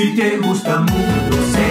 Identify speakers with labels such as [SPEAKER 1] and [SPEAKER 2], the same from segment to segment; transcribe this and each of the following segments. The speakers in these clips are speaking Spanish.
[SPEAKER 1] Si te gusta mundos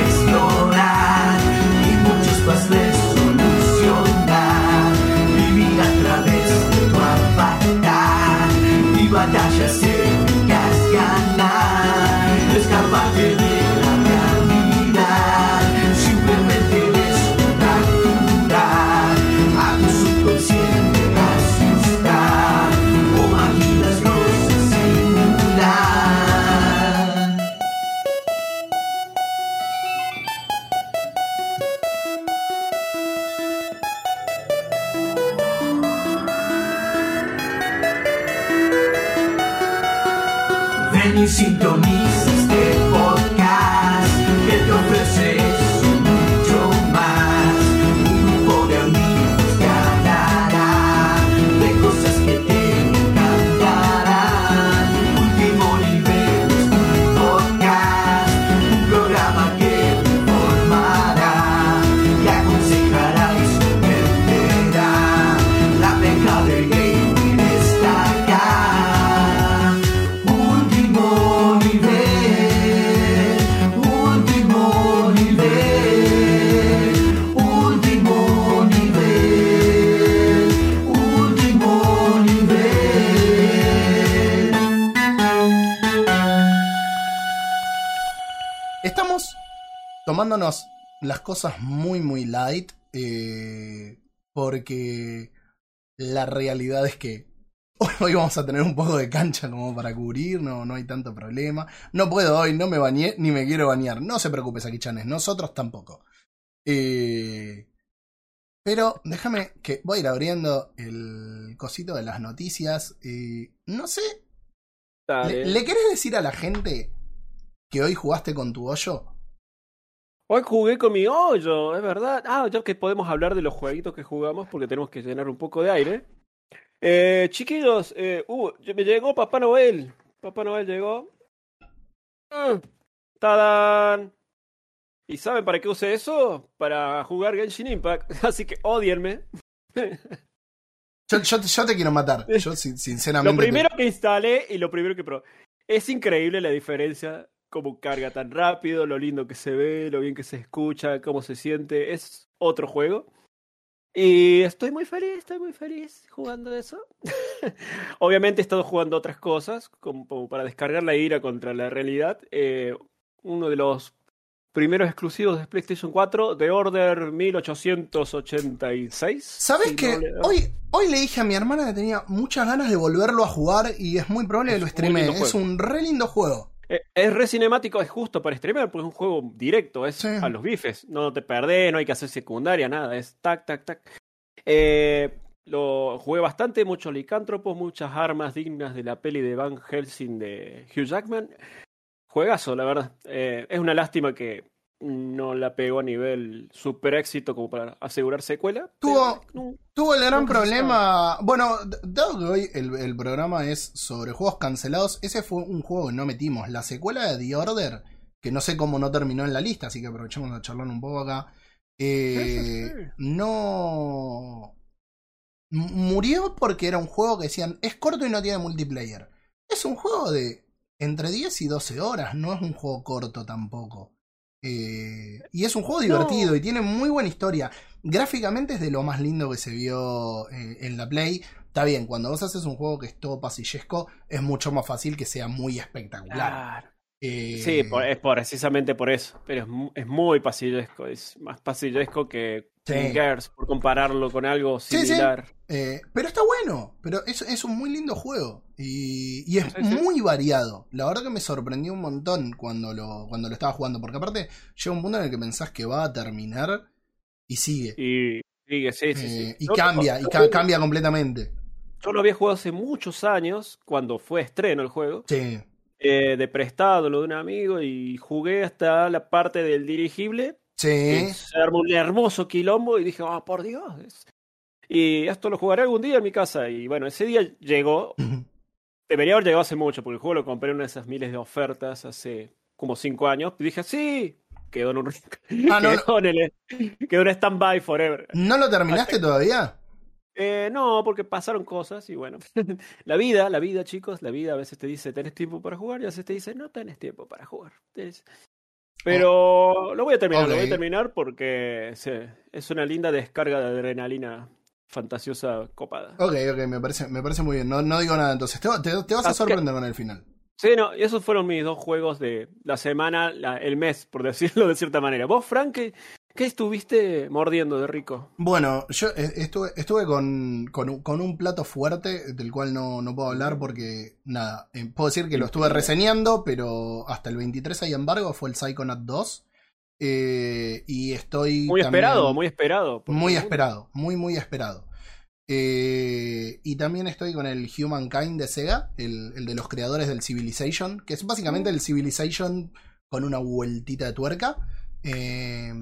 [SPEAKER 2] las cosas muy, muy light. eh, porque la realidad es que hoy vamos a tener un poco de cancha como para cubrir, no, no hay tanto problema. No puedo hoy, no me bañé ni me quiero bañar. No se preocupe, Chanes, nosotros tampoco. Eh, pero déjame que voy a ir abriendo el cosito de las noticias. eh, no sé. ¿le, le querés decir a la gente que hoy jugaste con tu hoyo?
[SPEAKER 3] Hoy jugué con mi hoyo, es verdad. Ah, ya que podemos hablar de los jueguitos que jugamos porque tenemos que llenar un poco de aire. Eh, chiquillos, eh, uh, me llegó Papá Noel. Papá Noel llegó. Mm, ¡Tadán! ¿Y saben para qué usé eso? Para jugar Genshin Impact. Así que odienme.
[SPEAKER 2] Yo, yo- yo te quiero matar. Yo sin- sinceramente.
[SPEAKER 3] Lo
[SPEAKER 2] te-
[SPEAKER 3] primero que instalé y lo primero que probé. Es increíble la diferencia, cómo carga tan rápido, lo lindo que se ve, lo bien que se escucha, cómo se siente. Es otro juego. Y estoy muy feliz, estoy muy feliz jugando eso. Obviamente he estado jugando otras cosas, como, para descargar la ira contra la realidad. Eh, uno de los primeros exclusivos de PlayStation 4, The Order 1886.
[SPEAKER 2] ¿Sabes
[SPEAKER 3] Si
[SPEAKER 2] que
[SPEAKER 3] no le-
[SPEAKER 2] hoy, hoy le dije a mi hermana que tenía muchas ganas de volverlo a jugar y es muy probable que lo
[SPEAKER 3] lindo
[SPEAKER 2] Es un re lindo juego.
[SPEAKER 3] Eh, Es re cinemático, es justo para streamer, porque es un juego directo, es
[SPEAKER 2] Sí.
[SPEAKER 3] a los bifes. No te perdés, no hay que hacer secundaria, nada, es tac, tac, tac. Eh, lo jugué bastante, muchos licántropos, muchas armas dignas de la peli de Van Helsing de Hugh Jackman. Juegazo, la verdad. Eh, es una lástima que no la pegó a nivel super éxito como para asegurar secuela.
[SPEAKER 2] Tuvo-
[SPEAKER 3] no,
[SPEAKER 2] Tuvo el gran problema. Bueno, dado que hoy el, el programa es sobre juegos cancelados, ese fue un juego que no metimos. La secuela de The Order, que no sé cómo no terminó en la lista, así que aprovechemos a charlar un poco acá. eh,
[SPEAKER 3] Sí, sí, sí.
[SPEAKER 2] No. Murió porque era un juego que decían es corto y no tiene multiplayer. Es un juego de entre 10 y 12 horas, no es un juego corto tampoco. Eh, y es un juego divertido
[SPEAKER 3] No.
[SPEAKER 2] y tiene muy buena historia. Gráficamente es de lo más lindo que se vio eh, en la Play. Está bien, cuando vos haces un juego que es todo pasillesco, es mucho más fácil que sea muy espectacular.
[SPEAKER 3] Claro.
[SPEAKER 2] Eh,
[SPEAKER 3] Sí, por- es por- precisamente por eso. Pero es muy pasillesco. Es más pasillesco que
[SPEAKER 2] Sí.
[SPEAKER 3] Por compararlo con algo
[SPEAKER 2] Sí, sí.
[SPEAKER 3] similar.
[SPEAKER 2] eh, pero está bueno, pero es, es un muy lindo juego y, y es muy variado. La verdad que me sorprendió un montón cuando lo, cuando lo estaba jugando, porque aparte llega un punto en el que pensás que va a terminar y sigue.
[SPEAKER 3] Y sigue, sí, sí, sí.
[SPEAKER 2] Eh, y cambia, y cambia completamente.
[SPEAKER 3] Yo lo había jugado hace muchos años, cuando fue estreno el juego,
[SPEAKER 2] Sí.
[SPEAKER 3] eh, de prestado lo de un amigo, y jugué hasta la parte del dirigible.
[SPEAKER 2] Sí.
[SPEAKER 3] Se armó un hermoso quilombo y dije, ah, por Dios. Y esto lo jugaré algún día en mi casa. Y bueno, ese día llegó, debería haber llegado hace mucho, porque el juego lo compré en una de esas miles de ofertas hace como cinco años. Y dije, sí, quedó en un,
[SPEAKER 2] Ah, no,
[SPEAKER 3] quedó en el- quedó en stand-by forever.
[SPEAKER 2] ¿No lo terminaste todavía?
[SPEAKER 3] Eh, no, porque pasaron cosas y bueno, la vida, la vida, chicos, la vida a veces te dice tenés tiempo para jugar y a veces te dice no tenés tiempo para jugar. Pero lo voy a terminar, lo voy a terminar porque se- es una linda descarga de adrenalina fantasiosa copada.
[SPEAKER 2] Ok, ok, me parece, me parece muy bien. No, no digo nada entonces. Te, va- te- te vas a
[SPEAKER 3] Así que-
[SPEAKER 2] sorprender con el final.
[SPEAKER 3] Sí, no, y esos fueron mis dos juegos de la semana, la- el mes, por decirlo de cierta manera. ¿Vos, Frank, qué, qué estuviste mordiendo de rico?
[SPEAKER 2] Bueno, yo eh, estuve, estuve con, con, un, con un plato fuerte del cual no, no puedo hablar porque, nada, eh, puedo decir que lo estuve reseñando, pero hasta el 23 hay embargo, fue el Psychonaut 2. eh, y estoy...
[SPEAKER 3] Muy
[SPEAKER 2] también-
[SPEAKER 3] esperado, muy esperado.
[SPEAKER 2] Muy esperado, muy, muy esperado. Eh, y también estoy con el Humankind de Sega, el, el de los creadores del Civilization, que es básicamente el Civilization con una vueltita de tuerca. Eh,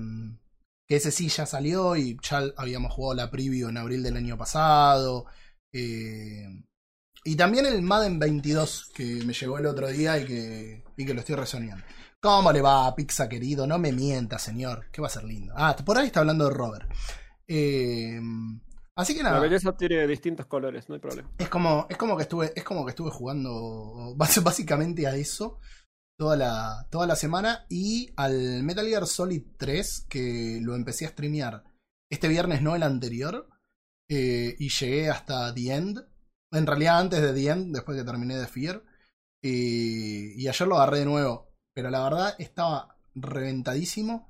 [SPEAKER 2] que ese sí ya salió y ya habíamos jugado la preview en abril del año pasado. Eh, y también el Madden 22, que me llegó el otro día y que, y que lo estoy resoñando. ¿Cómo le va, Pizza querido? No me mienta, señor. Que va a ser lindo. Ah, por ahí está hablando de Robert. Eh, así que
[SPEAKER 3] La
[SPEAKER 2] nada.
[SPEAKER 3] belleza tiene distintos colores, no hay problema.
[SPEAKER 2] Es como, es como que estuve, es como que estuve jugando básicamente a eso toda la, toda la semana y al Metal Gear Solid 3 que lo empecé a streamear este viernes, no el anterior, eh, y llegué hasta The End. En realidad antes de The End, después que terminé de Fear. eh, y ayer lo agarré de nuevo. Pero la verdad estaba reventadísimo.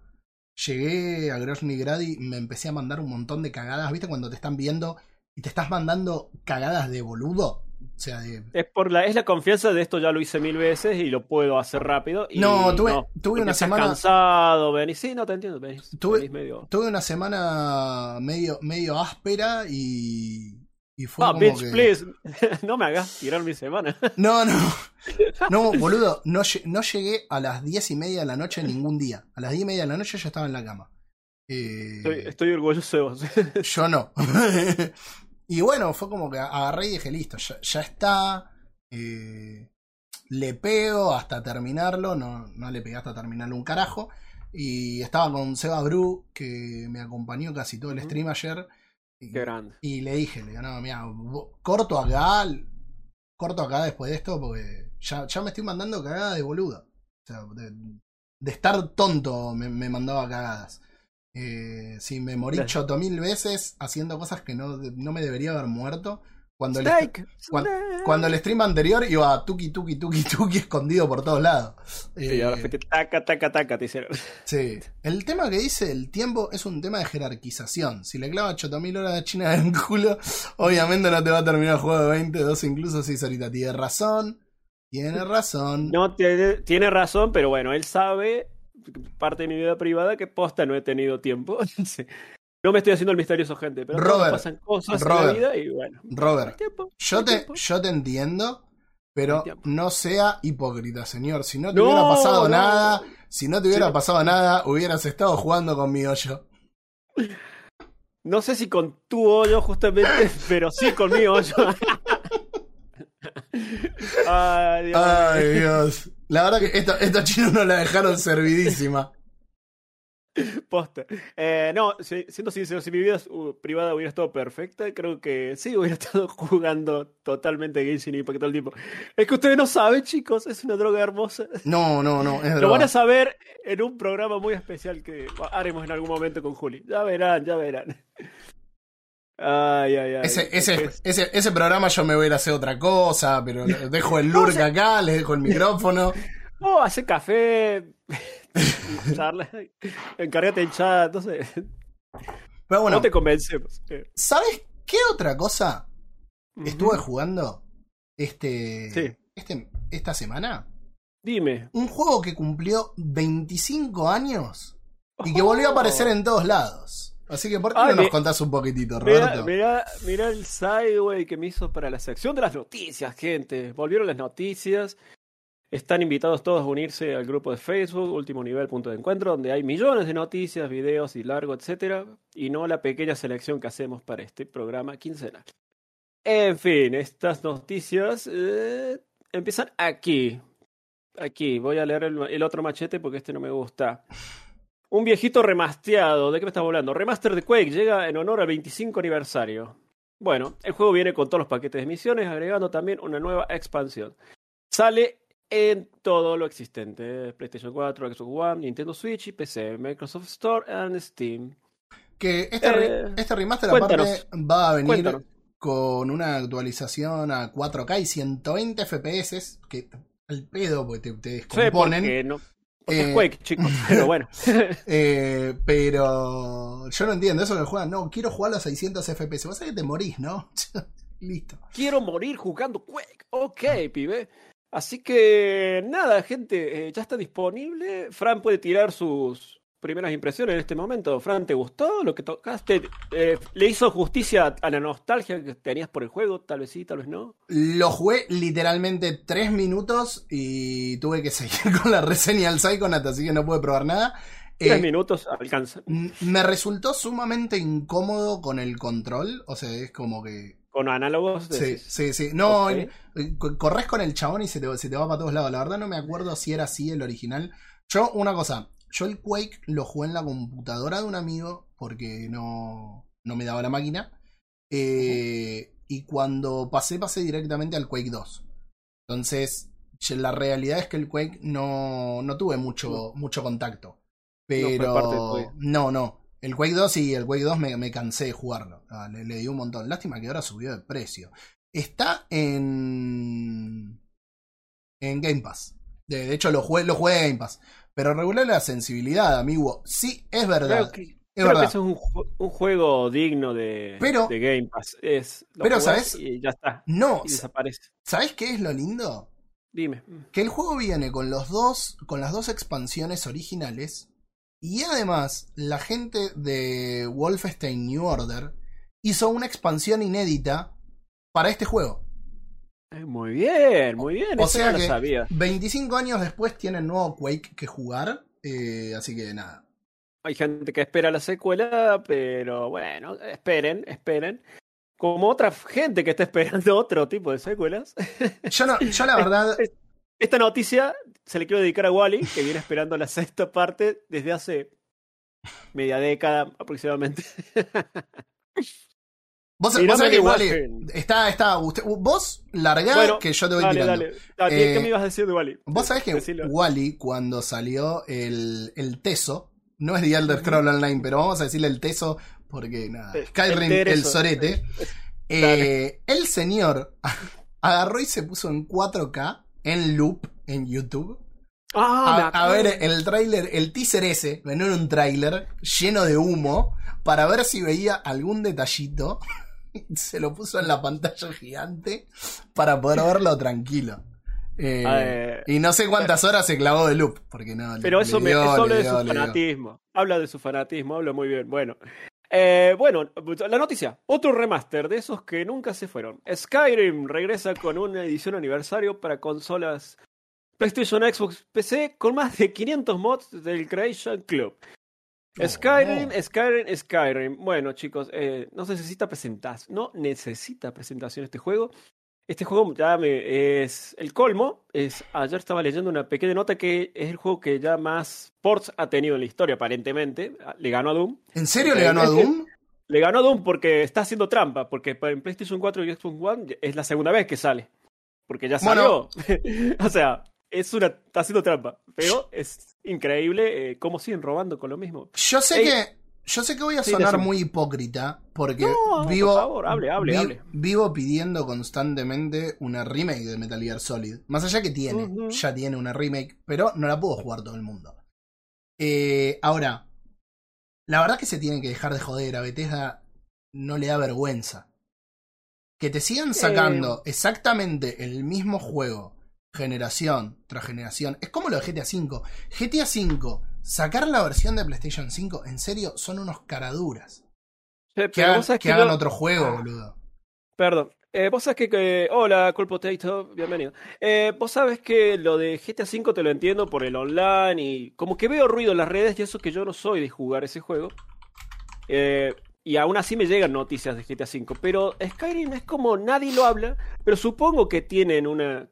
[SPEAKER 2] Llegué a Grozny Grady, me empecé a mandar un montón de cagadas. ¿Viste cuando te están viendo y te estás mandando cagadas de boludo? O sea, de.
[SPEAKER 3] Es por la, es la confianza de esto ya lo hice mil veces y lo puedo hacer rápido. Y
[SPEAKER 2] No, tuve- tuve
[SPEAKER 3] porque
[SPEAKER 2] una semana-
[SPEAKER 3] cansado, venís. Sí, no te entiendo, venís,
[SPEAKER 2] Tuve-
[SPEAKER 3] venís medio.
[SPEAKER 2] Tuve una semana medio, medio áspera y. Y fue
[SPEAKER 3] Ah,
[SPEAKER 2] como
[SPEAKER 3] bitch,
[SPEAKER 2] que-
[SPEAKER 3] please. no me hagas tirar mi semana.
[SPEAKER 2] No, no. No, boludo, no, no llegué a las diez y media de la noche ningún día. A las diez y media de la noche yo estaba en la cama. Eh,
[SPEAKER 3] Estoy, estoy orgulloso de vos.
[SPEAKER 2] Yo no. y bueno, fue como que agarré y dije, listo, ya, ya está. eh, le pego hasta terminarlo. No, no le pegué hasta terminarlo un carajo. Y estaba con Seba Bru, que me acompañó casi todo el stream ayer. Y,
[SPEAKER 3] Qué grande.
[SPEAKER 2] y le dije, le digo, no, mira, corto acá, corto acá después de esto, porque ya, ya me estoy mandando cagadas de boludo. O sea, de, de estar tonto me, me mandaba cagadas. Eh, sí, me morí choto mil veces haciendo cosas que no, no me debería haber muerto. Cuando el, cuando el stream anterior iba tuki tuki tuki tuki escondido por todos lados.
[SPEAKER 3] Y ahora
[SPEAKER 2] Eh,
[SPEAKER 3] fue que taca, taca, taca, te hicieron.
[SPEAKER 2] Sí. El tema que dice el tiempo es un tema de jerarquización. Si le clavas 8000 horas de China en el culo, obviamente no te va a terminar el juego de 20, 12, incluso 6 ahorita. Tiene razón. Tiene razón.
[SPEAKER 3] No, tiene, tiene razón, pero bueno, él sabe, parte de mi vida privada, que posta no he tenido tiempo. No me estoy haciendo el misterioso, gente, pero
[SPEAKER 2] Robert,
[SPEAKER 3] pasan cosas en la vida y bueno.
[SPEAKER 2] Robert,
[SPEAKER 3] tiempo,
[SPEAKER 2] yo te,
[SPEAKER 3] tiempo.
[SPEAKER 2] yo te entiendo, pero no sea hipócrita, señor. Si no te
[SPEAKER 3] No,
[SPEAKER 2] hubiera pasado
[SPEAKER 3] no.
[SPEAKER 2] nada, si no te hubiera
[SPEAKER 3] Sí.
[SPEAKER 2] pasado nada, hubieras estado jugando conmigo yo.
[SPEAKER 3] No sé si con tu hoyo justamente, pero sí con mi hoyo. Ay, Dios.
[SPEAKER 2] Ay, Dios. La verdad que esto- estos chinos nos la dejaron servidísima.
[SPEAKER 3] Posta. Eh, no, si- siendo sincero, si mi vida uh, privada hubiera estado perfecta, creo que sí hubiera estado jugando totalmente Genshin Impact todo el tiempo. Es que ustedes no saben, chicos, es una droga hermosa.
[SPEAKER 2] No, no, no, es
[SPEAKER 3] Lo
[SPEAKER 2] droga.
[SPEAKER 3] van a saber en un programa muy especial que haremos en algún momento con Juli. Ya verán, ya verán. Ay, ay, ay.
[SPEAKER 2] Ese, ese,
[SPEAKER 3] Es-
[SPEAKER 2] ese, ese programa yo me voy a ir a hacer otra cosa, pero dejo el lurk acá, le dejo el micrófono.
[SPEAKER 3] Oh, hace café. charla. Encárgate en chat, no sé.
[SPEAKER 2] Pero bueno,
[SPEAKER 3] no te convencemos. Eh,
[SPEAKER 2] ¿sabes qué otra cosa estuve jugando este,
[SPEAKER 3] Sí.
[SPEAKER 2] este, esta semana?
[SPEAKER 3] Dime.
[SPEAKER 2] Un juego que cumplió 25 años y que volvió a aparecer en todos lados. Así que, ¿por qué
[SPEAKER 3] Ay,
[SPEAKER 2] no nos contás un poquitito, Roberto?
[SPEAKER 3] mira, mira el sideway que me hizo para la sección de las noticias, gente. Volvieron las noticias. Están invitados todos a unirse al grupo de Facebook, último nivel punto de encuentro, donde hay millones de noticias, videos y largo, etcétera, y no la pequeña selección que hacemos para este programa quincenal. En fin, estas noticias eh, empiezan aquí. Aquí, voy a leer el, el otro machete porque este no me gusta. Un viejito remasteado. ¿De qué me estamos hablando? Remaster de Quake llega en honor al 25 aniversario. Bueno, el juego viene con todos los paquetes de misiones, agregando también una nueva expansión. Sale en todo lo existente: PlayStation 4, Xbox One, Nintendo Switch y PC, Microsoft Store and Steam.
[SPEAKER 2] Que este,
[SPEAKER 3] Eh,
[SPEAKER 2] este remaster
[SPEAKER 3] cuéntanos.
[SPEAKER 2] aparte va a venir
[SPEAKER 3] Cuéntanos.
[SPEAKER 2] con una actualización a 4K y 120 FPS, que al pedo porque te, te
[SPEAKER 3] Sí,
[SPEAKER 2] descomponen.
[SPEAKER 3] porque no. Porque
[SPEAKER 2] Eh,
[SPEAKER 3] es Quake, chicos. Pero bueno.
[SPEAKER 2] Eh, pero yo no entiendo eso que juegan. No, quiero jugar a 600 FPS. Vas a que te morís, ¿no? Listo.
[SPEAKER 3] Quiero morir jugando Quake. Ok, pibe. Así que nada, gente, eh, ya está disponible. Fran puede tirar sus primeras impresiones en este momento. Fran, ¿te gustó lo que tocaste? Eh, ¿Le hizo justicia a la nostalgia que tenías por el juego? Tal vez sí, tal vez no.
[SPEAKER 2] Lo jugué literalmente 3 minutos y tuve que seguir con la reseña al Psychonaut, así que no pude probar nada.
[SPEAKER 3] Tres
[SPEAKER 2] Eh,
[SPEAKER 3] minutos alcanza.
[SPEAKER 2] me resultó sumamente incómodo con el control. O sea, es como que.
[SPEAKER 3] Con análogos.
[SPEAKER 2] Sí,
[SPEAKER 3] decís.
[SPEAKER 2] sí, sí. No, eh, co- corres con el chabón y se te, se te va para todos lados. La verdad no me acuerdo si era así el original. Yo, una cosa, yo el Quake lo jugué en la computadora de un amigo porque no, no me daba la máquina. Eh, y cuando pasé, pasé directamente al Quake 2. Entonces, la realidad es que el Quake no, no tuve mucho, mucho contacto. Pero no, no. El Quake 2 sí, el Quake 2 me, me cansé de jugarlo. Ah, le, le di un montón. Lástima que ahora subió de precio. Está en. En Game Pass. De, de hecho, lo jugué, lo jugué en Game Pass. Pero regular la sensibilidad, amigo. Sí, es verdad.
[SPEAKER 3] Creo que,
[SPEAKER 2] es
[SPEAKER 3] creo
[SPEAKER 2] verdad.
[SPEAKER 3] que es un, ju- un juego digno de,
[SPEAKER 2] Pero-
[SPEAKER 3] de Game Pass. Es,
[SPEAKER 2] pero, ¿sabes?
[SPEAKER 3] Y ya está.
[SPEAKER 2] No,
[SPEAKER 3] Y desaparece.
[SPEAKER 2] ¿sabes qué es lo lindo?
[SPEAKER 3] Dime.
[SPEAKER 2] Que el juego viene con los dos. con las dos expansiones originales. Y además, la gente de Wolfenstein New Order hizo una expansión inédita para este juego.
[SPEAKER 3] Eh, Muy bien, muy bien.
[SPEAKER 2] O
[SPEAKER 3] eso
[SPEAKER 2] sea
[SPEAKER 3] no lo
[SPEAKER 2] que-
[SPEAKER 3] sabía.
[SPEAKER 2] 25 años después tienen nuevo Quake que jugar. eh, así que nada.
[SPEAKER 3] Hay gente que espera la secuela, pero bueno, esperen, esperen. Como otra gente que está esperando otro tipo de secuelas.
[SPEAKER 2] Yo, no, yo la verdad.
[SPEAKER 3] Esta noticia se le quiero dedicar a Wally, que viene esperando la sexta parte desde hace media década aproximadamente.
[SPEAKER 2] Vos, vos sabés que igual
[SPEAKER 3] imagen.
[SPEAKER 2] está, está. usted- vos largá
[SPEAKER 3] Bueno,
[SPEAKER 2] que yo te voy
[SPEAKER 3] Dale,
[SPEAKER 2] tirando.
[SPEAKER 3] dale. Ah,
[SPEAKER 2] Eh,
[SPEAKER 3] ¿Qué me ibas a decir de Wally?
[SPEAKER 2] Vos sabés que
[SPEAKER 3] Decilo.
[SPEAKER 2] Wally, cuando salió el, el Teso, no es The Elder Scroll Online, pero vamos a decirle el Teso porque nada,
[SPEAKER 3] Eh,
[SPEAKER 2] Skyrim,
[SPEAKER 3] el
[SPEAKER 2] el, sorete. eh, el señor agarró y se puso en 4K en loop en YouTube.
[SPEAKER 3] Ah,
[SPEAKER 2] A, a ver el tráiler, el teaser ese, no era un tráiler lleno de humo, para ver si veía algún detallito. Se lo puso en la pantalla gigante para poder verlo tranquilo. Eh,
[SPEAKER 3] Eh,
[SPEAKER 2] y no sé cuántas horas se clavó de loop, porque no.
[SPEAKER 3] Pero
[SPEAKER 2] le
[SPEAKER 3] eso, me,
[SPEAKER 2] dio,
[SPEAKER 3] eso
[SPEAKER 2] le
[SPEAKER 3] habla de su fanatismo. Habla de su fanatismo, habla muy bien. Bueno. Eh, bueno, la noticia. Otro remaster de esos que nunca se fueron. Skyrim regresa con una edición aniversario para consolas PlayStation, Xbox, PC con más de 500 mods del Creation Club.
[SPEAKER 2] Oh,
[SPEAKER 3] Skyrim,
[SPEAKER 2] no.
[SPEAKER 3] Skyrim, Skyrim. Bueno, chicos, eh, no necesita presentación. No necesita presentación este juego. Este juego ya me- es el colmo. Es, ayer estaba leyendo una pequeña nota que es el juego que ya más ports ha tenido en la historia, aparentemente. Le ganó a Doom.
[SPEAKER 2] ¿En serio le ganó a Doom?
[SPEAKER 3] Le ganó a Doom porque está haciendo trampa. Porque en PlayStation 4 y Xbox One es la segunda vez que sale. Porque ya
[SPEAKER 2] Bueno.
[SPEAKER 3] salió. o sea, es una, está haciendo trampa. Pero es increíble eh, cómo siguen robando con lo mismo.
[SPEAKER 2] Yo sé
[SPEAKER 3] Ey.
[SPEAKER 2] que. Yo sé que voy a
[SPEAKER 3] Sí,
[SPEAKER 2] sonar muy hipócrita porque
[SPEAKER 3] No, por
[SPEAKER 2] vivo,
[SPEAKER 3] favor, hable, hable,
[SPEAKER 2] vi-
[SPEAKER 3] hable.
[SPEAKER 2] vivo pidiendo constantemente una remake de Metal Gear Solid. Más allá que tiene, ya tiene una remake, pero no la puedo jugar todo el mundo. Eh, ahora, la verdad que se tienen que dejar de joder. A Bethesda no le da vergüenza. Que te sigan sacando exactamente el mismo juego, generación tras generación. Es como lo de GTA V. GTA V, sacar la versión de PlayStation 5, en serio, son unos caraduras.
[SPEAKER 3] Eh,
[SPEAKER 2] Que hagan, que
[SPEAKER 3] que
[SPEAKER 2] hagan otro juego,
[SPEAKER 3] Ah.
[SPEAKER 2] boludo.
[SPEAKER 3] Perdón. Eh, vos sabés que, que- Hola, Cool Potato, bienvenido. Eh, vos sabés que lo de GTA V te lo entiendo por el online y como que veo ruido en las redes y eso que yo no soy de jugar ese juego. Eh, y aún así me llegan noticias de GTA V. Pero Skyrim es como nadie lo habla, pero supongo que tienen una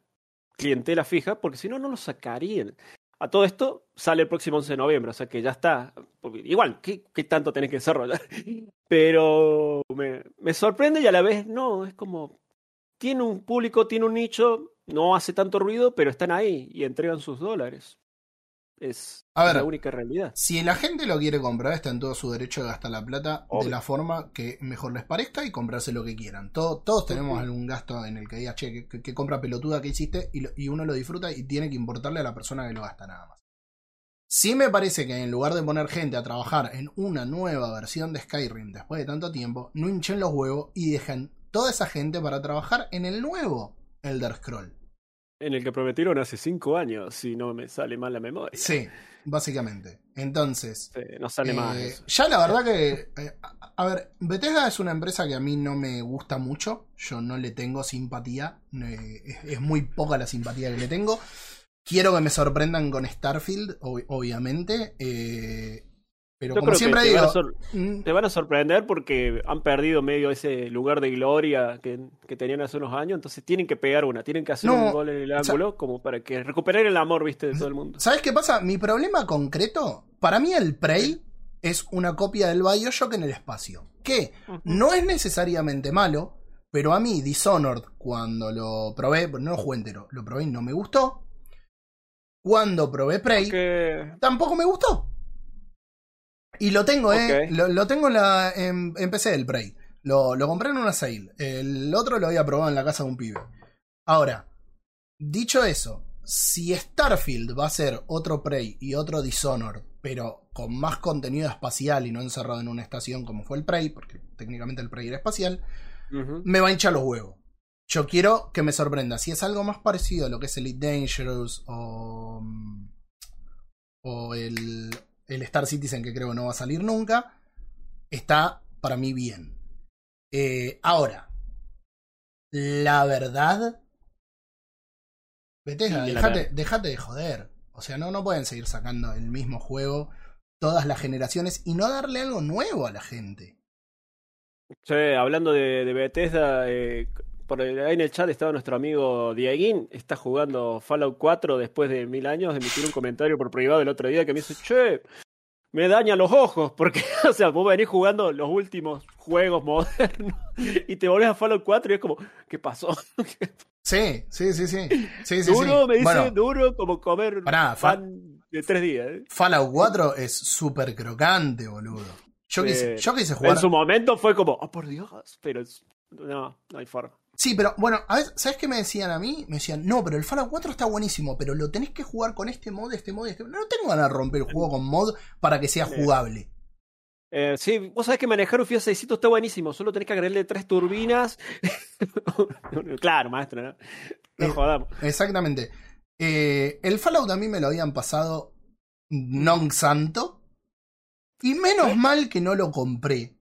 [SPEAKER 3] clientela fija porque si no, no lo sacarían. A todo esto sale el próximo 11 de noviembre, o sea que ya está. Igual, ¿qué, qué tanto tenés que desarrollar? Pero me, me sorprende y a la vez no, es como. Tiene un público, tiene un nicho, no hace tanto ruido, pero están ahí y entregan sus dólares. Es
[SPEAKER 2] A ver.
[SPEAKER 3] la única realidad.
[SPEAKER 2] Si la gente lo quiere comprar, está en todo su derecho de gastar la plata de la forma que mejor les parezca y comprarse lo que quieran. Todo- todos tenemos algún gasto en el que digas, che, que, que- que compra pelotuda que hiciste y, lo- y uno lo disfruta y tiene que importarle a la persona que lo gasta nada más. Sí me parece que en lugar de poner gente a trabajar en una nueva versión de Skyrim después de tanto tiempo, no hinchen los huevos y dejen toda esa gente para trabajar en el nuevo Elder Scroll.
[SPEAKER 3] En el que prometieron hace cinco años, si no me sale mal la memoria.
[SPEAKER 2] Sí, básicamente. Entonces,
[SPEAKER 3] Sí, no sale mal.
[SPEAKER 2] Eh,
[SPEAKER 3] eso.
[SPEAKER 2] ya la verdad que. eh, a, a ver, Bethesda es una empresa que a mí no me gusta mucho. Yo no le tengo simpatía. eh, es, es muy poca la simpatía que le tengo. Quiero que me sorprendan con Starfield, ob- obviamente. Pero
[SPEAKER 3] Yo
[SPEAKER 2] como
[SPEAKER 3] creo
[SPEAKER 2] siempre
[SPEAKER 3] que te
[SPEAKER 2] digo.
[SPEAKER 3] van, a
[SPEAKER 2] mm,
[SPEAKER 3] te van a sorprender porque han perdido medio ese lugar de gloria que, que tenían hace unos años, entonces tienen que pegar una, tienen que hacer
[SPEAKER 2] No,
[SPEAKER 3] un gol en el
[SPEAKER 2] o sea-
[SPEAKER 3] ángulo como para que recuperar el amor, viste, de todo el mundo.
[SPEAKER 2] ¿Sabes qué pasa? Mi problema concreto. Para mí, el Prey es una copia del Bioshock en el espacio. Que no es necesariamente malo, pero a mí Dishonored, cuando lo probé, no lo jugué entero, lo probé y no me gustó. Cuando probé Prey, tampoco me gustó. Y lo tengo, eh. Lo, lo tengo en, la, en, en PC, el Prey. Lo, lo compré en una sale. El otro lo había probado en la casa de un pibe. Ahora, dicho eso, si Starfield va a ser otro Prey y otro Dishonored, pero con más contenido espacial y no encerrado en una estación como fue el Prey, porque técnicamente el Prey era espacial, me va a hinchar los huevos. Yo quiero que me sorprenda. Si es algo más parecido a lo que es Elite Dangerous o, mm, o el, el Star Citizen, que creo que no va a salir nunca, está para mí bien. Eh, ahora, la verdad, Bethesda,
[SPEAKER 3] la
[SPEAKER 2] dejate, dejate de joder. O sea, no, no pueden seguir sacando el mismo juego todas las generaciones y no darle algo nuevo a la gente.
[SPEAKER 3] Che, hablando de, de Bethesda, eh, por el- ahí en el chat estaba nuestro amigo Dieguín, está jugando Fallout 4 después de mil años, emitir un comentario por privado el otro día que me dice, che, me daña los ojos, porque, o sea, vos venís jugando los últimos juegos modernos y te volvés a Fallout 4 y es como, ¿qué pasó?
[SPEAKER 2] Sí, sí, sí, sí. sí, sí,
[SPEAKER 3] duro,
[SPEAKER 2] sí.
[SPEAKER 3] me dice,
[SPEAKER 2] Bueno,
[SPEAKER 3] duro como comer
[SPEAKER 2] Pará,
[SPEAKER 3] pan de tres días. ¿eh?
[SPEAKER 2] Fallout 4 es súper crocante, boludo. Yo,
[SPEAKER 3] Sí.
[SPEAKER 2] quise, yo quise jugar.
[SPEAKER 3] En su momento fue como, oh por Dios, pero no, no hay forma.
[SPEAKER 2] Sí, pero bueno, a ver, ¿sabes qué me decían a mí? Me decían, no, pero el Fallout 4 está buenísimo, pero lo tenés que jugar con este mod, este mod, este mod. No tengo ganas de romper el juego con mod para que sea jugable.
[SPEAKER 3] Eh, sí, vos sabés que manejar un Fiat 600 está buenísimo, solo tenés que agregarle tres turbinas. claro, maestro, ¿no? No
[SPEAKER 2] Eh,
[SPEAKER 3] jodamos.
[SPEAKER 2] Exactamente. Eh, el Fallout a mí me lo habían pasado non santo. Y menos mal que no lo compré.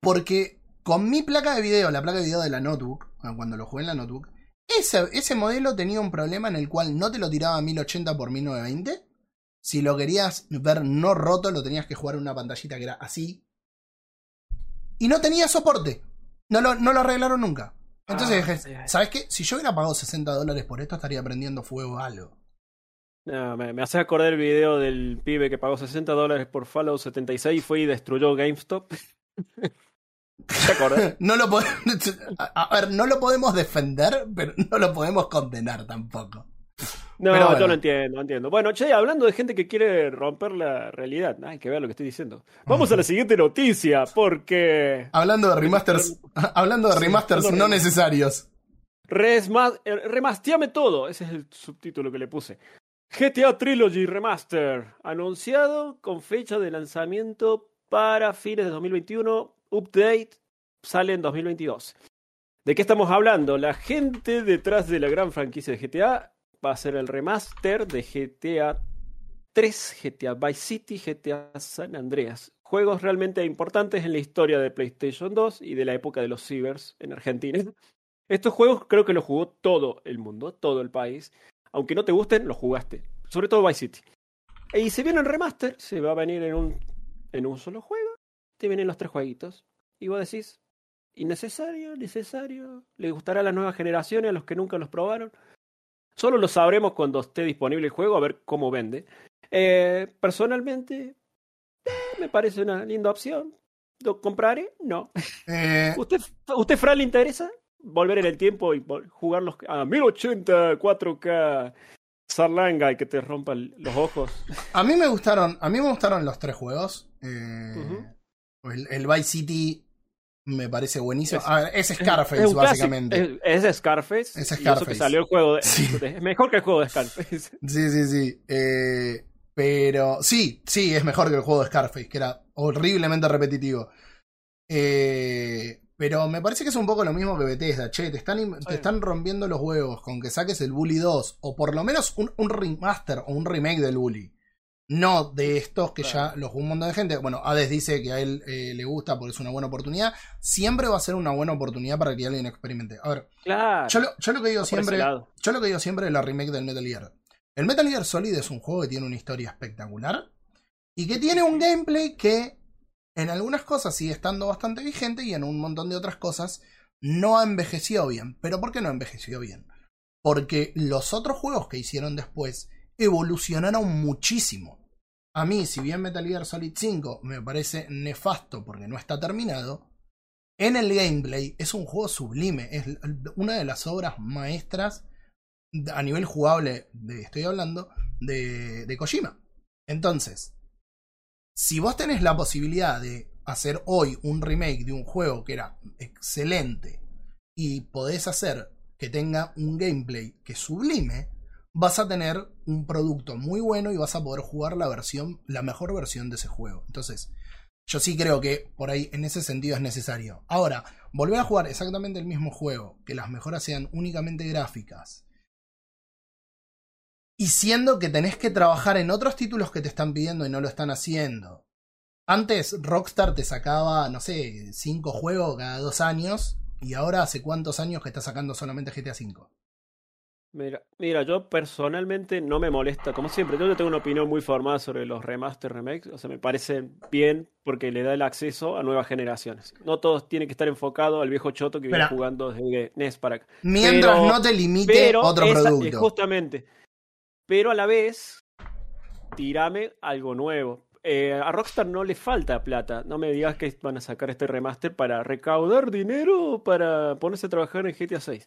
[SPEAKER 2] Porque con mi placa de video, la placa de video de la notebook, cuando lo jugué en la notebook, ese, ese modelo tenía un problema en el cual no te lo tiraba a 1080 por 1920. Si lo querías ver no roto, lo tenías que jugar en una pantallita que era así. Y no tenía soporte. No lo, no lo arreglaron nunca. Entonces
[SPEAKER 3] Ah,
[SPEAKER 2] dije. ¿sabes qué? Si yo hubiera pagado 60 dólares por esto, estaría prendiendo fuego a algo.
[SPEAKER 3] No, me, me hace acordar el video del pibe que pagó 60 dólares por Fallout 76 y fue y destruyó GameStop.
[SPEAKER 2] No lo podemos, a, a ver, no lo podemos defender, pero no lo podemos condenar tampoco.
[SPEAKER 3] No,
[SPEAKER 2] bueno.
[SPEAKER 3] yo lo entiendo, lo entiendo. Bueno, che, hablando de gente que quiere romper la realidad, hay que ver lo que estoy diciendo. Vamos a la siguiente noticia, porque
[SPEAKER 2] Hablando de remasters, hablando de remasters no necesarios.
[SPEAKER 3] Eh, remasteame todo, ese es el subtítulo que le puse. GTA Trilogy Remaster, anunciado con fecha de lanzamiento para fines de 2021, update sale en 2022. ¿De qué estamos hablando? La gente detrás de la gran franquicia de GTA va a hacer el remaster de GTA 3, GTA Vice City, GTA San Andreas. Juegos realmente importantes en la historia de PlayStation 2 y de la época de los cibers en Argentina. Estos juegos creo que los jugó todo el mundo, todo el país. Aunque no te gusten, los jugaste. Sobre todo Vice City. Y si viene el remaster, se va a venir en un, en un solo juego. Te vienen los tres jueguitos. Y vos decís, innecesario, necesario. ¿Le gustará a las nuevas generaciones, a los que nunca los probaron? Solo lo sabremos cuando esté disponible el juego, a ver cómo vende. Eh, personalmente, eh, me parece una linda opción. ¿Lo compraré? No.
[SPEAKER 2] Eh,
[SPEAKER 3] ¿Usted, usted Fran, le interesa volver en el tiempo y vol- jugarlos a 1080, 4K, Sarlanga y que te rompan los ojos?
[SPEAKER 2] a mí me gustaron, a mí me gustaron los tres juegos.
[SPEAKER 3] Ujú.
[SPEAKER 2] El, el Vice City me parece buenísimo.
[SPEAKER 3] Es-
[SPEAKER 2] a ver, es Scarface,
[SPEAKER 3] Es
[SPEAKER 2] básicamente.
[SPEAKER 3] Es, es Scarface.
[SPEAKER 2] Es
[SPEAKER 3] y eso
[SPEAKER 2] Scarface.
[SPEAKER 3] que salió el juego. De,
[SPEAKER 2] Sí.
[SPEAKER 3] de- es mejor que el juego de Scarface.
[SPEAKER 2] Sí, sí, sí. Eh, pero sí, sí, es mejor que el juego de Scarface, que era horriblemente repetitivo. Eh, pero me parece que es un poco lo mismo que Bethesda. Che, te están, te están rompiendo los huevos con que saques el Bully 2, o por lo menos un, un remaster o un remake del Bully. No de estos que
[SPEAKER 3] Claro.
[SPEAKER 2] ya los un montón de gente. Bueno, Hades dice que a él eh, le gusta porque es una buena oportunidad. Siempre va a ser una buena oportunidad para que alguien experimente. A ver,
[SPEAKER 3] Claro.
[SPEAKER 2] yo lo, yo lo que digo siempre. Yo lo que digo siempre es la remake del Metal Gear. El Metal Gear Solid es un juego que tiene una historia espectacular y que tiene un gameplay que en algunas cosas sigue estando bastante vigente y en un montón de otras cosas no ha envejecido bien. ¿Pero por qué no ha envejecido bien? Porque los otros juegos que hicieron después evolucionaron muchísimo. A mí, si bien Metal Gear Solid 5 me parece nefasto porque no está terminado, en el gameplay es un juego sublime. Es una de las obras maestras a nivel jugable, de, estoy hablando, de, de Kojima. Entonces, si vos tenés la posibilidad de hacer hoy un remake de un juego que era excelente y podés hacer que tenga un gameplay que sublime, vas a tener un producto muy bueno y vas a poder jugar la versión, la mejor versión de ese juego. Entonces, yo sí creo que por ahí en ese sentido es necesario. Ahora, volver a jugar exactamente el mismo juego, que las mejoras sean únicamente gráficas, y siendo que tenés que trabajar en otros títulos que te están pidiendo y no lo están haciendo. Antes Rockstar te sacaba, no sé, cinco juegos cada dos años. Y ahora hace cuántos años que está sacando solamente GTA V.
[SPEAKER 3] Mira, mira, yo personalmente no me molesta, como siempre, yo tengo una opinión muy formada sobre los remaster remakes, o sea, me parecen bien porque le da el acceso a nuevas generaciones. No todos tienen que estar enfocados al viejo choto que viene jugando desde NES para acá.
[SPEAKER 2] Mientras
[SPEAKER 3] Pero-
[SPEAKER 2] no te limite
[SPEAKER 3] Pero
[SPEAKER 2] otro
[SPEAKER 3] esa- eh,
[SPEAKER 2] producto.
[SPEAKER 3] justamente. Pero a la vez, tirame algo nuevo. Eh, a Rockstar no le falta plata. No me digas que van a sacar este remaster para recaudar dinero para ponerse a trabajar en GTA 6.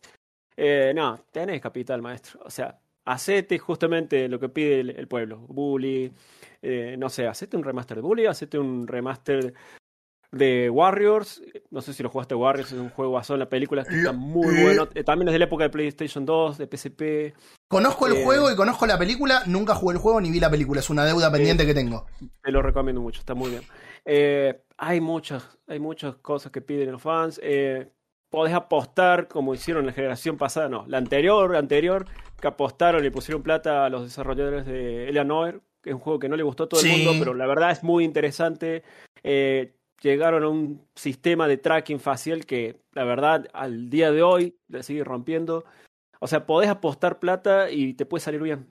[SPEAKER 3] Eh, no, tenés capital, maestro. O sea, hacete justamente lo que pide el, el pueblo. Bully, eh, no sé, hacete un remaster de Bully, hacete un remaster de Warriors. No sé si lo jugaste Warriors, es un juego basado en la película, que está muy bueno. Eh, También es de la época de PlayStation 2, de PSP.
[SPEAKER 2] Conozco el
[SPEAKER 3] Eh,
[SPEAKER 2] juego y conozco la película. Nunca jugué el juego ni vi la película. Es una deuda pendiente que tengo.
[SPEAKER 3] Te lo recomiendo mucho, está muy bien. Eh, hay muchas, hay muchas cosas que piden los fans. Podés apostar, como hicieron la generación pasada, no, la anterior, anterior, que apostaron y pusieron plata a los desarrolladores de Eleanor, que es un juego que no le gustó a todo
[SPEAKER 2] Sí.
[SPEAKER 3] el mundo, pero la verdad es muy interesante. Eh, llegaron a un sistema de tracking facial que, la verdad, al día de hoy le sigue rompiendo. O sea, podés apostar plata y te puede salir bien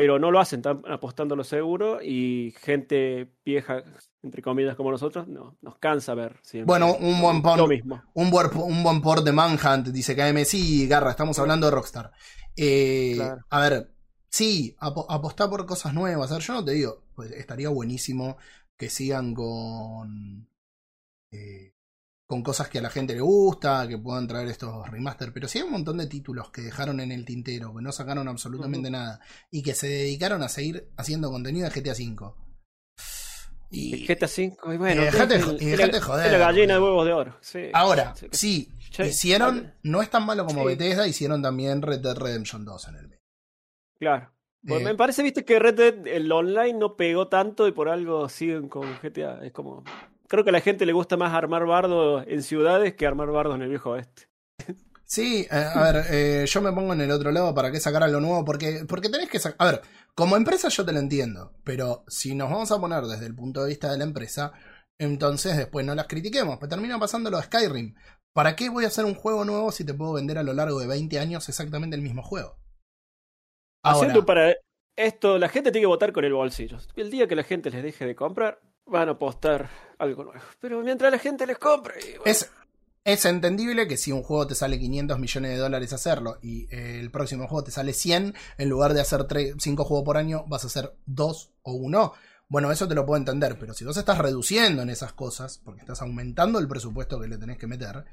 [SPEAKER 3] pero no lo hacen, están apostando a lo seguro y gente vieja, entre comillas, como nosotros, no, nos cansa ver siempre
[SPEAKER 2] Bueno, un buen
[SPEAKER 3] lo
[SPEAKER 2] pon-
[SPEAKER 3] mismo.
[SPEAKER 2] Un buen, un buen port de Manhunt, dice KM. Sí, Garra, estamos hablando de Rockstar. Eh,
[SPEAKER 3] Claro.
[SPEAKER 2] A ver, sí, apo- apostar por cosas nuevas. A ver, yo no te digo, pues estaría buenísimo que sigan con. eh, con cosas que a la gente le gusta, que puedan traer estos remaster. Pero sí hay un montón de títulos que dejaron en el tintero, que no sacaron absolutamente nada. Y que se dedicaron a seguir haciendo contenido de GTA V. Y
[SPEAKER 3] GTA V, y bueno,
[SPEAKER 2] Y dejate
[SPEAKER 3] el-
[SPEAKER 2] y dejate joder,
[SPEAKER 3] la gallina de huevos de oro. Sí.
[SPEAKER 2] Ahora,
[SPEAKER 3] Sí.
[SPEAKER 2] hicieron, no es tan malo como. Bethesda, hicieron también Red Dead Redemption 2 en el medio.
[SPEAKER 3] Claro. Pues
[SPEAKER 2] Eh,
[SPEAKER 3] me parece, viste, que Red Dead, el online no pegó tanto y por algo siguen con GTA. Es como. Creo que a la gente le gusta más armar bardo en ciudades que armar bardo en el viejo oeste.
[SPEAKER 2] Sí, eh, a ver, eh, yo me pongo en el otro lado para que sacar lo nuevo, porque, porque tenés que sacar... A ver, como empresa yo te lo entiendo, pero si nos vamos a poner desde el punto de vista de la empresa, entonces después no las critiquemos, pues termina pasando lo de Skyrim. ¿Para qué voy a hacer un juego nuevo si te puedo vender a lo largo de 20 años exactamente el mismo juego? Ahora,
[SPEAKER 3] Haciendo para esto, la gente tiene que votar con el bolsillo. El día que la gente les deje de comprar, van a apostar algo nuevo. Pero mientras la gente les compre.
[SPEAKER 2] es, entendible que si un juego te sale 500 millones de dólares hacerlo y eh, el próximo juego te sale 100, en lugar de hacer 5 juegos por año, vas a hacer 2 o 1. Bueno, eso te lo puedo entender, pero si vos estás reduciendo en esas cosas, porque estás aumentando el presupuesto que le tenés que meter,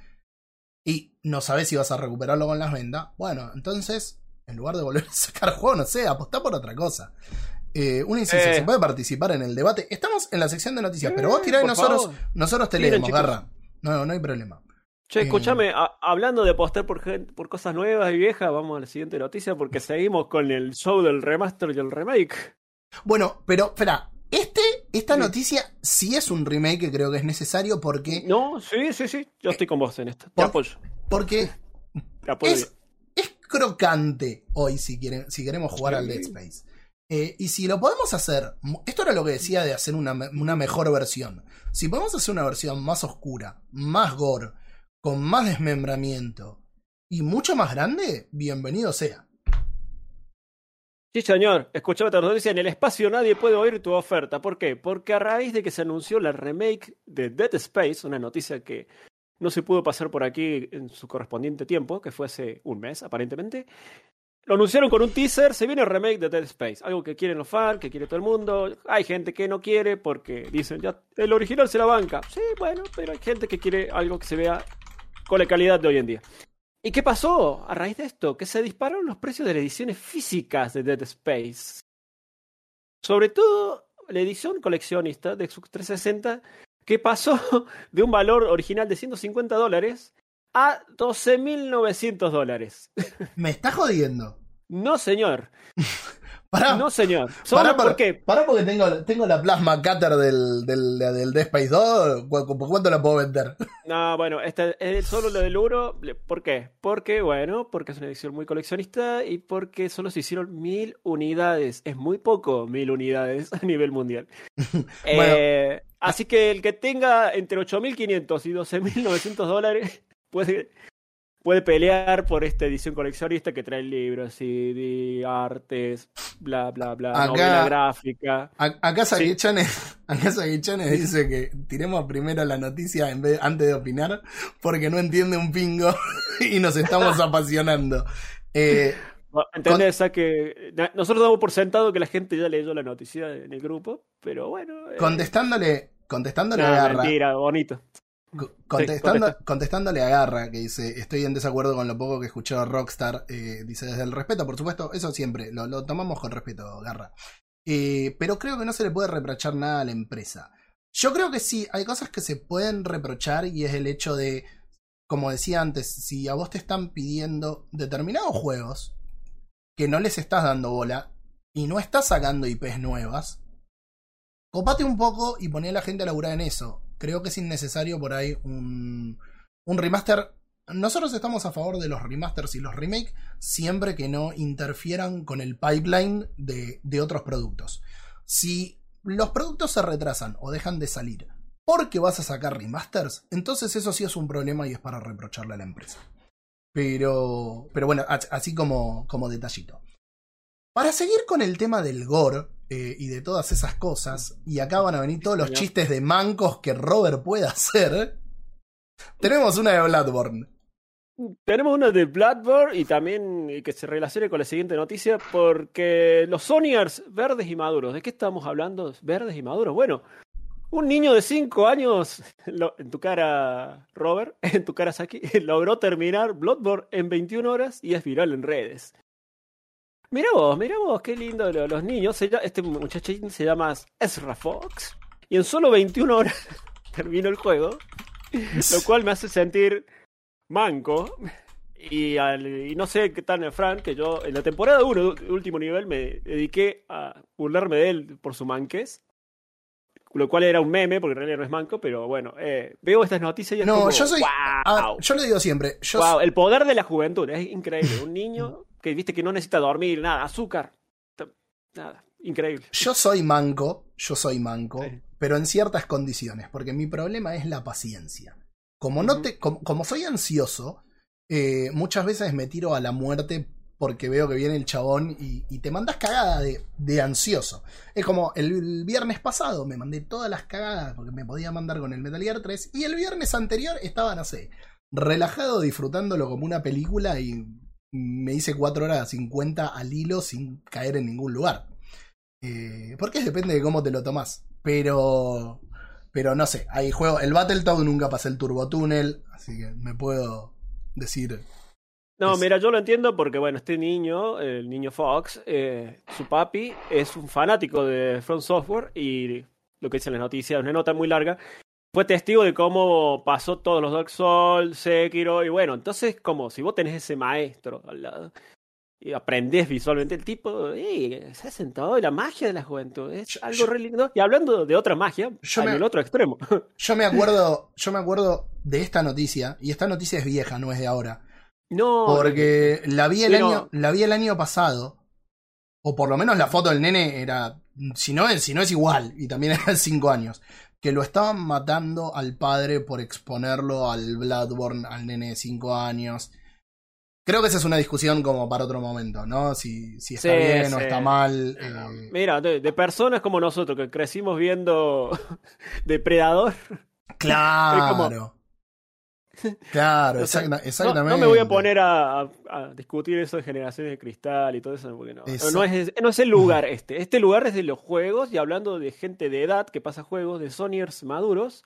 [SPEAKER 2] y no sabes si vas a recuperarlo con las vendas, bueno, entonces, en lugar de volver a sacar juego, no sé, apostá por otra cosa. Eh, una incidencia,
[SPEAKER 3] Eh.
[SPEAKER 2] ¿se puede participar en el debate? Estamos en la sección de noticias, pero vos
[SPEAKER 3] Eh,
[SPEAKER 2] tirá y nosotros,
[SPEAKER 3] favor.
[SPEAKER 2] nosotros te
[SPEAKER 3] Miren,
[SPEAKER 2] leemos,
[SPEAKER 3] chicos.
[SPEAKER 2] garra. No, no hay problema.
[SPEAKER 3] Che,
[SPEAKER 2] Eh.
[SPEAKER 3] escúchame, hablando de apostar por, por cosas nuevas y viejas, vamos a la siguiente noticia porque seguimos con el show del remaster y el remake.
[SPEAKER 2] Bueno, pero, espera, este, esta
[SPEAKER 3] Sí.
[SPEAKER 2] noticia sí es un remake que creo que es necesario porque,
[SPEAKER 3] No, sí, sí, sí, yo estoy con vos en esto. Te
[SPEAKER 2] Por-
[SPEAKER 3] apoyo.
[SPEAKER 2] porque
[SPEAKER 3] Te apoyo.
[SPEAKER 2] es, es crocante hoy si, quieren, si queremos jugar
[SPEAKER 3] Sí.
[SPEAKER 2] al Dead Space. Eh, y si lo podemos hacer, esto era lo que decía de hacer una, una mejor versión. Si podemos hacer una versión más oscura, más gore, con más desmembramiento y mucho más grande, bienvenido sea.
[SPEAKER 3] Sí, señor. Escuchame otra noticia. En el espacio nadie puede oír tu oferta. ¿Por qué? Porque a raíz de que se anunció la remake de Dead Space, una noticia que no se pudo pasar por aquí en su correspondiente tiempo, que fue hace un mes aparentemente, lo anunciaron con un teaser. Se viene el remake de Dead Space. Algo que quieren los fans, que quiere todo el mundo. Hay gente que no quiere porque dicen, ya el original se la banca. Sí, bueno, pero hay gente que quiere algo que se vea con la calidad de hoy en día. ¿Y qué pasó a raíz de esto? Que se dispararon los precios de las ediciones físicas de Dead Space. Sobre todo la edición coleccionista de Xbox 360, que pasó de un valor original de 150 dólares a 12.900 dólares.
[SPEAKER 2] Me está jodiendo.
[SPEAKER 3] No, señor.
[SPEAKER 2] Pará,
[SPEAKER 3] No, señor. ¿Solo
[SPEAKER 2] pará, pará,
[SPEAKER 3] por qué?
[SPEAKER 2] pará porque tengo, tengo la plasma cutter del, del, del Dead Space 2. ¿Cu- cu- ¿Por cuánto la puedo vender?
[SPEAKER 3] No, bueno, este es solo lo del euro. ¿Por qué? Porque, bueno, porque es una edición muy coleccionista y porque solo se hicieron mil unidades. Es muy poco, mil unidades a nivel mundial. Eh, así que el que tenga entre 8.500 y 12.900 dólares puede, puede pelear por esta edición coleccionista que trae libros, CD, artes, bla, bla, bla,
[SPEAKER 2] Acá-
[SPEAKER 3] novela gráfica.
[SPEAKER 2] A- Acá
[SPEAKER 3] Sí.
[SPEAKER 2] Saguichones, acá Saguichones dice que tiremos primero la noticia en vez, antes de opinar, porque no entiende un pingo y nos estamos apasionando. Eh,
[SPEAKER 3] ¿Entendés? que nosotros damos por sentado que la gente ya leyó la noticia en el grupo, pero bueno. eh,
[SPEAKER 2] contestándole, contestándole
[SPEAKER 3] no,
[SPEAKER 2] a Garra,
[SPEAKER 3] mentira, bonito.
[SPEAKER 2] Contestando, contestándole a Garra, que dice, estoy en desacuerdo con lo poco que escuchó Rockstar, eh, dice desde el respeto, por supuesto, eso siempre, lo, lo tomamos con respeto, Garra. Eh, pero creo que no se le puede reprochar nada a la empresa. Yo creo que sí, hay cosas que se pueden reprochar y es el hecho de, como decía antes, si a vos te están pidiendo determinados juegos que no les estás dando bola y no estás sacando IPs nuevas, copate un poco y poné a la gente a laburar en eso. Creo que es innecesario por ahí un, un remaster. Nosotros estamos a favor de los remasters y los remakes siempre que no interfieran con el pipeline de, de otros productos. Si los productos se retrasan o dejan de salir porque vas a sacar remasters, entonces eso sí es un problema y es para reprocharle a la empresa. Pero, pero bueno, as- así como, como detallito. Para seguir con el tema del gore eh, y de todas esas cosas, y acá van a venir todos los chistes de mancos que Robert puede hacer, tenemos una de Bloodborne.
[SPEAKER 3] Tenemos una de Bloodborne y también eh, que se relacione con la siguiente noticia porque los Sonyers verdes y maduros. ¿De qué estamos hablando? Verdes y maduros. Bueno, un niño de 5 años, lo- en tu cara, Robert, en tu cara, Saki, logró terminar Bloodborne en 21 horas y es viral en redes. Mira vos, mira vos, qué lindo lo- los niños. Este muchachín se llama Ezra Fox y en solo 21 horas terminó el juego lo cual me hace sentir manco. Y, al- y no sé qué tal Frank, que yo en la temporada 1, último nivel, me dediqué a burlarme de él por su manques. Lo cual era un meme, porque en realidad no es manco, pero bueno, eh, veo estas noticias y es
[SPEAKER 2] No,
[SPEAKER 3] como,
[SPEAKER 2] yo soy.
[SPEAKER 3] ¡Wow!
[SPEAKER 2] a yo le digo siempre. Yo
[SPEAKER 3] ¡Wow! El poder de la juventud, es increíble. Un niño que viste que no necesita dormir, nada, azúcar, nada, increíble.
[SPEAKER 2] Yo soy manco, yo soy manco,
[SPEAKER 3] Sí.
[SPEAKER 2] pero en ciertas condiciones, porque mi problema es la paciencia. Como no te, como, como soy ansioso, eh, muchas veces me tiro a la muerte porque veo que viene el chabón y, y te mandas cagada de, de ansioso. Es como el, viernes pasado me mandé todas las cagadas porque me podía mandar con el Metal Gear 3 y el viernes anterior estaba, no sé, relajado, disfrutándolo como una película y me hice 4 horas 50 al hilo sin caer en ningún lugar. Eh, porque depende de cómo te lo tomas. Pero. Pero no sé, hay juego. El Battletoad nunca pasé el Turbo Tunnel, así que me puedo decir.
[SPEAKER 3] No,
[SPEAKER 2] Es-
[SPEAKER 3] mira, yo lo entiendo porque, bueno, este niño, el niño Fox, eh, su papi es un fanático de Front Software y lo que dice en la noticia, una nota muy larga, fue testigo de cómo pasó todos los Dark Souls, Sekiro, y bueno, entonces, como si vos tenés ese maestro al lado y aprendés visualmente, el tipo se ha sentado en la magia de la juventud, es algo
[SPEAKER 2] yo-
[SPEAKER 3] re lindo. Y hablando de otra magia,
[SPEAKER 2] Yo
[SPEAKER 3] en
[SPEAKER 2] me-
[SPEAKER 3] el otro extremo.
[SPEAKER 2] Yo me acuerdo. Yo me acuerdo de esta noticia. Y esta noticia es vieja, no es de ahora.
[SPEAKER 3] no,
[SPEAKER 2] Porque la vi el
[SPEAKER 3] Pero-
[SPEAKER 2] año, la vi el año pasado. O por lo menos la foto del nene era. Si no es, si no es igual. Y también era de 5 años. Que lo estaban matando al padre por exponerlo al Bloodborne, al nene de 5 años. Creo que esa es una discusión como para otro momento, ¿no? Si, si está
[SPEAKER 3] Sí,
[SPEAKER 2] bien o está mal. eh,
[SPEAKER 3] Mira, de, de personas como nosotros que crecimos viendo Depredador,
[SPEAKER 2] claro. Claro,
[SPEAKER 3] O sea,
[SPEAKER 2] exacta-
[SPEAKER 3] no,
[SPEAKER 2] exactamente.
[SPEAKER 3] no me voy a poner a, a- a discutir eso de generaciones de cristal y todo eso, porque no, no, es, no es el lugar este. Este lugar es de los juegos y hablando de gente de edad que pasa juegos, de Sonyers maduros.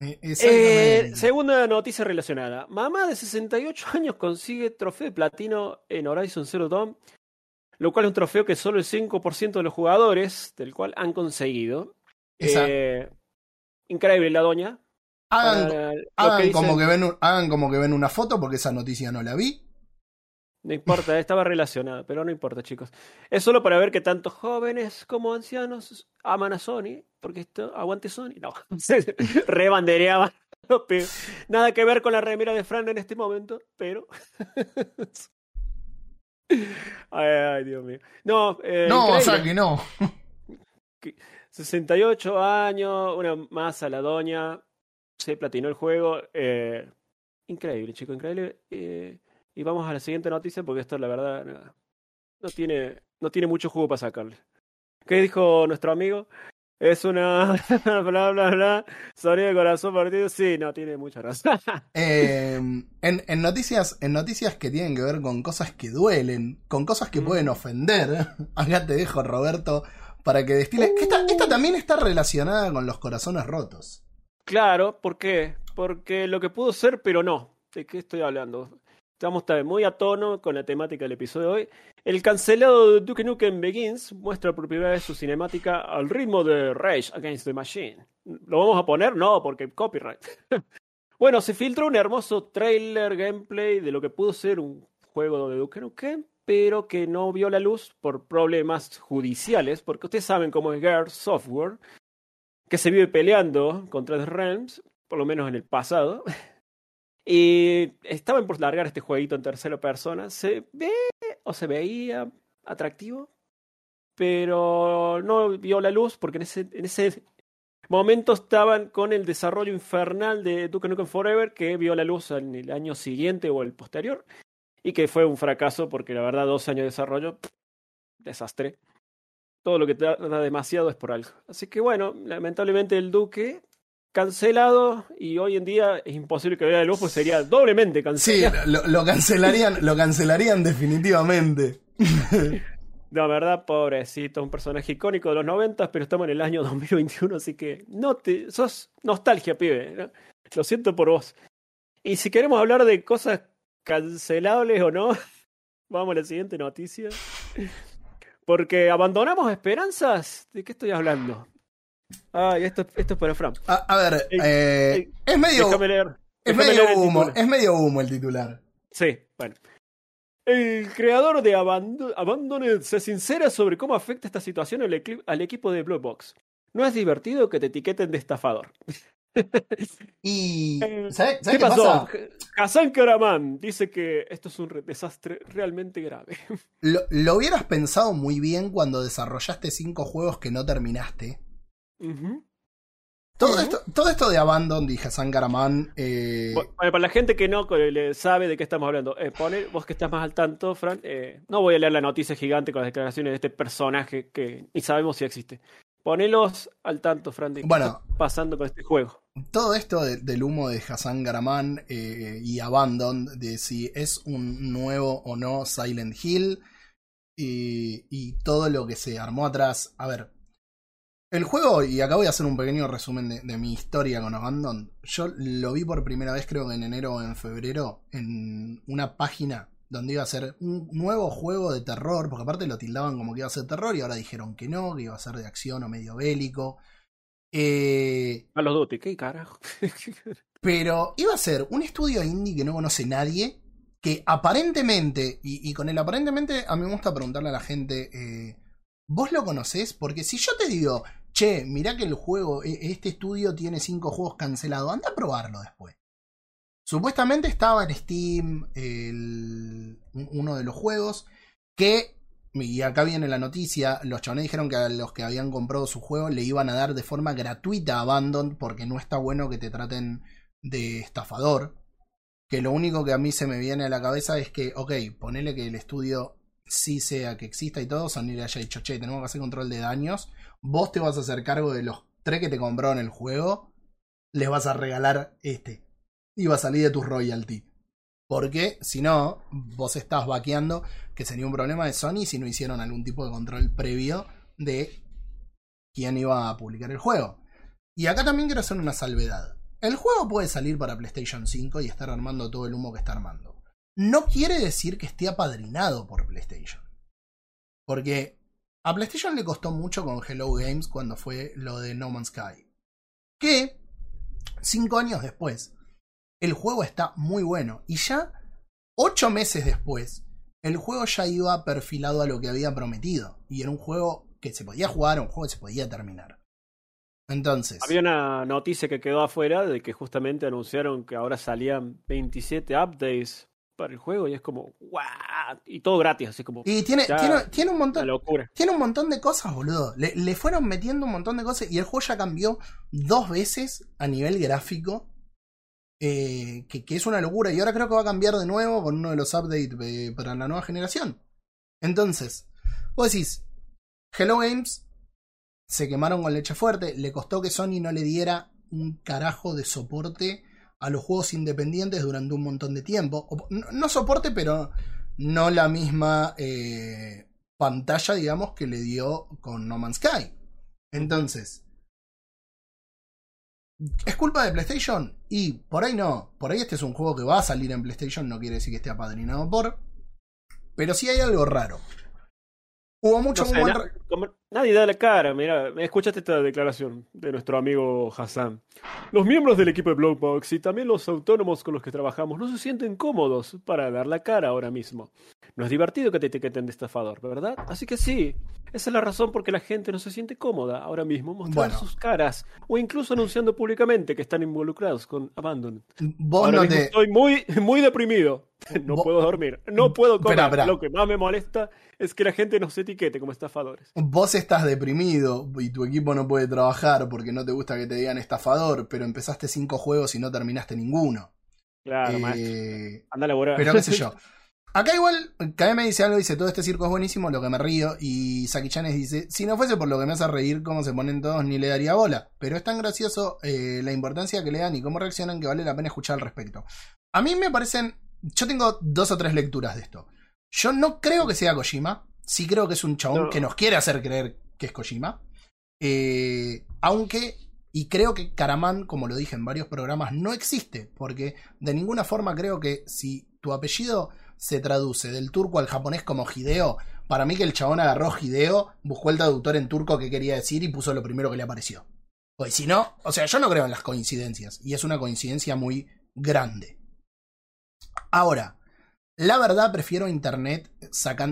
[SPEAKER 2] Eh,
[SPEAKER 3] Eh, segunda noticia relacionada. Mamá de 68 años consigue trofeo de platino en Horizon Zero Dawn, lo cual es un trofeo que solo el 5% de los jugadores del cual han conseguido.
[SPEAKER 2] Esa-
[SPEAKER 3] Eh, increíble la doña.
[SPEAKER 2] Hagan,
[SPEAKER 3] Para lo
[SPEAKER 2] hagan
[SPEAKER 3] que
[SPEAKER 2] como que ven hagan como que ven una foto porque esa noticia no la vi.
[SPEAKER 3] No importa, estaba relacionada, pero no importa, chicos. Es solo para ver que tanto jóvenes como ancianos aman a Sony, porque esto, aguante Sony. No, se rebandereaba. pero Nada que ver con la remera de Fran en este momento, pero. ay, ay, Dios mío. No, eh,
[SPEAKER 2] no, o sea que no.
[SPEAKER 3] 68 años, una más a la doña, se platinó el juego. eh, increíble, chico, increíble. eh, y vamos a la siguiente noticia porque esto, la verdad, no, no tiene, no tiene mucho jugo para sacarle. ¿Qué dijo nuestro amigo? Es una bla bla bla. Sonido de corazón partido. Sí, no tiene mucha razón.
[SPEAKER 2] Eh, en, en noticias, en noticias que tienen que ver con cosas que duelen, con cosas que
[SPEAKER 3] Mm.
[SPEAKER 2] pueden ofender. Acá te dejo, Roberto, para que destile. que esta, esta también está relacionada con los corazones rotos.
[SPEAKER 3] Claro, ¿por qué? Porque lo que pudo ser, pero no. ¿De qué estoy hablando? Estamos también muy a tono con la temática del episodio de hoy. El cancelado de Duke Nukem Begins muestra por primera vez su cinemática al ritmo de Rage Against the Machine. ¿Lo vamos a poner? No, porque copyright. bueno, se filtró un hermoso trailer gameplay de lo que pudo ser un juego de Duke Nukem, pero que no vio la luz por problemas judiciales, porque ustedes saben cómo es Gears Software, que se vive peleando contra The Realms, por lo menos en el pasado. Y estaban por largar este jueguito en tercera persona. Se ve o se veía atractivo, pero no vio la luz porque en ese, en ese momento estaban con el desarrollo infernal de Duke Nukem Forever que vio la luz en el año siguiente o el posterior y que fue un fracaso porque la verdad dos años de desarrollo, desastre. Todo lo que tarda demasiado es por algo. Así que bueno, lamentablemente el Duque cancelado y hoy en día es imposible que vea la luz, pues sería doblemente
[SPEAKER 2] Sí,
[SPEAKER 3] cancelado.
[SPEAKER 2] lo, lo cancelarían, lo cancelarían definitivamente.
[SPEAKER 3] No, verdad, pobrecito, un personaje icónico de los 90, pero estamos en el año 2021, así que no te, sos nostalgia, pibe. ¿no? Lo siento por vos. Y si queremos hablar de cosas cancelables o no, vamos a la siguiente noticia. Porque abandonamos esperanzas. ¿De qué estoy hablando? Ay, esto, esto es para Fran.
[SPEAKER 2] A, a ver, eh, es medio,
[SPEAKER 3] Déjame leer.
[SPEAKER 2] es medio humo, es medio humo el titular.
[SPEAKER 3] Sí, bueno. El creador de Abando- Abandoned se sincera sobre cómo afecta esta situación al, equi- al equipo de Blue Box. No es divertido que te etiqueten de estafador.
[SPEAKER 2] Y
[SPEAKER 3] Eh,
[SPEAKER 2] ¿sabes,
[SPEAKER 3] ¿Qué
[SPEAKER 2] qué,
[SPEAKER 3] pasó?
[SPEAKER 2] pasa?
[SPEAKER 3] Hassan Karaman dice que esto es un re- desastre realmente grave.
[SPEAKER 2] Lo, lo hubieras pensado muy bien cuando desarrollaste cinco juegos que no terminaste. Todo, esto, todo esto de Abandon, de Hassan Karaman, eh,
[SPEAKER 3] Bueno, para la gente que no le sabe de qué estamos hablando, eh, pone, vos que estás más al tanto, Fran, eh, no voy a leer la noticia gigante con las declaraciones de este personaje que ni sabemos si existe. Ponelos al tanto, Fran, de qué
[SPEAKER 2] Bueno.
[SPEAKER 3] está pasando con este juego.
[SPEAKER 2] Todo esto de- del humo de Hassan Garaman eh, y Abandon, de si es un nuevo o no Silent Hill, y, y todo lo que se armó atrás. A ver, el juego, y acá voy a hacer un pequeño resumen de, de mi historia con Abandon. Yo lo vi por primera vez, creo que en enero o en febrero, en una página donde iba a ser un nuevo juego de terror, porque aparte lo tildaban como que iba a ser terror y ahora dijeron que no, que iba a ser de acción o medio bélico. Eh,
[SPEAKER 3] A los Duty, ¿qué carajo?
[SPEAKER 2] pero iba a ser un estudio indie que no conoce nadie, que aparentemente, y, y con el aparentemente a mí me gusta preguntarle a la gente, eh, ¿vos lo conocés? Porque si yo te digo, che, mirá que el juego, e- este estudio tiene cinco juegos cancelados, anda a probarlo después. Supuestamente estaba en Steam el- uno de los juegos que, y acá viene la noticia, los chavales dijeron que a los que habían comprado su juego le iban a dar de forma gratuita Abandon porque no está bueno que te traten de estafador. Que lo único que a mí se me viene a la cabeza es que, ok, ponele que el estudio sí sea que exista y todo, Sony le haya dicho, che, tenemos que hacer control de daños, vos te vas a hacer cargo de los tres que te compró en el juego, les vas a regalar este. Y va a salir de tu royalty. Porque si no, vos estás vaqueando que sería un problema de Sony si no hicieron algún tipo de control previo de quién iba a publicar el juego. Y acá también quiero hacer una salvedad. El juego puede salir para PlayStation 5 y estar armando todo el humo que está armando. No quiere decir que esté apadrinado por PlayStation. Porque a PlayStation le costó mucho con Hello Games cuando fue lo de No Man's Sky. Que, cinco años después, el juego está muy bueno. Y ya, ocho meses después, el juego ya iba perfilado a lo que había prometido. Y era un juego que se podía jugar, un juego que se podía terminar. Entonces,
[SPEAKER 3] Había una noticia que quedó afuera de que justamente anunciaron que ahora salían 27 updates para el juego y es como, ¡guau! Y todo gratis, así como,
[SPEAKER 2] y tiene,
[SPEAKER 3] ya,
[SPEAKER 2] tiene, tiene un montón,
[SPEAKER 3] locura.
[SPEAKER 2] tiene un montón de cosas, boludo. Le, le fueron metiendo un montón de cosas y el juego ya cambió dos veces a nivel gráfico. Eh, que, es una locura. Y ahora creo que va a cambiar de nuevo con uno de los updates para la nueva generación. Entonces, vos decís, Hello Games se quemaron con leche fuerte. Le costó que Sony no le diera un carajo de soporte a los juegos independientes durante un montón de tiempo. No soporte, pero no la misma eh, pantalla, digamos, que le dio con No Man's Sky. Entonces, ¿es culpa de PlayStation? Y por ahí no. Por ahí este es un juego que va a salir en PlayStation, no quiere decir que esté apadrinado por. Pero sí hay algo raro. Hubo mucho
[SPEAKER 3] No sé,
[SPEAKER 2] buen
[SPEAKER 3] na-
[SPEAKER 2] re-
[SPEAKER 3] como- nadie da la cara. Mira, escuchaste esta declaración de nuestro amigo Hassan. Los miembros del equipo de Blowbox y también los autónomos con los que trabajamos no se sienten cómodos para dar la cara ahora mismo. No es divertido que te etiqueten de estafador, ¿verdad? Así que sí, esa es la razón por que la gente no se siente cómoda ahora mismo mostrando
[SPEAKER 2] Bueno.
[SPEAKER 3] sus caras o incluso anunciando públicamente que están involucrados con Abandon.
[SPEAKER 2] No te.
[SPEAKER 3] estoy muy, muy deprimido. No
[SPEAKER 2] Vos-
[SPEAKER 3] puedo dormir, no puedo comer. Lo que más me molesta es que la gente nos etiquete como estafadores.
[SPEAKER 2] Vos estás deprimido y tu equipo no puede trabajar porque no te gusta que te digan estafador, pero empezaste cinco juegos y no terminaste ninguno.
[SPEAKER 3] Claro, maestro.
[SPEAKER 2] Eh,
[SPEAKER 3] Anda a
[SPEAKER 2] pero qué sé yo. Acá igual, KM dice algo, dice, todo este circo es buenísimo, lo que me río, y Saki Chanes dice, si no fuese por lo que me hace reír cómo se ponen todos, ni le daría bola. Pero es tan gracioso eh, la importancia que le dan y cómo reaccionan que vale la pena escuchar al respecto. A mí me parecen, yo tengo dos o tres lecturas de esto. Yo no creo que sea Kojima, sí creo que es un chabón
[SPEAKER 3] No.
[SPEAKER 2] que nos quiere hacer creer que es Kojima. Eh, aunque, y creo que Karaman, como lo dije en varios programas, no existe, porque de ninguna forma creo que si tu apellido se traduce del turco al japonés como Hideo, para mí que el chabón agarró Hideo, buscó el traductor en turco que quería decir y puso lo primero que le apareció. Pues si no, o sea, yo no creo en las coincidencias, y es una coincidencia muy grande. Ahora, la verdad prefiero internet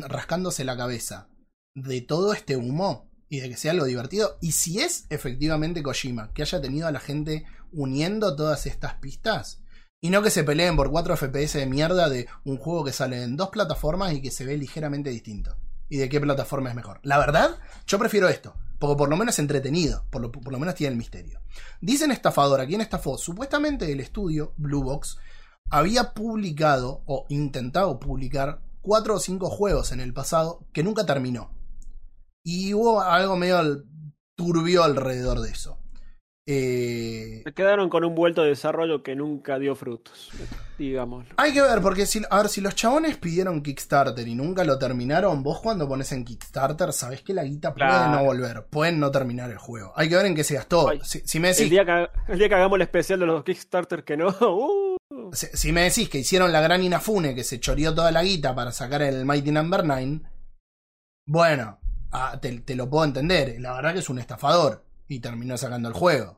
[SPEAKER 2] rascándose la cabeza de todo este humo y de que sea algo divertido. Y si es efectivamente Kojima, que haya tenido a la gente uniendo todas estas pistas. Y no que se peleen por 4 FPS de mierda de un juego que sale en dos plataformas y que se ve ligeramente distinto. ¿Y de qué plataforma es mejor? La verdad, yo prefiero esto. Porque por lo menos es entretenido. Por lo, menos tiene el misterio. Dicen estafador. ¿A quién estafó? Supuestamente el estudio, Blue Box, había publicado o intentado publicar cuatro o cinco juegos en el pasado que nunca terminó. Y hubo algo medio turbio alrededor de eso. Eh,
[SPEAKER 3] Se quedaron con un vuelto de desarrollo que nunca dio frutos, digamos.
[SPEAKER 2] hay que ver, porque si, a ver, si los chabones pidieron Kickstarter y nunca lo terminaron, vos cuando pones en Kickstarter sabés que la guita puede no volver, pueden no terminar el juego. Hay que ver en qué se gastó. Si, si me
[SPEAKER 3] El
[SPEAKER 2] decís,
[SPEAKER 3] día, que, el día que hagamos el especial de los Kickstarter que no, uh,
[SPEAKER 2] si, si me decís que hicieron la gran Inafune, que se choreó toda la guita para sacar el Mighty Number 9, bueno, ah, te, te lo puedo entender. La verdad que es un estafador y terminó sacando el juego.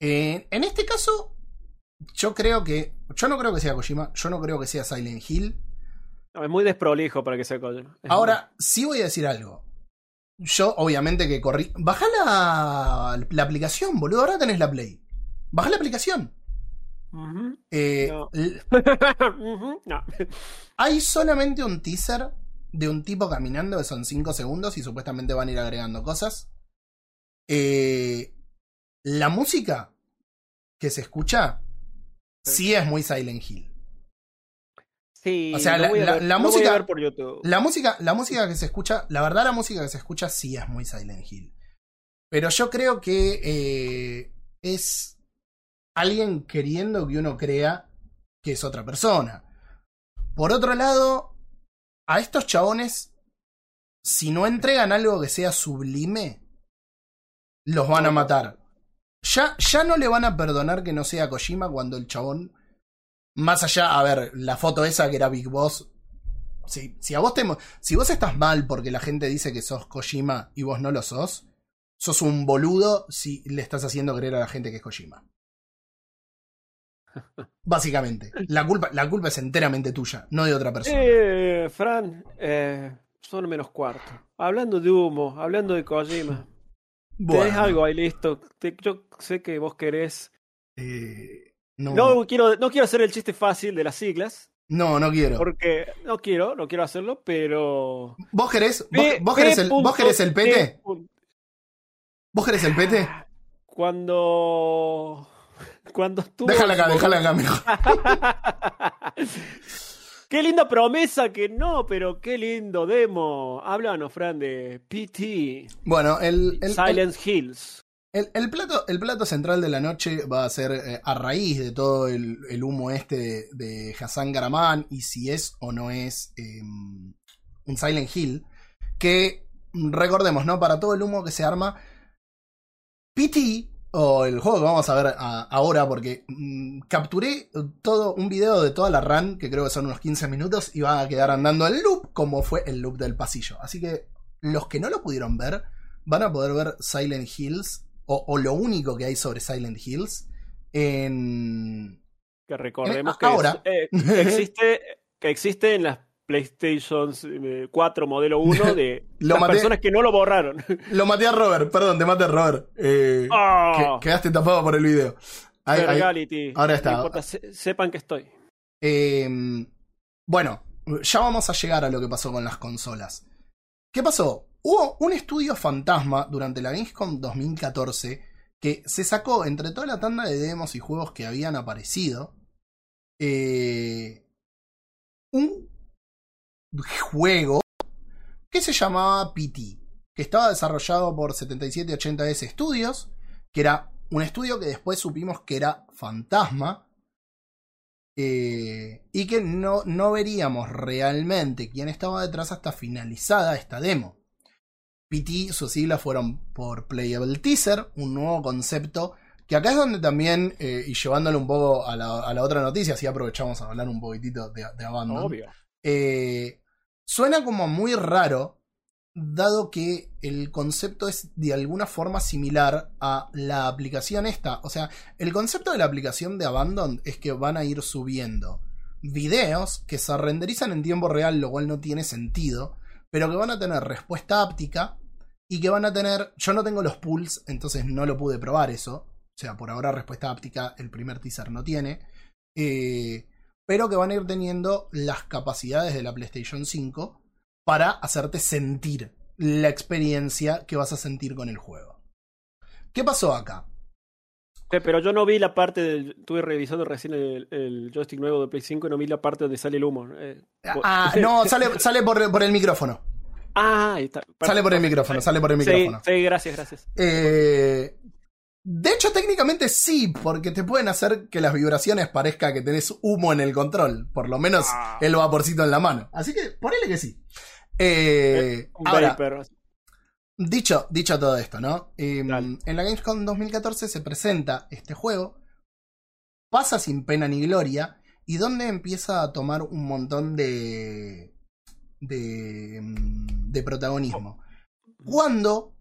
[SPEAKER 2] Eh, en este caso, yo creo que. Yo no creo que sea Kojima, yo no creo que sea Silent Hill.
[SPEAKER 3] no, es muy desprolijo para que sea Kojima. Es
[SPEAKER 2] Ahora, sí voy a decir algo. Yo, obviamente, que corrí. Baja la, la aplicación, boludo. Ahora tenés la Play. Baja la aplicación. Eh,
[SPEAKER 3] No. no.
[SPEAKER 2] Hay solamente un teaser de un tipo caminando que son 5 segundos y supuestamente van a ir agregando cosas. Eh, la música que se escucha sí es muy Silent Hill.
[SPEAKER 3] Sí,
[SPEAKER 2] O sea, la- música-
[SPEAKER 3] por YouTube.
[SPEAKER 2] La música, la música que se escucha, la verdad la música que se escucha sí es muy Silent Hill. Pero yo creo que eh, es alguien queriendo que uno crea que es otra persona. Por otro lado, a estos chabones, si no entregan algo que sea sublime, los van a matar. Ya, ya no le van a perdonar que no sea Kojima cuando el chabón, más allá, a ver, la foto esa que era Big Boss, si, si a vos te, si vos estás mal porque la gente dice que sos Kojima y vos no lo sos, sos un boludo si le estás haciendo creer a la gente que es Kojima. Básicamente, la culpa, la culpa es enteramente tuya, no de otra persona.
[SPEAKER 3] Eh, Fran, eh, son menos cuarto. Hablando de humo, hablando de Kojima.
[SPEAKER 2] Bueno,
[SPEAKER 3] Tenés algo ahí listo. Te- yo sé que vos querés.
[SPEAKER 2] eh, no,
[SPEAKER 3] No quiero, no quiero hacer el chiste fácil de las siglas,
[SPEAKER 2] no, no quiero.
[SPEAKER 3] porque no quiero, no quiero hacerlo, pero.
[SPEAKER 2] ¿Vos querés, vos,
[SPEAKER 3] P-
[SPEAKER 2] vos querés, el, vos querés el pete? ¿Vos querés el pete?
[SPEAKER 3] Cuando. Cuando estuvo.
[SPEAKER 2] Déjala acá, déjala acá, mejor.
[SPEAKER 3] Qué linda promesa que no, pero qué lindo demo. Háblanos, Fran, de PT,
[SPEAKER 2] Bueno, el, el, el,
[SPEAKER 3] Silent Hills.
[SPEAKER 2] el- el plato, el plato central de la noche va a ser eh, a raíz de todo el, humo este de, de Hassan Karaman y si es o no es eh, un Silent Hill. Que recordemos, ¿no? Para todo el humo que se arma, PT, o el juego que vamos a ver a- ahora, porque mm, capturé todo un video de toda la run, que creo que son unos 15 minutos, y va a quedar andando el loop, como fue el loop del pasillo. Así que los que no lo pudieron ver, van a poder ver Silent Hills, o, o lo único que hay sobre Silent Hills, en...
[SPEAKER 3] Que recordemos
[SPEAKER 2] Eh,
[SPEAKER 3] que,
[SPEAKER 2] ahora.
[SPEAKER 3] es- eh, que existe, que existe en las PlayStation 4 modelo 1 de
[SPEAKER 2] Lo
[SPEAKER 3] las
[SPEAKER 2] maté.
[SPEAKER 3] personas que no lo borraron.
[SPEAKER 2] Lo maté a Robert, perdón, te maté a Robert. Eh,
[SPEAKER 3] ¡Ah!
[SPEAKER 2] que- quedaste tapado por el video. Ahí- ahora está.
[SPEAKER 3] No importa, se- sepan que estoy.
[SPEAKER 2] Eh, bueno, ya vamos a llegar a lo que pasó con las consolas. ¿Qué pasó? Hubo un estudio fantasma durante la Gamescom 2014 que se sacó entre toda la tanda de demos y juegos que habían aparecido eh, un juego que se llamaba PT, que estaba desarrollado por 7780S Studios, que era un estudio que después supimos que era fantasma, eh, y que no, no veríamos realmente quién estaba detrás hasta finalizada esta demo. PT, sus siglas fueron por Playable Teaser, un nuevo concepto que acá es donde también, eh, y llevándolo un poco a la, a la otra noticia, así aprovechamos a hablar un poquitito de, de Abandon. Eh, suena como muy raro, dado que el concepto es de alguna forma similar a la aplicación esta. O sea, el concepto de la aplicación de Abandon es que van a ir subiendo videos que se renderizan en tiempo real, lo cual no tiene sentido, pero que van a tener respuesta áptica y que van a tener... Yo no tengo los pools, entonces no lo pude probar eso. O sea, por ahora respuesta áptica el primer teaser no tiene. Eh, pero que van a ir teniendo las capacidades de la PlayStation 5 para hacerte sentir la experiencia que vas a sentir con el juego. ¿Qué pasó acá?
[SPEAKER 3] Pero yo no vi la parte del. Estuve revisando recién el, el joystick nuevo de Play 5 y no vi la parte donde sale el humo. Eh, bo-
[SPEAKER 2] Ah, no, sale, sale por, por el micrófono.
[SPEAKER 3] Ah, ahí está.
[SPEAKER 2] Sale por el micrófono, sale por el
[SPEAKER 3] Sí,
[SPEAKER 2] micrófono.
[SPEAKER 3] sí, gracias, gracias.
[SPEAKER 2] Eh, De hecho, técnicamente sí, porque te pueden hacer que las vibraciones parezca que tenés humo en el control. Por lo menos
[SPEAKER 3] Ah.
[SPEAKER 2] el vaporcito en la mano. Así que ponele que sí. Eh,
[SPEAKER 3] Un
[SPEAKER 2] ahora. Dicho, dicho todo esto, ¿no? Eh,
[SPEAKER 3] Dale.
[SPEAKER 2] en la Gamescom 2014 se presenta este juego, pasa sin pena ni gloria, y donde empieza a tomar un montón de. de. mm, de protagonismo. Cuando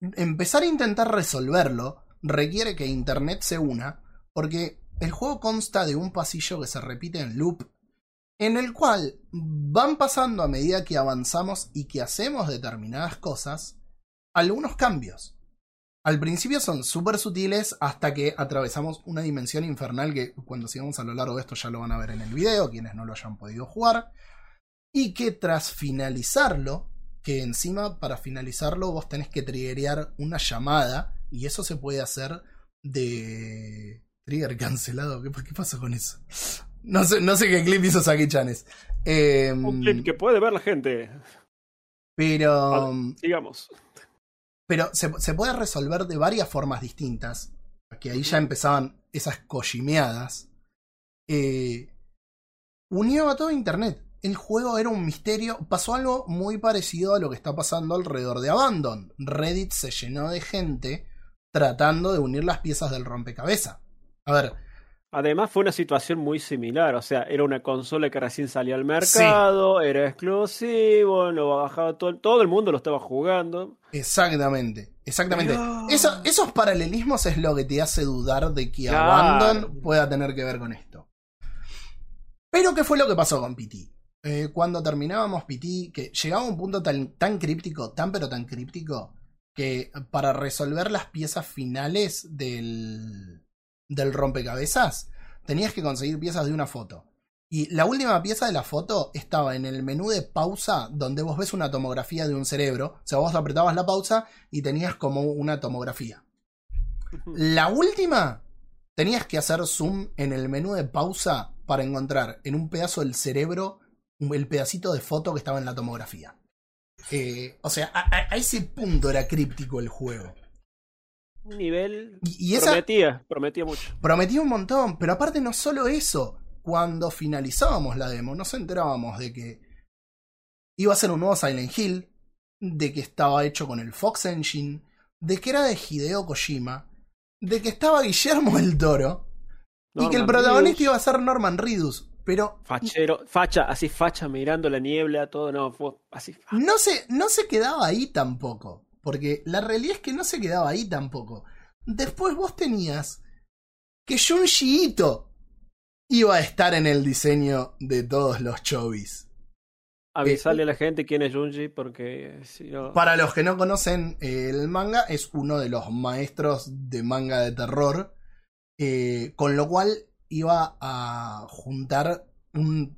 [SPEAKER 2] empezar a intentar resolverlo requiere que Internet se una, porque el juego consta de un pasillo que se repite en loop, en el cual van pasando a medida que avanzamos y que hacemos determinadas cosas, algunos cambios. Al principio son súper sutiles hasta que atravesamos una dimensión infernal que cuando sigamos a lo largo de esto ya lo van a ver en el video, quienes no lo hayan podido jugar. Y que tras finalizarlo, que encima para finalizarlo vos tenés que triggerear una llamada y eso se puede hacer de trigger cancelado. ¿Qué, qué pasó con eso? No sé, no sé qué clip hizo Saki Chanes. Eh,
[SPEAKER 3] Un clip que puede ver la gente.
[SPEAKER 2] pero
[SPEAKER 3] Digamos.
[SPEAKER 2] pero se, se puede resolver de varias formas distintas. Que ahí ya empezaban esas cojimeadas. Eh, unió a todo Internet. El juego era un misterio. Pasó algo muy parecido a lo que está pasando alrededor de Abandon. Reddit se llenó de gente tratando de unir las piezas del rompecabezas. A ver,
[SPEAKER 3] Además fue una situación muy similar, o sea, era una consola que recién salía al mercado, era exclusivo, lo bajaba todo, todo el mundo lo estaba jugando.
[SPEAKER 2] exactamente. Exactamente. Eso- esos paralelismos es lo que te hace dudar de que
[SPEAKER 3] Claro.
[SPEAKER 2] Abandon pueda tener que ver con esto. Pero, ¿qué fue lo que pasó con PT? Eh, cuando terminábamos PT, que llegaba a un punto tan, tan críptico, tan pero tan críptico, que para resolver las piezas finales del, del rompecabezas, tenías que conseguir piezas de una foto. Y la última pieza de la foto estaba en el menú de pausa, donde vos ves una tomografía de un cerebro. O sea, vos apretabas la pausa y tenías como una tomografía. La última, tenías que hacer zoom en el menú de pausa para encontrar en un pedazo del cerebro el pedacito de foto que estaba en la tomografía. Eh, o sea, a, ese punto era críptico el juego.
[SPEAKER 3] Un nivel
[SPEAKER 2] Y, y esa
[SPEAKER 3] prometía, prometía mucho.
[SPEAKER 2] prometía un montón, pero aparte no solo eso. Cuando finalizábamos la demo, nos enterábamos de que iba a ser un nuevo Silent Hill, de que estaba hecho con el Fox Engine, de que era de Hideo Kojima, de que estaba Guillermo el Toro y que el protagonista iba a ser Norman Reedus. Pero
[SPEAKER 3] Fachero, facha, así facha, mirando la niebla, todo, no, fue así.
[SPEAKER 2] no se, no se quedaba ahí tampoco. Porque la realidad es que no se quedaba ahí tampoco. Después vos tenías que Junji Ito iba a estar en el diseño de todos los chovis.
[SPEAKER 3] Avisarle a la gente quién es Junji, porque si no.
[SPEAKER 2] Para los que no conocen eh, el manga, es uno de los maestros de manga de terror. eh, con lo cual iba a juntar un,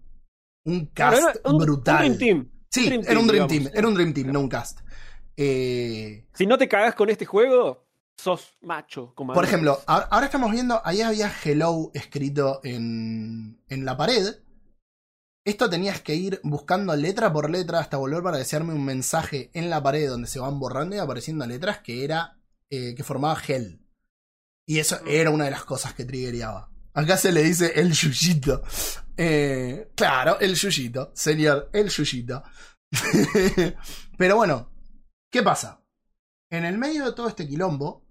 [SPEAKER 2] un cast
[SPEAKER 3] era un-
[SPEAKER 2] brutal.
[SPEAKER 3] Un Dream Team.
[SPEAKER 2] Sí,
[SPEAKER 3] Dream
[SPEAKER 2] era un Dream. Team, era un Dream Team, no un cast. Eh,
[SPEAKER 3] Si no te cagas con este juego, sos macho. Como
[SPEAKER 2] por ejemplo, ahora estamos viendo, ahí había Hello escrito en, en la pared. Esto tenías que ir buscando letra por letra hasta volver para desearme un mensaje en la pared donde se van borrando y apareciendo letras que era eh, que formaba Hell. Y eso era una de las cosas que triggereaba. Acá se le dice el yuyito. Eh, claro, el yuyito, señor, el yuyito. Pero bueno, ¿qué pasa? En el medio de todo este quilombo,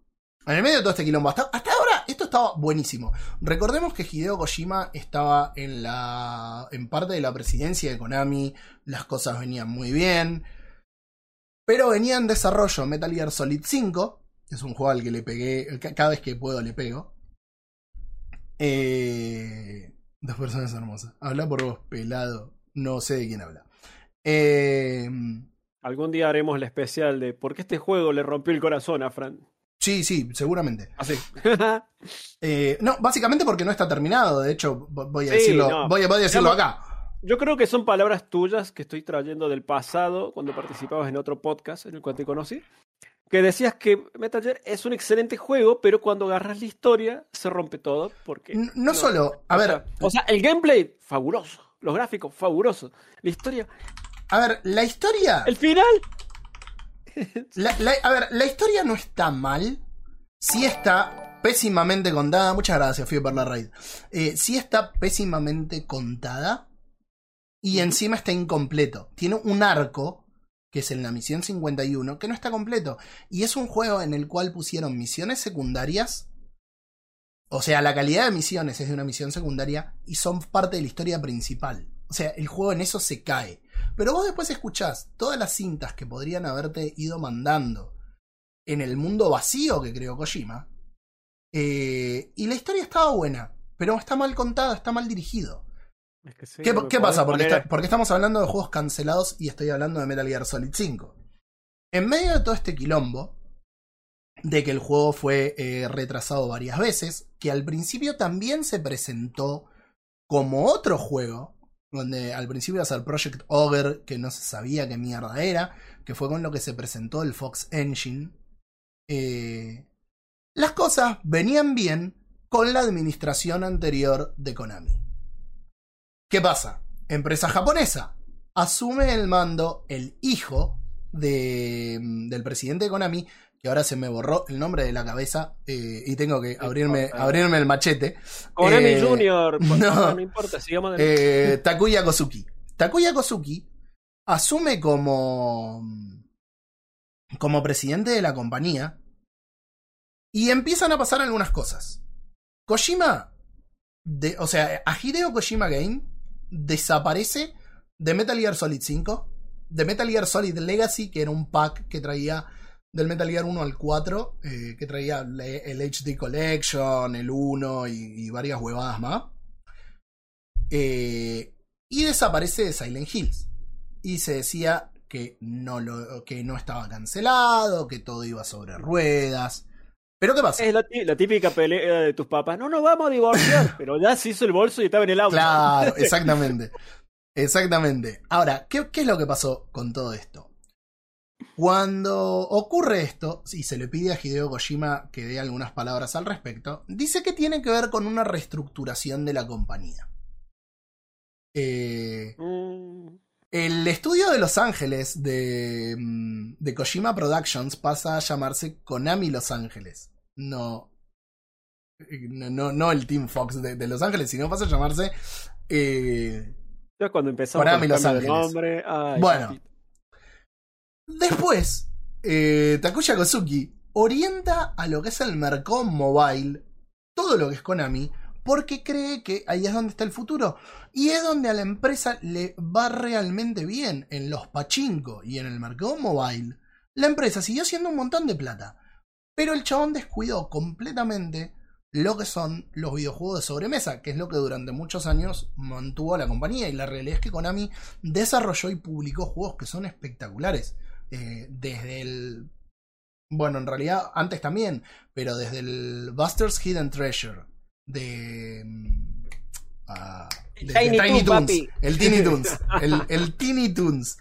[SPEAKER 2] en el medio de todo este quilombo, hasta, ahora esto estaba buenísimo. Recordemos que Hideo Kojima estaba en la en parte de la presidencia de Konami, las cosas venían muy bien, pero venía en desarrollo Metal Gear Solid 5, que es un juego al que le pegué, ca- cada vez que puedo le pego. Eh, dos personas hermosas. Habla por vos, pelado. No sé de quién habla. Eh,
[SPEAKER 3] Algún día haremos el especial de por qué este juego le rompió el corazón a Fran.
[SPEAKER 2] sí, sí, seguramente.
[SPEAKER 3] Así.
[SPEAKER 2] Eh, no, básicamente porque no está terminado. De hecho, vo- voy a
[SPEAKER 3] Sí,
[SPEAKER 2] decirlo,
[SPEAKER 3] no.
[SPEAKER 2] voy, a, voy a decirlo
[SPEAKER 3] Digamos-
[SPEAKER 2] acá.
[SPEAKER 3] Yo creo que son palabras tuyas que estoy trayendo del pasado cuando participabas en otro podcast en el cual te conocí. Que decías que Metal Gear es un excelente juego, pero cuando agarras la historia se rompe todo. Porque.
[SPEAKER 2] No solo, a
[SPEAKER 3] o
[SPEAKER 2] ver,
[SPEAKER 3] sea- o sea, el gameplay, fabuloso. Los gráficos, fabuloso. La historia.
[SPEAKER 2] a ver, la historia.
[SPEAKER 3] El final.
[SPEAKER 2] La- la- a ver, la historia no está mal, sí está pésimamente contada. Muchas gracias, Fui por la raid. Eh, sí está pésimamente contada. Y encima está incompleto. Tiene un arco, que es en la misión 51, que no está completo. Y es un juego en el cual pusieron misiones secundarias. O sea, la calidad de misiones es de una misión secundaria y son parte de la historia principal. O sea, el juego en eso se cae. Pero vos después escuchás todas las cintas que podrían haberte ido mandando en el mundo vacío que creó Kojima. eh, y la historia estaba buena, pero está mal contada, está mal dirigido.
[SPEAKER 3] Es que sí,
[SPEAKER 2] ¿Qué, pasa? Porque,
[SPEAKER 3] poner-
[SPEAKER 2] está- porque estamos hablando de juegos cancelados y estoy hablando de Metal Gear Solid 5. En medio de todo este quilombo, de que el juego fue eh, retrasado varias veces, que al principio también se presentó como otro juego, donde al principio iba a ser Project Ogre, que no se sabía qué mierda era, que fue con lo que se presentó el Fox Engine. Eh, las cosas venían bien con la administración anterior de Konami. ¿Qué pasa? Empresa japonesa. Asume el mando el hijo de, del presidente de Konami, que ahora se me borró el nombre de la cabeza eh, y tengo que abrirme, abrirme el machete.
[SPEAKER 3] Konami
[SPEAKER 2] Eh,
[SPEAKER 3] Junior. pues,
[SPEAKER 2] no.
[SPEAKER 3] No, importa, sigamos adelante.
[SPEAKER 2] Eh, Takuya Kosuki. Takuya Kosuki asume como, como presidente de la compañía y empiezan a pasar algunas cosas. Kojima, de, o sea, a Hideo Kojima Game desaparece de Metal Gear Solid 5, de Metal Gear Solid Legacy, que era un pack que traía del Metal Gear 1 al 4, eh, que traía el HD Collection, el 1 y, y varias huevadas más. Eh, y desaparece de Silent Hills. Y se decía que no, lo, que no estaba cancelado, que todo iba sobre ruedas. Pero ¿qué pasa?
[SPEAKER 3] Es la, tí- la típica pelea de tus papás. No nos vamos a divorciar. pero ya se hizo el bolso y estaba en el auto.
[SPEAKER 2] Claro, exactamente. Exactamente. Ahora, ¿qué, qué es lo que pasó con todo esto? Cuando ocurre esto, y se le pide a Hideo Kojima que dé algunas palabras al respecto, dice que tiene que ver con una reestructuración de la compañía. Eh,
[SPEAKER 3] Mm,
[SPEAKER 2] el estudio de Los Ángeles de, mm, de Kojima Productions pasa a llamarse Konami Los Ángeles. No. No, no, no el Team Fox de, de Los Ángeles, sino pasa a llamarse. eh,
[SPEAKER 3] ya cuando empezamos
[SPEAKER 2] Konami Los Ángeles.
[SPEAKER 3] nombre. ay,
[SPEAKER 2] Bueno. Después, eh, Takuya Kosuki orienta a lo que es el mercado mobile, todo lo que es Konami, porque cree que ahí es donde está el futuro. Y es donde a la empresa le va realmente bien en los pachinko y en el mercado mobile. La empresa siguió haciendo un montón de plata. Pero el chabón descuidó completamente lo que son los videojuegos de sobremesa, que es lo que durante muchos años mantuvo a la compañía. Y la realidad es que Konami desarrolló y publicó juegos que son espectaculares. Eh, desde el. Bueno, en realidad antes también, pero desde el Buster's Hidden Treasure de. ah, de- de
[SPEAKER 3] Tiny Toon,
[SPEAKER 2] Toons, el Tiny Toons, el, el Tiny Toons,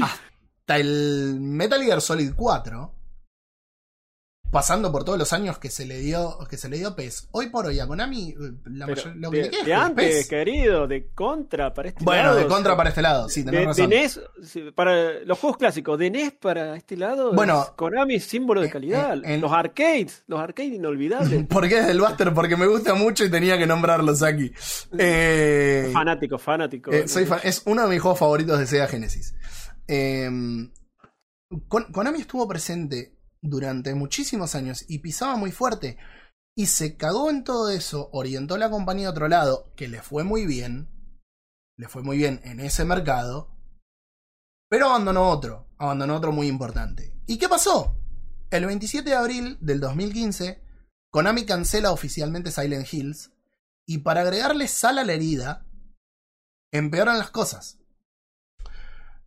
[SPEAKER 2] hasta el Metal Gear Solid 4, pasando por todos los años que se le dio, que se le dio PES. Hoy por hoy a Konami, eh, la
[SPEAKER 3] Pero
[SPEAKER 2] mayor- lo que
[SPEAKER 3] de, de
[SPEAKER 2] es
[SPEAKER 3] antes,
[SPEAKER 2] PES.
[SPEAKER 3] querido, de contra para este
[SPEAKER 2] Bueno,
[SPEAKER 3] lado.
[SPEAKER 2] de
[SPEAKER 3] o
[SPEAKER 2] contra para este lado, sí, tenés
[SPEAKER 3] de,
[SPEAKER 2] razón.
[SPEAKER 3] de NES, para los juegos clásicos, de NES para este lado,
[SPEAKER 2] Bueno,
[SPEAKER 3] es Konami símbolo de
[SPEAKER 2] eh,
[SPEAKER 3] calidad.
[SPEAKER 2] eh, en-
[SPEAKER 3] los arcades, los arcades inolvidables.
[SPEAKER 2] ¿Por qué es del Buster? Porque me gusta mucho y tenía que nombrarlos aquí. Eh,
[SPEAKER 3] fanático, fanático.
[SPEAKER 2] eh, soy fan- es uno de mis juegos favoritos de Sega Genesis. Eh, Kon- Konami estuvo presente durante muchísimos años y pisaba muy fuerte. Y se cagó en todo eso, orientó la compañía a otro lado, que le fue muy bien. Le fue muy bien en ese mercado. Pero abandonó otro, abandonó otro muy importante. ¿Y qué pasó? El 27 de abril del 2015, Konami cancela oficialmente Silent Hills. Y para agregarle sal a la herida, empeoran las cosas.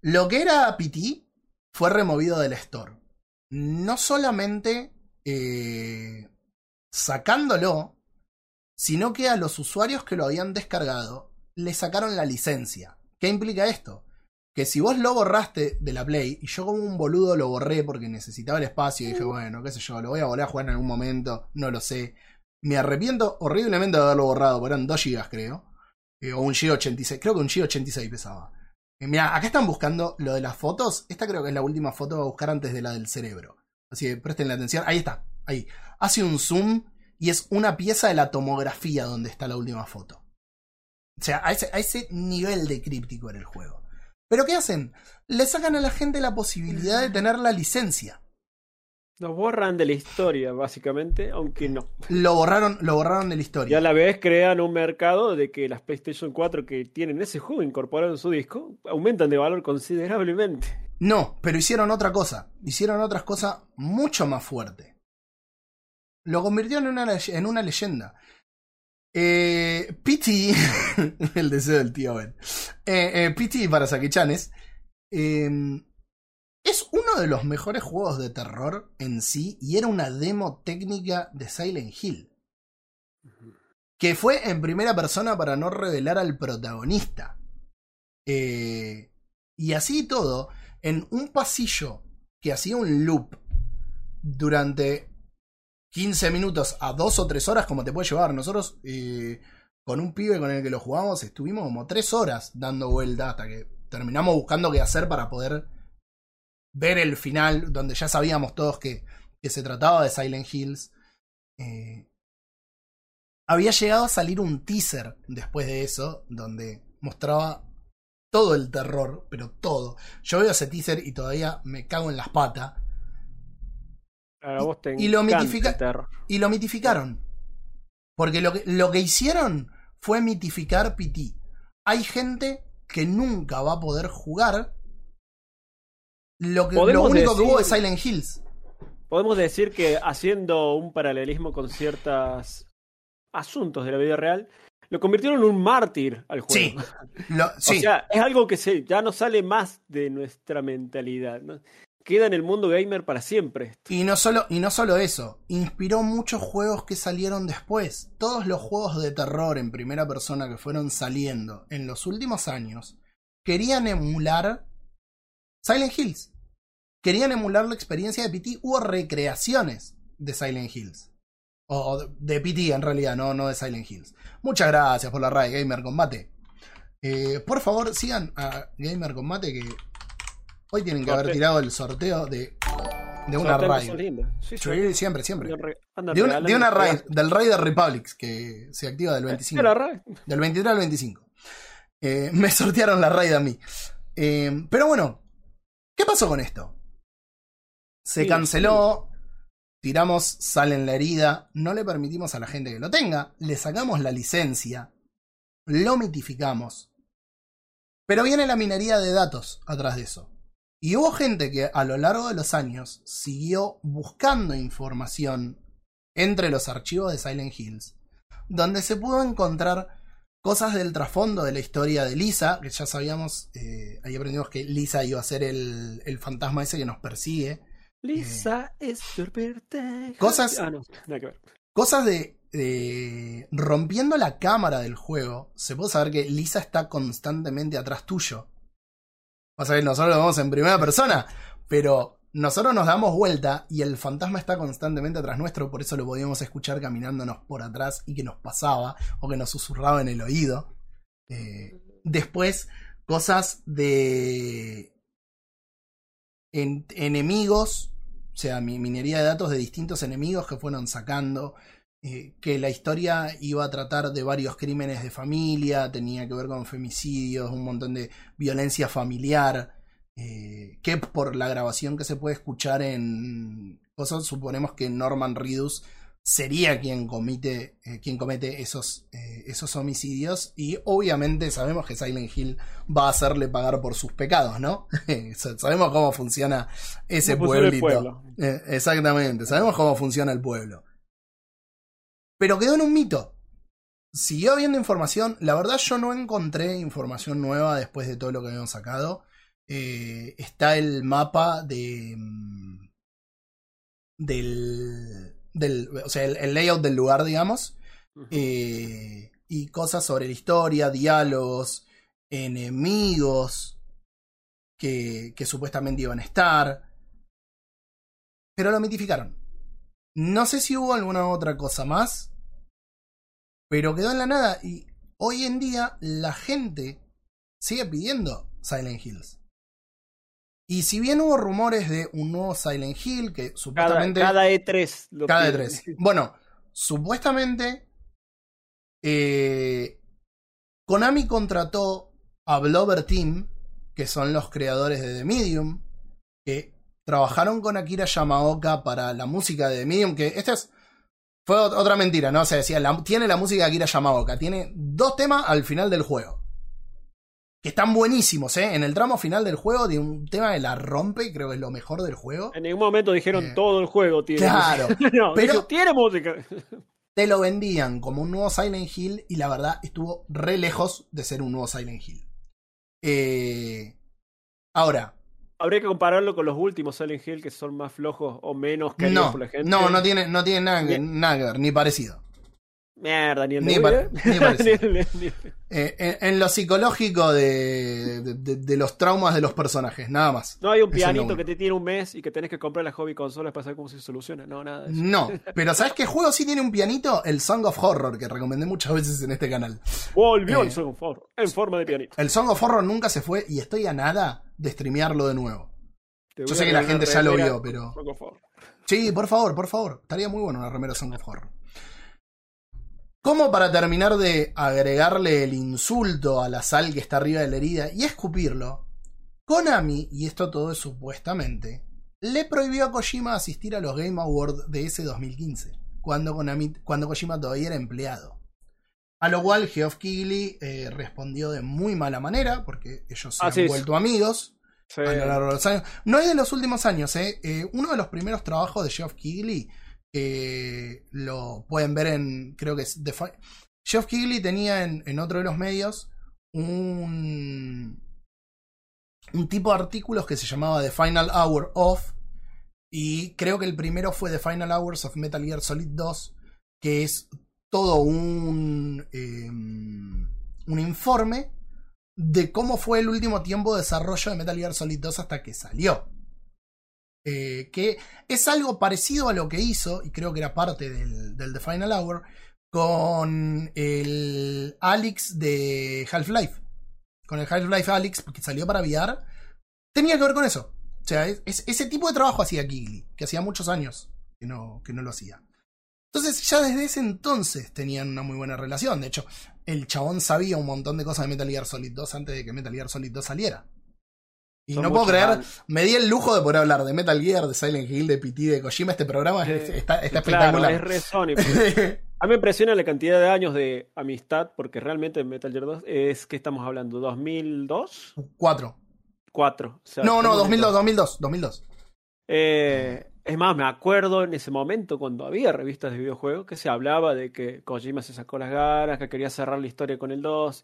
[SPEAKER 2] Lo que era PT fue removido del store. No solamente eh, sacándolo, sino que a los usuarios que lo habían descargado le sacaron la licencia. ¿Qué implica esto? Que si vos lo borraste de la Play, y yo como un boludo lo borré porque necesitaba el espacio y dije, bueno, qué sé yo, lo voy a volver a jugar en algún momento, no lo sé. Me arrepiento horriblemente de haberlo borrado, porque eran 2 GB creo. Eh, o un GB 86, creo que un GB 86 pesaba. Mira, acá están buscando lo de las fotos. Esta creo que es la última foto a buscar antes de la del cerebro. Así que presten la atención. Ahí está. Ahí. Hace un zoom y es una pieza de la tomografía donde está la última foto. O sea, a ese, a ese nivel de críptico era el juego. Pero ¿qué hacen? Le sacan a la gente la posibilidad de tener la licencia.
[SPEAKER 3] Nos borran de la historia, básicamente, aunque no.
[SPEAKER 2] Lo borraron, lo borraron de la
[SPEAKER 3] Y
[SPEAKER 2] historia.
[SPEAKER 3] a la vez crean un mercado de que las PlayStation 4 que tienen ese juego incorporado en su disco aumentan de valor considerablemente.
[SPEAKER 2] No, pero hicieron otra cosa. Hicieron otras cosas mucho más fuerte. Lo convirtieron en una, en una leyenda. Eh, PT, el deseo del tío Ben. Eh, eh, PT para Sakichanes. eh, es uno de los mejores juegos de terror en sí y era una demo técnica de Silent Hill. Que fue en primera persona para no revelar al protagonista. Eh, y así todo, en un pasillo que hacía un loop durante 15 minutos a 2 o 3 horas, como te puede llevar. Nosotros, eh, con un pibe con el que lo jugamos, estuvimos como 3 horas dando vuelta hasta que terminamos buscando qué hacer para poder ver el final, donde ya sabíamos todos que, que se trataba de Silent Hills. Eh, había llegado a salir un teaser después de eso, donde mostraba todo el terror, pero todo. Yo veo ese teaser y todavía me cago en las patas.
[SPEAKER 3] A vos te
[SPEAKER 2] y lo mitifica-. Y lo mitificaron. Porque lo que, lo que hicieron fue mitificar PT. Hay gente que nunca va a poder jugar lo, que, lo
[SPEAKER 3] Podemos
[SPEAKER 2] único que hubo de
[SPEAKER 3] decir-
[SPEAKER 2] Silent Hills.
[SPEAKER 3] Podemos decir que haciendo un paralelismo con ciertos asuntos de la vida real, lo convirtieron en un mártir al juego.
[SPEAKER 2] Sí. Lo- sí.
[SPEAKER 3] O sea, es algo que se, ya no sale más de nuestra mentalidad. ¿no? Queda en el mundo gamer para siempre.
[SPEAKER 2] Y no, solo, y no solo eso, inspiró muchos juegos que salieron después. Todos los juegos de terror en primera persona que fueron saliendo en los últimos años querían emular Silent Hills. Querían emular la experiencia de PT. Hubo recreaciones de Silent Hills. O, o de- PT en realidad, no, no de Silent Hills. Muchas gracias por la raid, Gamer Combate. Eh, por favor, sigan a Gamer Combate que hoy tienen que haber tirado el sorteo de, de una.
[SPEAKER 3] Sí, sí.
[SPEAKER 2] Sí, siempre, siempre. De una,
[SPEAKER 3] regalando
[SPEAKER 2] de una raid, del raid de Republics, que se activa del 25.
[SPEAKER 3] De la raid.
[SPEAKER 2] Del 23 al 25. Eh, me sortearon la raid a mí. Eh, pero bueno, ¿qué pasó con esto? Se
[SPEAKER 3] Sí,
[SPEAKER 2] canceló, tiramos sal en la herida, no le permitimos a la gente que lo tenga, le sacamos la licencia, lo mitificamos. Pero viene la minería de datos atrás de eso. Y hubo gente que a lo largo de los años siguió buscando información entre los archivos de Silent Hills, donde se pudo encontrar cosas del trasfondo de la historia de Lisa, que ya sabíamos, eh, ahí aprendimos que Lisa iba a ser el, el fantasma ese que nos persigue.
[SPEAKER 3] Lisa es.
[SPEAKER 2] Cosas-
[SPEAKER 3] Ah, no, nada que ver.
[SPEAKER 2] Cosas de, de- rompiendo la cámara del juego, se puede saber que Lisa está constantemente atrás tuyo. Vas a ver, nosotros lo vemos en primera persona, pero nosotros nos damos vuelta y el fantasma está constantemente atrás nuestro, por eso lo podíamos escuchar caminándonos por atrás y que nos pasaba o que nos susurraba en el oído. Eh, después, cosas de en- enemigos, o sea, mi- minería de datos de distintos enemigos que fueron sacando, eh, que la historia iba a tratar de varios crímenes de familia, tenía que ver con femicidios, un montón de violencia familiar, eh, que por la grabación que se puede escuchar en cosas, suponemos que Norman Reedus sería quien comete, eh, quien comete esos, eh, esos homicidios y obviamente sabemos que Silent Hill va a hacerle pagar por sus pecados, ¿no? sabemos cómo funciona ese pueblito.
[SPEAKER 3] pueblo.
[SPEAKER 2] Eh, exactamente, sabemos cómo funciona el pueblo. Pero quedó en un mito. Siguió habiendo información. La verdad, yo no encontré información nueva después de todo lo que habíamos sacado. Está el mapa de. mm, Del. Del o sea, el, el layout del lugar, digamos. Eh, y cosas sobre la historia, diálogos, enemigos que, que supuestamente iban a estar. Pero lo mitificaron. No sé si hubo alguna otra cosa más, pero quedó en la nada y hoy en día la gente sigue pidiendo Silent Hills. Y si bien hubo rumores de un nuevo Silent Hill, que
[SPEAKER 3] Cada,
[SPEAKER 2] supuestamente...
[SPEAKER 3] cada E3. lo
[SPEAKER 2] Cada
[SPEAKER 3] piden.
[SPEAKER 2] E3. Bueno, supuestamente eh, Konami contrató a Blover Team, que son los creadores de The Medium, que trabajaron con Akira Yamaoka para la música de The Medium, que esta es fue ot- otra mentira, ¿no? O sea, decía, la- tiene la música de Akira Yamaoka, tiene dos temas al final del juego. Que están buenísimos, ¿eh? En el tramo final del juego, de un tema que la rompe, creo que es lo mejor del juego.
[SPEAKER 3] En ningún momento dijeron
[SPEAKER 2] Eh,
[SPEAKER 3] todo el juego tiene
[SPEAKER 2] claro,
[SPEAKER 3] música. no,
[SPEAKER 2] pero-
[SPEAKER 3] dijo, tiene música.
[SPEAKER 2] te lo vendían como un nuevo Silent Hill y la verdad estuvo re lejos de ser un nuevo Silent Hill. Eh, ahora,
[SPEAKER 3] Habría que compararlo con los últimos Silent Hill que son más flojos o menos queridos
[SPEAKER 2] no,
[SPEAKER 3] por la gente.
[SPEAKER 2] no, no tiene, no tiene nada, que, nada que ver, ni parecido.
[SPEAKER 3] Mierda, ni el
[SPEAKER 2] en, en lo psicológico de, de- los traumas de los personajes, nada más.
[SPEAKER 3] No hay un pianito que te tiene un mes y que tenés que comprar las hobby consolas para saber cómo se soluciona. No, nada de eso.
[SPEAKER 2] No, pero ¿sabes qué juego sí tiene un pianito? El Song of Horror, que recomendé muchas veces en este canal.
[SPEAKER 3] Volvió
[SPEAKER 2] Eh.
[SPEAKER 3] el Song of Horror, en forma de pianito.
[SPEAKER 2] El Song of Horror nunca se fue y estoy a nada de streamearlo de nuevo. Yo sé que la gente ya lo vio, pero-
[SPEAKER 3] Song of Horror.
[SPEAKER 2] Sí, por favor, por favor. Estaría muy bueno una remera Song of Horror. Como para terminar de agregarle el insulto a la sal que está arriba de la herida y escupirlo, Konami, y esto todo es supuestamente, le prohibió a Kojima asistir a los Game Awards de ese 2015, cuando, Konami, cuando Kojima todavía era empleado. A lo cual Geoff Keighley eh, respondió de muy mala manera, porque ellos se han vuelto amigos
[SPEAKER 3] Sí.
[SPEAKER 2] a lo largo de los años. No es de los últimos años, ¿eh? Eh, uno de los primeros trabajos de Geoff Keighley, eh, lo pueden ver en, creo que es The Geoff Keighley tenía en, otro de los medios un, un tipo de artículos que se llamaba The Final Hour of, y creo que el primero fue The Final Hours of Metal Gear Solid 2, que es todo un, eh, un informe de cómo fue el último tiempo de desarrollo de Metal Gear Solid 2 hasta que salió. Eh, que es algo parecido a lo que hizo, y creo que era parte del, del The Final Hour, con el Alex de Half-Life. Con el Half-Life Alex, porque salió para VR. Tenía que ver con eso. O sea, es, es- ese tipo de trabajo hacía Kigley, que hacía muchos años que no, que no lo hacía. Entonces, ya desde ese entonces tenían una muy buena relación. De hecho, el chabón sabía un montón de cosas de Metal Gear Solid 2 antes de que Metal Gear Solid 2 saliera. Y
[SPEAKER 3] Son
[SPEAKER 2] no puedo creer, me di el lujo de poder hablar de Metal Gear, de Silent Hill, de PT, de Kojima. Este programa es-
[SPEAKER 3] Eh,
[SPEAKER 2] está, está
[SPEAKER 3] Claro,
[SPEAKER 2] espectacular.
[SPEAKER 3] es Sony. A mí me impresiona la cantidad de años de amistad, porque realmente Metal Gear 2 es que estamos hablando, 2002,
[SPEAKER 2] Cuatro.
[SPEAKER 3] 4.
[SPEAKER 2] No, no, 2002, 2002, 2002.
[SPEAKER 3] Eh, es más, me acuerdo en ese momento cuando había revistas de videojuegos que se hablaba de que Kojima se sacó las ganas, que quería cerrar la historia con el 2.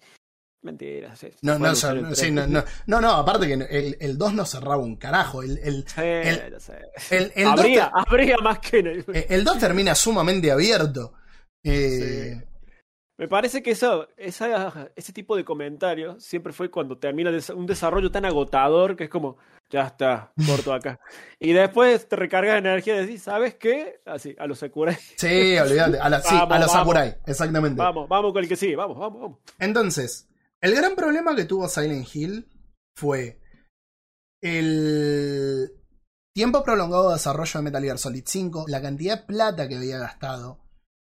[SPEAKER 3] Mentira, sí, se
[SPEAKER 2] No, no, sí,
[SPEAKER 3] 3.
[SPEAKER 2] no, no, no, no, aparte que el, el 2 no cerraba un carajo. El, el,
[SPEAKER 3] Sí,
[SPEAKER 2] el-
[SPEAKER 3] sé.
[SPEAKER 2] el, el 2
[SPEAKER 3] habría, habría más que en el-
[SPEAKER 2] te- el 2 termina sumamente abierto. Eh,
[SPEAKER 3] Me parece que eso, esa, ese tipo de comentarios siempre fue cuando termina un desarrollo tan agotador que es como, ya está, corto acá. y después te recargas energía y decís, ¿sabes qué? Así, a los Sakurai.
[SPEAKER 2] Sí, olvídate. A, la, sí,
[SPEAKER 3] Vamos,
[SPEAKER 2] a los
[SPEAKER 3] vamos.
[SPEAKER 2] Sakurai, exactamente.
[SPEAKER 3] Vamos, vamos con el que sigue, vamos, vamos, vamos.
[SPEAKER 2] Entonces, el gran problema que tuvo Silent Hill fue el tiempo prolongado de desarrollo de Metal Gear Solid 5, la cantidad de plata que había gastado.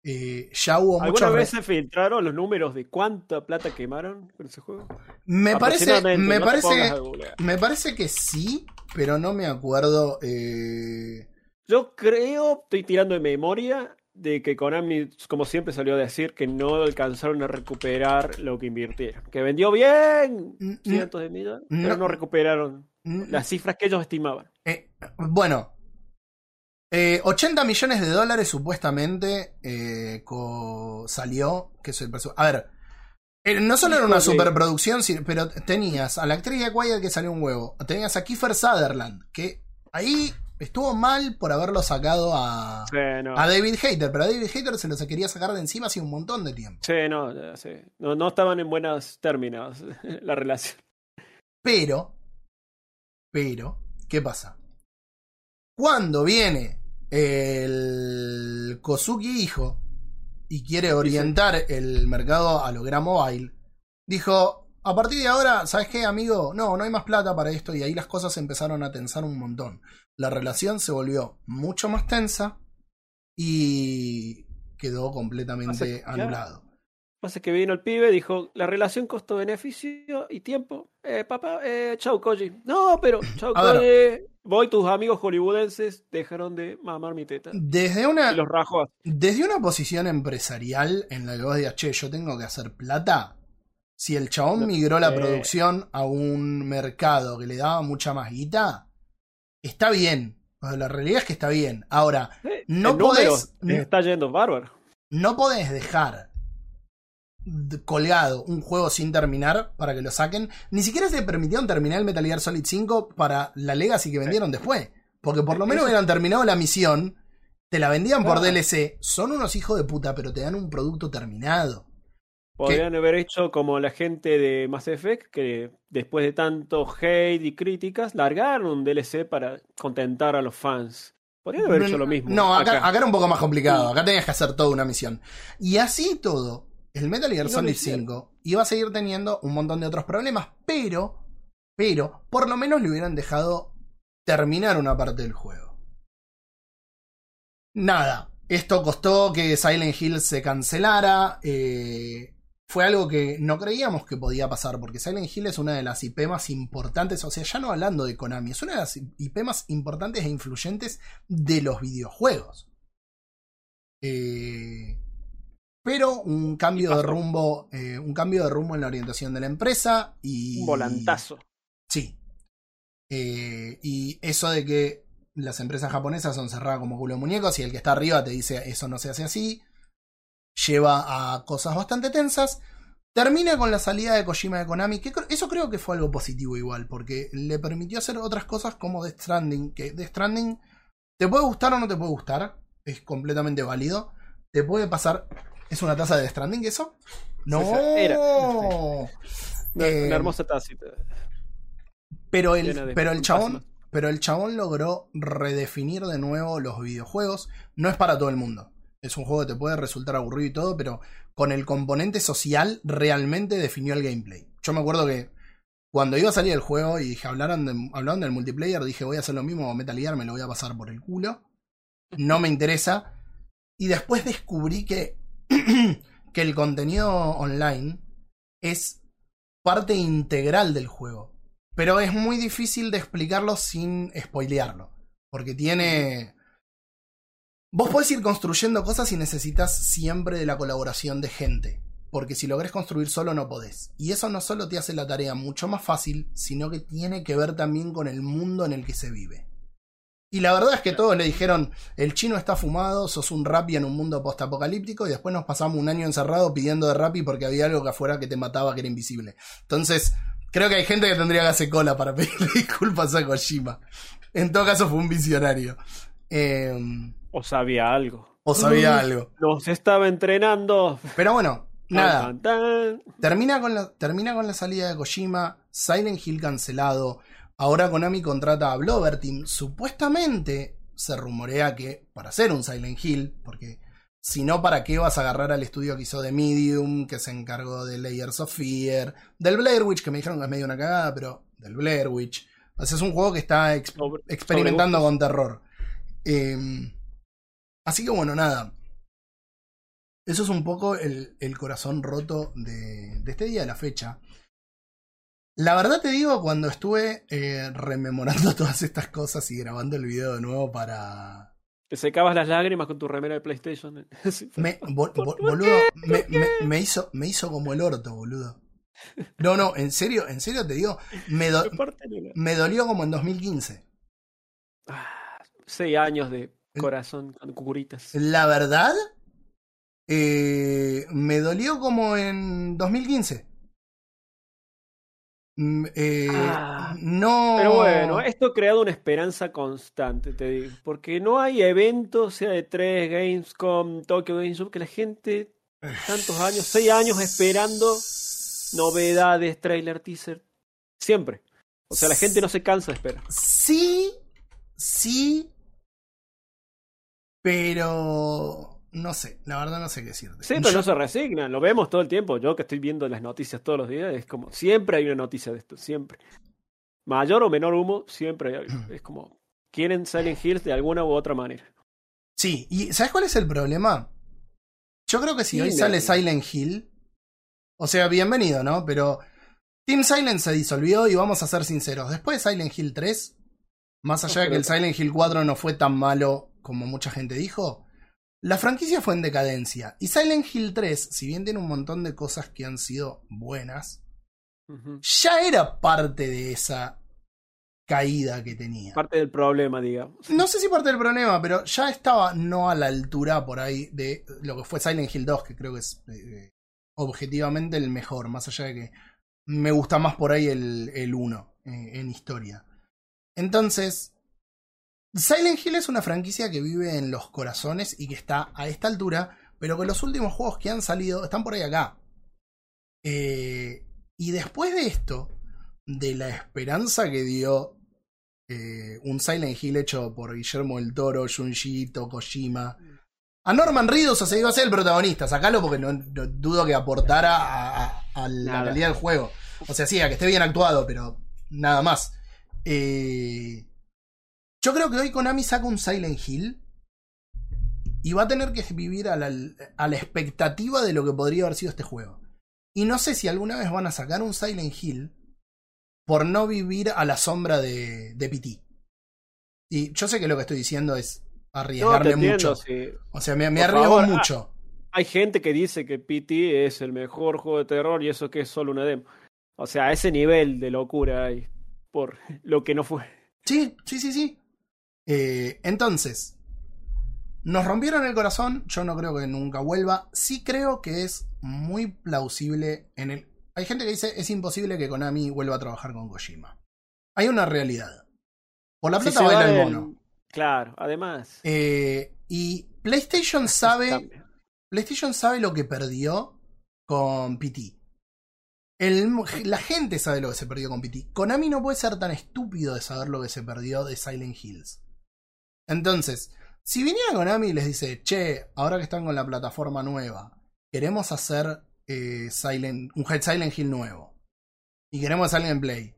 [SPEAKER 2] Eh, ya hubo
[SPEAKER 3] ¿Alguna vez se filtraron los números de cuánta plata quemaron con ese juego?
[SPEAKER 2] Me parece, me
[SPEAKER 3] no
[SPEAKER 2] parece, me parece que sí, pero no me acuerdo. eh,
[SPEAKER 3] Yo creo, estoy tirando de memoria, de que Konami, como siempre, salió a decir que no alcanzaron a recuperar lo que invirtieron. Que vendió bien
[SPEAKER 2] n-
[SPEAKER 3] cientos de millones,
[SPEAKER 2] no.
[SPEAKER 3] pero no recuperaron las cifras que ellos estimaban.
[SPEAKER 2] Eh, bueno, eh, 80 millones de dólares supuestamente eh, salió. Que es el A ver, eh, no solo era una superproducción, pero tenías a la actriz de Quiet que salió un huevo. Tenías a Kiefer Sutherland, que ahí estuvo mal por haberlo sacado a,
[SPEAKER 3] Sí, no.
[SPEAKER 2] a David Hater, pero a David Hater se lo quería sacar de encima hace un montón de tiempo.
[SPEAKER 3] Sí, no, no, no estaban en buenos términos la relación.
[SPEAKER 2] Pero, pero, ¿qué pasa? Cuando viene el Kozuki hijo y quiere orientar el mercado a lo era mobile, dijo, a partir de ahora, ¿sabes qué, amigo? No, no hay más plata para esto y ahí las cosas empezaron a tensar un montón. La relación se volvió mucho más tensa y quedó completamente
[SPEAKER 3] Pasa- claro.
[SPEAKER 2] anulado.
[SPEAKER 3] Pasa que vino el pibe, dijo, la relación costo-beneficio y tiempo. Eh, papá, eh, chau, Koji. No, pero, chau. Koji. Voy, tus amigos hollywoodenses dejaron de mamar mi teta.
[SPEAKER 2] Desde una,
[SPEAKER 3] Y los
[SPEAKER 2] desde una posición empresarial en la que vos digas, che, yo tengo que hacer plata, si el chabón migró la
[SPEAKER 3] eh.
[SPEAKER 2] producción a un mercado que le daba mucha más guita, está bien. La realidad es que está bien. Ahora, No
[SPEAKER 3] el
[SPEAKER 2] podés-
[SPEAKER 3] está yendo bárbaro.
[SPEAKER 2] no podés dejar colgado un juego sin terminar para que lo saquen. Ni siquiera se permitieron terminar el Metal Gear Solid 5 para la Legacy que vendieron después. Porque por lo menos hubieran terminado la misión, te la vendían por
[SPEAKER 3] Claro.
[SPEAKER 2] DLC. Son unos hijos de puta, pero te dan un producto terminado.
[SPEAKER 3] Podrían haber hecho como la gente de Mass Effect, que después de tanto hate y críticas, largaron un DLC para contentar a los fans. Podrían haber hecho lo mismo.
[SPEAKER 2] No, acá, acá era un poco más complicado. Acá tenías que hacer toda una misión. Y así todo, el Metal Gear
[SPEAKER 3] no
[SPEAKER 2] Solid
[SPEAKER 3] hicieron.
[SPEAKER 2] 5 iba a seguir teniendo un montón de otros problemas, pero, pero, por lo menos le hubieran dejado terminar una parte del juego. Nada, esto costó que Silent Hill se cancelara. eh, fue algo que no creíamos que podía pasar, porque Silent Hill es una de las IP más importantes, o sea, ya no hablando de Konami, es una de las IP más importantes e influyentes de los videojuegos. Eh, pero un cambio de rumbo, eh, un cambio de rumbo en la orientación de la empresa y
[SPEAKER 3] Un volantazo.
[SPEAKER 2] Sí. Eh, y eso de que las empresas japonesas son cerradas como culo de muñecos y el que está arriba te dice eso no se hace así, lleva a cosas bastante tensas. Termina con la salida de Kojima de Konami, que eso creo que fue algo positivo igual, porque le permitió hacer otras cosas como Death Stranding, que Death Stranding te puede gustar o no te puede gustar, es completamente válido. Te puede pasar... ¿Es una taza de Death Stranding eso? No.
[SPEAKER 3] Era.
[SPEAKER 2] Eh,
[SPEAKER 3] Una, una hermosa tacita.
[SPEAKER 2] Pero el, pero el chabón, pero el chabón logró redefinir de nuevo los videojuegos. No es para todo el mundo. Es un juego que te puede resultar aburrido y todo, pero con el componente social realmente definió el gameplay. Yo me acuerdo que cuando iba a salir el juego y dije, hablaron, de- hablaron del multiplayer, dije voy a hacer lo mismo Metal Gear, me lo voy a pasar por el culo. No me interesa. Y después descubrí que, que el contenido online es parte integral del juego. Pero es muy difícil de explicarlo sin spoilearlo. Porque tiene. Vos podés ir construyendo cosas y necesitas siempre de la colaboración de gente. Porque si lográs construir solo no podés. Y eso no solo te hace la tarea mucho más fácil, sino que tiene que ver también con el mundo en el que se vive. Y la verdad es que todos le dijeron, el chino está fumado, sos un rapi en un mundo postapocalíptico y después nos pasamos un año encerrado pidiendo de rapi porque había algo que afuera que te mataba que era invisible. Entonces, creo que hay gente que tendría que hacer cola para pedirle disculpas a Kojima. En todo caso fue un visionario. Eh,
[SPEAKER 3] O sabía algo.
[SPEAKER 2] o sabía algo.
[SPEAKER 3] Nos estaba entrenando.
[SPEAKER 2] Pero bueno, nada.
[SPEAKER 3] Tan, tan, tan.
[SPEAKER 2] Termina con, la, termina con la salida de Kojima, Silent Hill cancelado. Ahora Konami contrata a Blover Team. Supuestamente se rumorea que para hacer un Silent Hill, porque si no, ¿para qué vas a agarrar al estudio que hizo de Medium, que se encargó de Layers of Fear, del Blair Witch, que me dijeron que es medio una cagada, pero del Blair Witch? O sea, es un juego que está experimentando con terror. Eh, así que bueno, nada. Eso es un poco el, el corazón roto de, de este día de la fecha. La verdad te digo, cuando estuve eh, rememorando todas estas cosas y grabando el video de nuevo para...
[SPEAKER 3] Te secabas las lágrimas con tu remera de PlayStation.
[SPEAKER 2] Me, bo- bo- boludo, me, me- me hizo, me hizo como el orto, boludo. No, no, en serio, en serio te digo, me, do- me dolió como en 2015.
[SPEAKER 3] Ah, Seis años de corazón con cucuritas.
[SPEAKER 2] La verdad, eh, me dolió como en 2015. Mm, eh,
[SPEAKER 3] Ah,
[SPEAKER 2] no.
[SPEAKER 3] Pero bueno, esto ha creado una esperanza constante, te digo. Porque no hay eventos, sea de 3, Gamescom, Tokyo Game Show, que la gente, tantos años, seis años esperando novedades, trailer, teaser. Siempre. O sea, la gente no se cansa de esperar.
[SPEAKER 2] Sí, sí. Pero no sé, la verdad no sé qué decirte.
[SPEAKER 3] Sí, pero
[SPEAKER 2] Yo-
[SPEAKER 3] no se resignan, lo vemos todo el tiempo. Yo que estoy viendo las noticias todos los días, es como, siempre hay una noticia de esto, siempre. Mayor o menor humo, siempre hay. Es como, quieren Silent Hills de alguna u otra manera.
[SPEAKER 2] Sí, y ¿sabes cuál es el problema? Yo creo que si hoy sale Silent Hill, o sea, bienvenido, ¿no? Pero Team Silent se disolvió y vamos a ser sinceros, después de Silent Hill 3, más allá de que el Silent Hill 4 no fue tan malo como mucha gente dijo, la franquicia fue en decadencia. Y Silent Hill 3, si bien tiene un montón de cosas que han sido buenas, ya era parte de esa caída que tenía.
[SPEAKER 3] Parte del problema, digamos.
[SPEAKER 2] No sé si parte del problema, pero ya estaba no a la altura por ahí de lo que fue Silent Hill 2, que creo que es eh, objetivamente el mejor, más allá de que me gusta más por ahí el, el 1 eh, en historia. Entonces, Silent Hill es una franquicia que vive en los corazones y que está a esta altura, pero que los últimos juegos que han salido están por ahí acá. Eh, y después de esto, de la esperanza que dio eh, un Silent Hill hecho por Guillermo del Toro, Junji Ito, Kojima. A Norman Reedus, o sea, iba a ser el protagonista, sacalo porque no, no dudo que aportara a, a- a la
[SPEAKER 3] Nada.
[SPEAKER 2] realidad del juego. O sea, sí, a que esté bien actuado, pero nada más. Eh, yo creo que hoy Konami saca un Silent Hill y va a tener que vivir a la, a la expectativa de lo que podría haber sido este juego. Y no sé si alguna vez van a sacar un Silent Hill por no vivir a la sombra de, de PT. Y yo sé que lo que estoy diciendo es
[SPEAKER 3] No,
[SPEAKER 2] arriesgarme
[SPEAKER 3] entiendo,
[SPEAKER 2] mucho.
[SPEAKER 3] sí.
[SPEAKER 2] O sea, me, arriesgo
[SPEAKER 3] favor, ah.
[SPEAKER 2] mucho.
[SPEAKER 3] Hay gente que dice que PT es el mejor juego de terror y eso que es solo una demo. O sea, ese nivel de locura hay por lo que no fue.
[SPEAKER 2] Sí, sí, sí, sí. Eh, entonces, nos rompieron el corazón. Yo no creo que nunca vuelva. Sí creo que es muy plausible en el. Hay gente que dice es imposible que Konami vuelva a trabajar con Kojima. Hay una realidad. Por la
[SPEAKER 3] Si
[SPEAKER 2] plata
[SPEAKER 3] se
[SPEAKER 2] baila el mono.
[SPEAKER 3] Claro, además.
[SPEAKER 2] Eh, y PlayStation sabe. PlayStation sabe lo que perdió con PT. El- la gente sabe lo que se perdió con PT. Konami no puede ser tan estúpido de saber lo que se perdió de Silent Hills. Entonces, si viniera Konami y les dice, che, ahora que están con la plataforma nueva, queremos hacer eh, Silent, un Silent Hill nuevo. Y queremos en Play.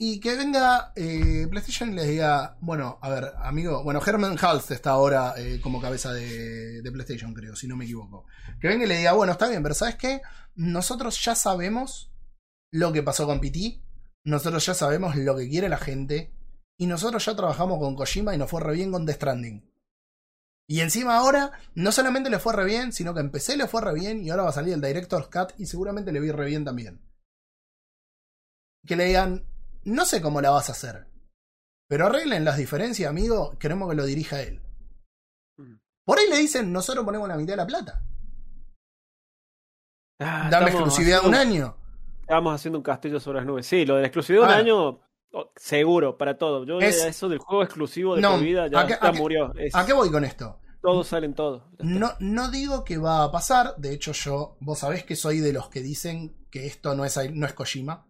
[SPEAKER 2] Y que venga eh, PlayStation y les diga, bueno, a ver, amigo, bueno, Herman Hulst está ahora eh, como cabeza de, de PlayStation, creo, si no me equivoco. Que venga y le diga, bueno, está bien, pero ¿sabes qué? Nosotros ya sabemos lo que pasó con PT, nosotros ya sabemos lo que quiere la gente, y nosotros ya trabajamos con Kojima y nos fue re bien con The Stranding. Y encima ahora, no solamente le fue re bien, sino que empecé le fue re bien, y ahora va a salir el Director's Cut, y seguramente le vi re bien también. Que le digan, no sé cómo la vas a hacer. Pero arreglen las diferencias, amigo. Queremos que lo dirija él.
[SPEAKER 3] Mm.
[SPEAKER 2] Por ahí le dicen, nosotros ponemos la mitad de la plata.
[SPEAKER 3] Ah,
[SPEAKER 2] Dame exclusividad de un año.
[SPEAKER 3] Estamos haciendo un castillo sobre las nubes. Sí, lo de la exclusividad de un año, oh, seguro, para todo. Yo
[SPEAKER 2] Es-
[SPEAKER 3] eso del juego exclusivo de
[SPEAKER 2] No,
[SPEAKER 3] vida ya,
[SPEAKER 2] ¿a
[SPEAKER 3] ya murió. Es-
[SPEAKER 2] ¿A qué voy con esto?
[SPEAKER 3] Todos salen todos. Está.
[SPEAKER 2] No, no digo que va a pasar. De hecho, yo, vos sabés que soy de los que dicen que esto no es, no es Kojima.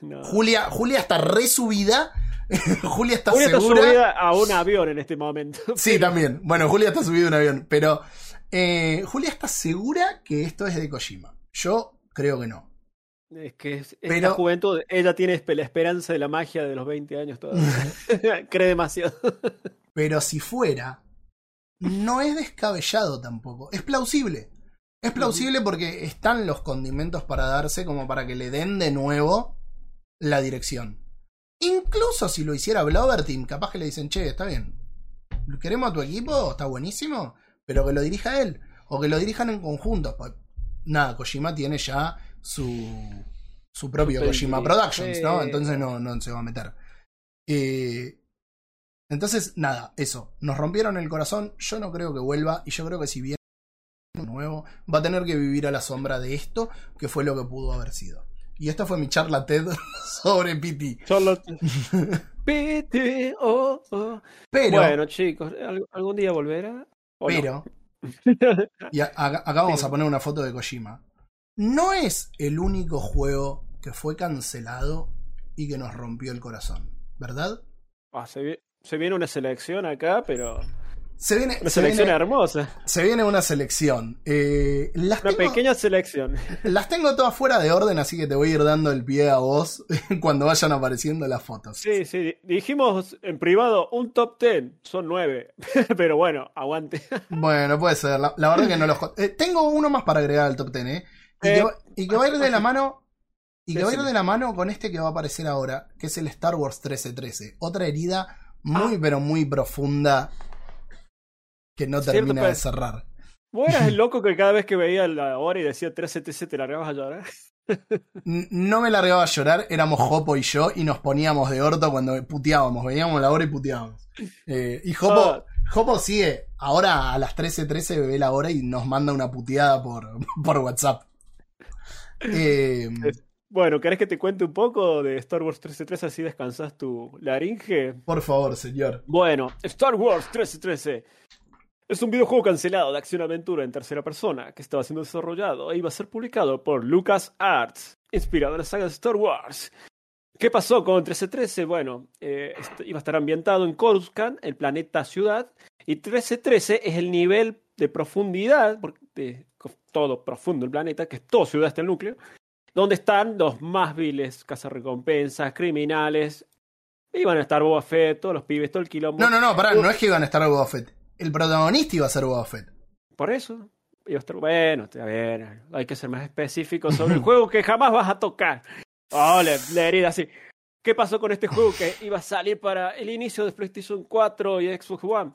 [SPEAKER 3] No.
[SPEAKER 2] Julia, Julia está resubida. Julia está
[SPEAKER 3] Julia está
[SPEAKER 2] segura.
[SPEAKER 3] subida a un avión en este momento.
[SPEAKER 2] Sí, también. Bueno, Julia está subida a un avión. Pero eh, Julia está segura que esto es de Kojima. Yo creo que no.
[SPEAKER 3] Es que es- esta
[SPEAKER 2] Pero-
[SPEAKER 3] juventud, ella tiene la esperanza de la magia de los 20 años todavía. Cree demasiado.
[SPEAKER 2] Pero si fuera, no es descabellado tampoco. Es plausible. Es plausible porque están los condimentos para darse como para que le den de nuevo la dirección. Incluso si lo hiciera Blover Team, capaz que le dicen, che, está bien. Queremos a tu equipo, está buenísimo, pero que lo dirija él. O que lo dirijan en conjunto. Pues, Nada, Kojima tiene ya su, su propio
[SPEAKER 3] Su
[SPEAKER 2] Kojima. Productions, ¿no? Entonces no, no se va a meter. Eh, entonces, nada, eso. Nos rompieron el corazón. Yo no creo que vuelva. Y yo creo que si viene nuevo, va a tener que vivir a la sombra de esto, que fue lo que pudo haber sido. Y esta fue mi charla TED sobre.
[SPEAKER 3] Solo. Piti, oh, oh.
[SPEAKER 2] Pero,
[SPEAKER 3] Bueno, chicos, ¿al- ¿algún día volverá? ¿O no?
[SPEAKER 2] pero, y a- acá vamos a poner una foto de Kojima. No es el único juego que fue cancelado y que nos rompió el corazón, ¿verdad?
[SPEAKER 3] Ah, se, vi- se viene una selección acá, pero
[SPEAKER 2] Se viene,
[SPEAKER 3] Una
[SPEAKER 2] se
[SPEAKER 3] selección
[SPEAKER 2] viene,
[SPEAKER 3] hermosa.
[SPEAKER 2] se viene una selección. Eh, las,
[SPEAKER 3] Una
[SPEAKER 2] tengo,
[SPEAKER 3] pequeña selección.
[SPEAKER 2] las tengo todas fuera de orden, así que te voy a ir dando el pie a vos cuando vayan apareciendo las fotos.
[SPEAKER 3] Sí, sí. di- Dijimos en privado un top 10. Son nueve. Pero bueno, aguante.
[SPEAKER 2] Bueno, puede ser. La, la verdad que no los. eh, tengo uno más para agregar al top 10, ¿eh? Y,
[SPEAKER 3] Eh,
[SPEAKER 2] que, va, y que va a ir de la mano. Y que va a ir
[SPEAKER 3] Decime.
[SPEAKER 2] de la mano con este que va a aparecer ahora, que es el Star Wars 1313. Otra herida muy, pero muy profunda que no
[SPEAKER 3] Ah. Cierto,
[SPEAKER 2] termina de
[SPEAKER 3] pues.
[SPEAKER 2] cerrar.
[SPEAKER 3] Vos eras el loco que cada vez que veía la hora y decía 377 te largabas a llorar.
[SPEAKER 2] No me largaba a llorar, éramos Jopo y yo y nos poníamos de orto cuando puteábamos. Veíamos la hora y puteábamos. Eh, y Jopo,
[SPEAKER 3] Ah.
[SPEAKER 2] Jopo sigue. Ahora a las 13.13 ve la hora y nos manda una puteada por, por WhatsApp. Eh,
[SPEAKER 3] Bueno, ¿querés que te cuente un poco de Star Wars 1313 así descansas tu laringe?
[SPEAKER 2] por favor, señor.
[SPEAKER 3] Bueno, Star Wars 1313 es un videojuego cancelado de acción-aventura en tercera persona que estaba siendo desarrollado e iba a ser publicado por LucasArts, inspirado en la saga de Star Wars. ¿Qué pasó con 1313? Bueno, eh, est- iba a estar ambientado en Coruscant, el planeta ciudad, y 1313 es el nivel de profundidad, de todo profundo el planeta, que es todo ciudad hasta el núcleo, donde están los más viles cazarrecompensas, criminales. Iban a estar Boba Fett, todos los pibes, todo el quilombo.
[SPEAKER 2] No, no, no, pará, no es que iban a estar Boba Fett. El protagonista iba a ser Boba Fett.
[SPEAKER 3] Por eso. Iba a estar bueno, está bien. Hay que ser más específico sobre el juego que jamás vas a tocar. Oh, la, la herida así. ¿Qué pasó con este juego que iba a salir para el inicio de PlayStation 4 y Xbox One?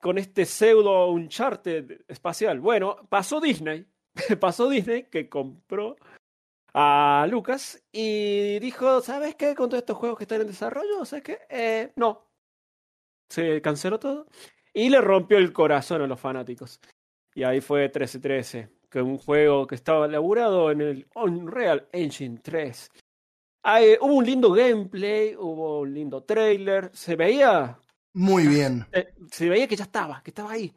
[SPEAKER 3] Con este pseudo Uncharted espacial. Bueno, pasó Disney. pasó Disney que compró a Lucas y dijo, ¿sabes qué? Con todos estos juegos que están en desarrollo, ¿sabes qué? Eh, no. Se canceló todo y le rompió el corazón a los fanáticos. Y ahí fue 1313, que un juego que estaba elaborado en el Unreal Engine 3. Ahí, hubo un lindo gameplay, hubo un lindo trailer, se veía,
[SPEAKER 2] Muy bien.
[SPEAKER 3] eh, se veía que ya estaba, que estaba ahí.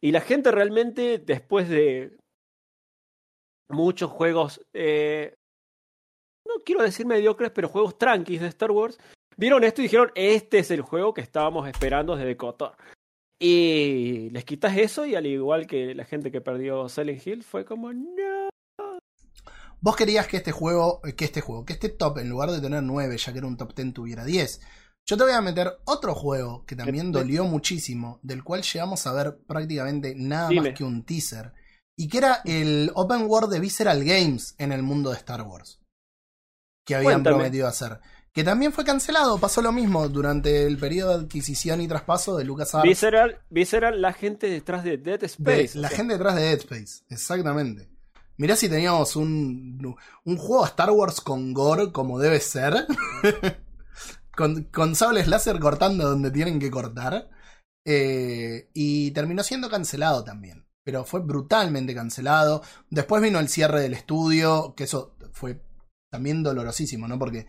[SPEAKER 3] Y la gente realmente, después de muchos juegos, eh, no quiero decir mediocres, pero juegos tranquis de Star Wars, vieron esto y dijeron, este es el juego que estábamos esperando desde KOTOR. Y les quitas eso y al igual que la gente que perdió Silent Hill, fue como, no.
[SPEAKER 2] Vos querías que este juego, que este juego, que este top, en lugar de tener 9, ya que era un top 10, tuviera 10. Yo te voy a meter otro juego que también dolió muchísimo, del cual llegamos a ver prácticamente nada
[SPEAKER 3] Dime.
[SPEAKER 2] más que un teaser, y que era el Open World de Visceral Games en el mundo de Star Wars, que habían
[SPEAKER 3] Cuéntame.
[SPEAKER 2] prometido hacer. Que también fue cancelado, pasó lo mismo durante el periodo de adquisición y traspaso de LucasArts.
[SPEAKER 3] Visceral, Visceral, la gente detrás de Dead
[SPEAKER 2] de
[SPEAKER 3] Space.
[SPEAKER 2] la
[SPEAKER 3] o sea,
[SPEAKER 2] gente detrás de Dead Space, exactamente. Mirá si teníamos un, un juego Star Wars con gore como debe ser. con, con sables láser cortando donde tienen que cortar. Eh, y terminó siendo cancelado también. Pero fue brutalmente cancelado. Después vino el cierre del estudio, que eso fue también dolorosísimo, ¿no? Porque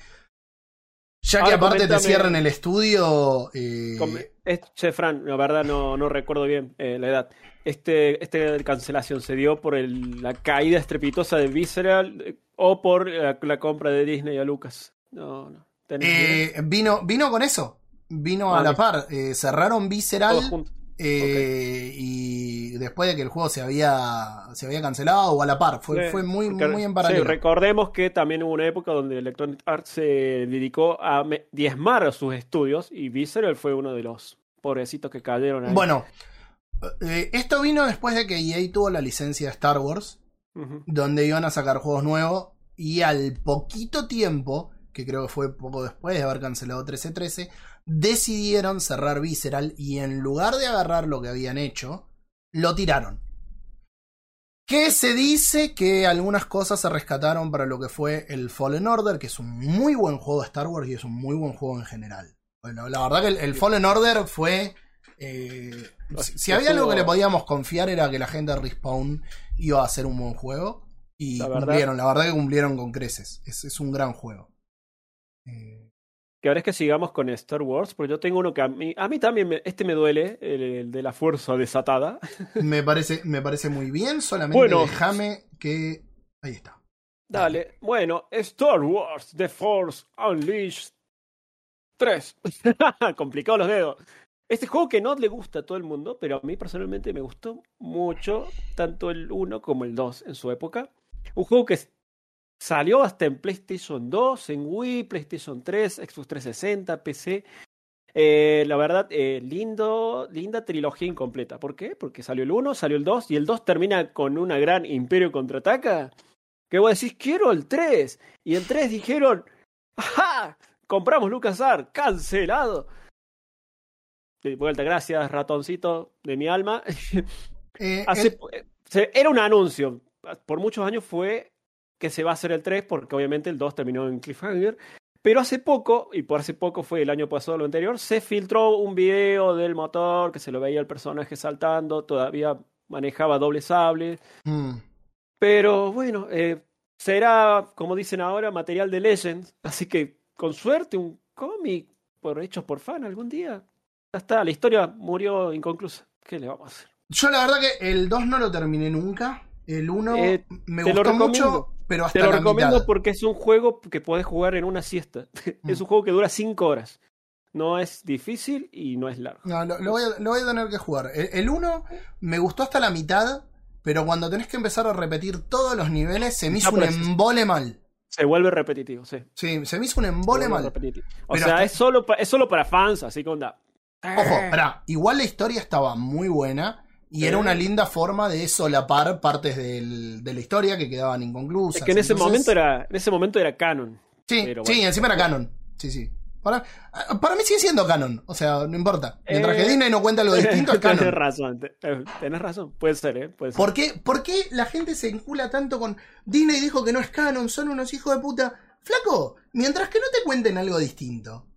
[SPEAKER 2] ya que
[SPEAKER 3] Ahora
[SPEAKER 2] aparte te cierran el estudio... eh,
[SPEAKER 3] es- Che, Fran, la verdad no, no recuerdo bien eh, la edad. Este, este cancelación se dio por el- la caída estrepitosa de Visceral eh, o por la, la compra de Disney a Lucas. No, no.
[SPEAKER 2] Eh, vino, vino con eso. Vino a
[SPEAKER 3] Vale.
[SPEAKER 2] la par. Eh, cerraron Visceral. Eh, Y después de que el juego se había, se había cancelado o a la par. Fue,
[SPEAKER 3] Sí,
[SPEAKER 2] fue muy,
[SPEAKER 3] porque-
[SPEAKER 2] muy en
[SPEAKER 3] sí,
[SPEAKER 2] paralelo.
[SPEAKER 3] recordemos que también hubo una época donde Electronic Arts se dedicó a diezmar sus estudios y Visceral fue uno de los pobrecitos que cayeron ahí.
[SPEAKER 2] bueno, esto vino después de que EA tuvo la licencia de Star Wars, donde iban a sacar juegos nuevos. Y al poquito tiempo, que creo que fue poco después de haber cancelado 1313, decidieron cerrar Visceral y en lugar de agarrar lo que habían hecho, lo tiraron. Que se dice que algunas cosas se rescataron para lo que fue el Fallen Order, que es un muy buen juego de Star Wars y es un muy buen juego en general. Bueno, la verdad que el, el Fallen Order fue. eh, si, si había algo que le podíamos confiar era que la gente de Respawn iba a hacer un buen juego. Y
[SPEAKER 3] La
[SPEAKER 2] cumplieron, la verdad que cumplieron con creces. Es, es un gran juego. Eh,
[SPEAKER 3] Que ahora es que sigamos con Star Wars, porque yo tengo uno que a mí, a mí también, me- este me duele, el, el de la fuerza desatada.
[SPEAKER 2] me, parece, me parece muy bien, solamente
[SPEAKER 3] Bueno.
[SPEAKER 2] déjame que. Ahí está.
[SPEAKER 3] Dale, bueno, Star Wars The Force Unleashed 3. Complicado los dedos. Este juego que no le gusta a todo el mundo, pero a mí personalmente me gustó mucho, tanto el 1 como el 2 en su época. Un juego que salió hasta en PlayStation 2, en Wii, PlayStation 3, Xbox 360, PC. Eh, la verdad, eh, lindo, linda trilogía incompleta. ¿Por qué? Porque salió el 1, salió el 2 y el 2 termina con una gran Imperio contraataca. Que vos decís, quiero el 3. Y el 3 dijeron, ¡ajá! Compramos LucasArts, cancelado. De vuelta, gracias, ratoncito de mi alma.
[SPEAKER 2] Eh,
[SPEAKER 3] Hace-
[SPEAKER 2] el-
[SPEAKER 3] eh, era un anuncio. Por muchos años fue que se va a hacer el 3, porque obviamente el 2 terminó en Cliffhanger. Pero hace poco, y por hace poco fue el año pasado lo anterior, se filtró un video del motor que se lo veía el personaje saltando, todavía manejaba doble sable.
[SPEAKER 2] mm,
[SPEAKER 3] Pero bueno, eh, será, como dicen ahora, material de Legends. Así que, con suerte, un cómic por hechos por fan algún día. Ya está, la historia murió inconclusa. ¿Qué le vamos a hacer?
[SPEAKER 2] yo la verdad que el 2 no lo terminé nunca. El 1
[SPEAKER 3] Eh,
[SPEAKER 2] me gustó mucho, pero hasta
[SPEAKER 3] Te lo
[SPEAKER 2] la
[SPEAKER 3] recomiendo
[SPEAKER 2] mitad.
[SPEAKER 3] porque es un juego que podés jugar en una siesta. es un juego que dura 5 horas. No es difícil y no es largo.
[SPEAKER 2] No, lo, lo voy a, lo voy a tener que jugar. El 1 me gustó hasta la mitad, pero cuando tenés que empezar a repetir todos los niveles, se me hizo un embole mal.
[SPEAKER 3] Se vuelve repetitivo, sí.
[SPEAKER 2] Sí, se me hizo un embole mal.
[SPEAKER 3] repetitivo. O
[SPEAKER 2] Pero
[SPEAKER 3] sea,
[SPEAKER 2] hasta-
[SPEAKER 3] es, solo es solo para fans, así que onda.
[SPEAKER 2] Ojo, pará, igual la historia estaba muy buena y era una linda forma de solapar partes del- de la historia que quedaban inconclusas.
[SPEAKER 3] Es que en ese
[SPEAKER 2] Entonces-
[SPEAKER 3] momento era, en ese momento era canon.
[SPEAKER 2] Sí, sí, encima era canon. Sí, sí. Para, para mí sigue siendo canon, o sea, no importa. Mientras
[SPEAKER 3] Eh,
[SPEAKER 2] que Disney no cuenta algo distinto, es
[SPEAKER 3] Tenés
[SPEAKER 2] canon.
[SPEAKER 3] razón, te- eh, tenés razón. Puede ser, ¿eh? Puede ser.
[SPEAKER 2] ¿Por qué, ¿Por qué la gente se encula tanto con Disney dijo que no es canon, son unos hijos de puta? Flaco, mientras que no te cuenten algo distinto,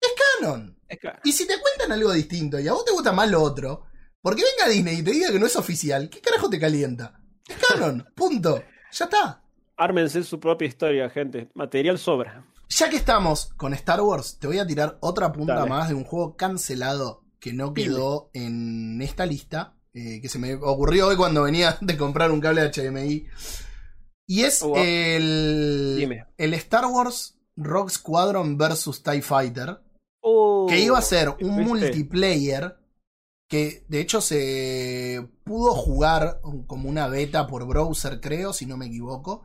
[SPEAKER 2] es canon.
[SPEAKER 3] Es canon.
[SPEAKER 2] Y si te cuentan algo distinto y a vos te gusta más lo otro, porque venga Disney y te diga que no es oficial, ¿qué carajo te calienta? Es canon, punto. Ya está.
[SPEAKER 3] Ármense su propia historia, gente. Material sobra.
[SPEAKER 2] Ya que estamos con Star Wars, te voy a tirar otra punta
[SPEAKER 3] Dale.
[SPEAKER 2] más de un juego cancelado que no quedó en esta lista, eh, que se me ocurrió hoy cuando venía de comprar un cable HDMI. Y es
[SPEAKER 3] Oh, wow.
[SPEAKER 2] el,
[SPEAKER 3] Dime.
[SPEAKER 2] el Star Wars Rogue Squadron vs. TIE Fighter,
[SPEAKER 3] Oh,
[SPEAKER 2] que iba a ser un multiplayer que de hecho se pudo jugar como una beta por browser, creo, si no me equivoco.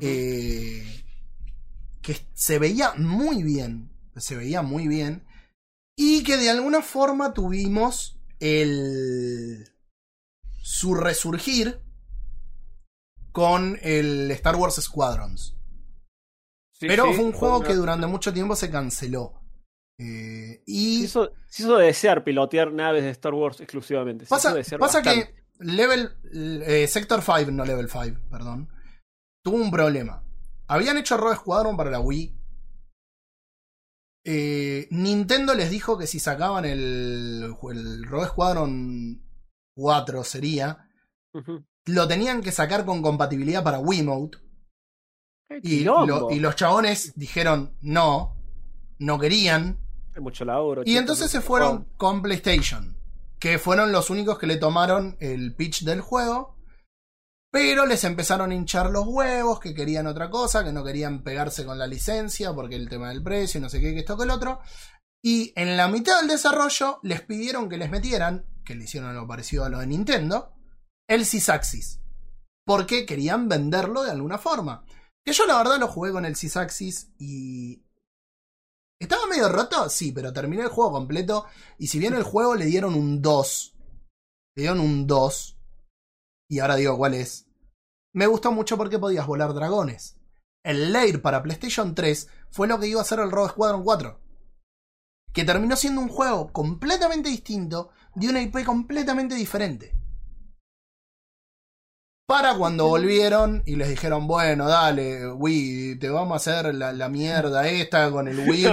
[SPEAKER 2] Eh, que se veía muy bien. Se veía muy bien. Y que de alguna forma tuvimos el. su resurgir con el Star Wars Squadrons.
[SPEAKER 3] Sí,
[SPEAKER 2] Pero
[SPEAKER 3] sí,
[SPEAKER 2] fue un juego
[SPEAKER 3] una-
[SPEAKER 2] que durante mucho tiempo se canceló. Eh,
[SPEAKER 3] Se
[SPEAKER 2] y
[SPEAKER 3] hizo, se hizo desear pilotear naves de Star Wars exclusivamente. Se
[SPEAKER 2] pasa, que Level. eh, Sector 5, no Level 5, perdón. Tuvo un problema. Habían hecho Rogue Squadron para la Wii. Eh, Nintendo les dijo que si sacaban el, el Rogue Squadron 4 sería,
[SPEAKER 3] Ujú.
[SPEAKER 2] lo tenían que sacar con compatibilidad para Wiimote. Y, lo- y los chabones dijeron no, no querían.
[SPEAKER 3] Mucho laburo.
[SPEAKER 2] Y entonces se fueron con PlayStation, que fueron los únicos que le tomaron el pitch del juego. Pero les empezaron a hinchar los huevos, que querían otra cosa, que no querían pegarse con la licencia, porque el tema del precio, no sé qué, que esto que el otro. Y en la mitad del desarrollo les pidieron que les metieran, que le hicieron algo parecido a lo de Nintendo, el Sysaxis. Porque querían venderlo de alguna forma. Que yo la verdad lo jugué con el Sysaxis y ¿Estaba medio roto? Sí, pero terminé el juego completo. Y si bien el juego le dieron un 2, le dieron un 2, y ahora digo cuál es, me gustó mucho porque podías volar dragones. El Lair para PlayStation 3 fue lo que iba a ser el Rogue Squadron 4. Que terminó siendo un juego completamente distinto de una IP completamente diferente. Para cuando volvieron y les dijeron, bueno, dale, Wii, te vamos a hacer la, la mierda esta con el Wii.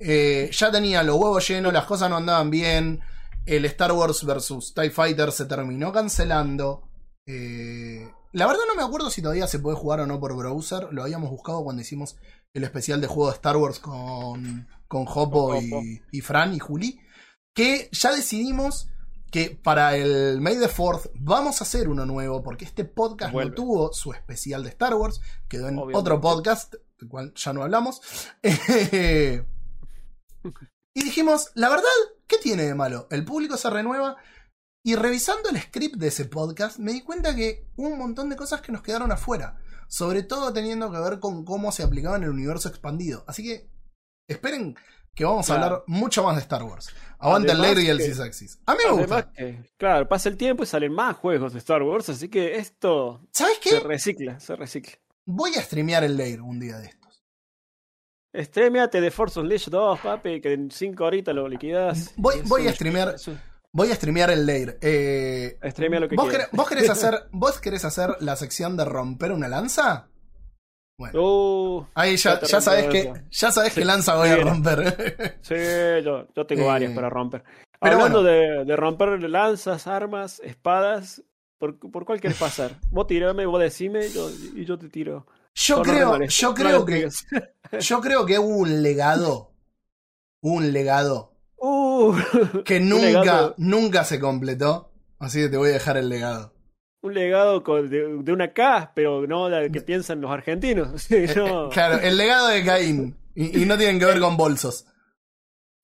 [SPEAKER 2] Eh, ya tenían los huevos llenos, las cosas no andaban bien. El Star Wars vs. TIE Fighter se terminó cancelando. Eh, la verdad no me acuerdo si todavía se puede jugar o no por browser. Lo habíamos buscado cuando hicimos el especial de juego de Star Wars con, con Hopo
[SPEAKER 3] Con
[SPEAKER 2] y,
[SPEAKER 3] Hopo.
[SPEAKER 2] y Fran y Juli. Que ya decidimos que para el May the 4th vamos a hacer uno nuevo porque este podcast
[SPEAKER 3] Vuelve.
[SPEAKER 2] no tuvo su especial de Star Wars. Quedó en
[SPEAKER 3] Obviamente.
[SPEAKER 2] otro podcast, del cual ya no hablamos. y dijimos, la verdad, ¿qué tiene de malo? El público se renueva. Y revisando el script de ese podcast, me di cuenta que un montón de cosas que nos quedaron afuera. Sobre todo teniendo que ver con cómo se aplicaba en el universo expandido. Así que esperen que vamos a hablar mucho más de Star Wars. Aguanta el Lair y el Sysaxis. A mí me gusta.
[SPEAKER 3] que, claro, pasa el tiempo y salen más juegos de Star Wars, así que esto
[SPEAKER 2] ¿Sabes
[SPEAKER 3] se
[SPEAKER 2] qué?
[SPEAKER 3] recicla, se recicla.
[SPEAKER 2] Voy a streamear el Lair un día de estos.
[SPEAKER 3] Streameate de Force Unleashed 2, papi, que en 5 horitas lo liquidás.
[SPEAKER 2] Voy- voy a streamear- Voy a streamear el Lair. Eh,
[SPEAKER 3] Streamea lo que
[SPEAKER 2] ¿vos,
[SPEAKER 3] quieras.
[SPEAKER 2] querés, vos querés hacer, ¿Vos querés hacer la sección de romper una lanza? Bueno,
[SPEAKER 3] Uh,
[SPEAKER 2] ahí ya,
[SPEAKER 3] ya
[SPEAKER 2] sabes que ya sabes
[SPEAKER 3] Sí,
[SPEAKER 2] qué lanza voy a romper.
[SPEAKER 3] sí, yo, yo tengo
[SPEAKER 2] Eh,
[SPEAKER 3] varias para romper.
[SPEAKER 2] pero
[SPEAKER 3] Hablando
[SPEAKER 2] bueno.
[SPEAKER 3] de, de romper lanzas, armas, espadas, ¿por, por cuál querés pasar? Vos tirame, vos decime yo- y yo te tiro.
[SPEAKER 2] Yo creo, yo creo que, yo creo que hubo un legado, un legado
[SPEAKER 3] Uh,
[SPEAKER 2] que
[SPEAKER 3] Un
[SPEAKER 2] nunca,
[SPEAKER 3] legado.
[SPEAKER 2] nunca se completó. Así que te voy a dejar el legado.
[SPEAKER 3] Un legado con- de, de una K, pero no la que piensan los argentinos. Sí, no.
[SPEAKER 2] Claro, el legado de Caín. Y, y no tienen que ver con bolsos.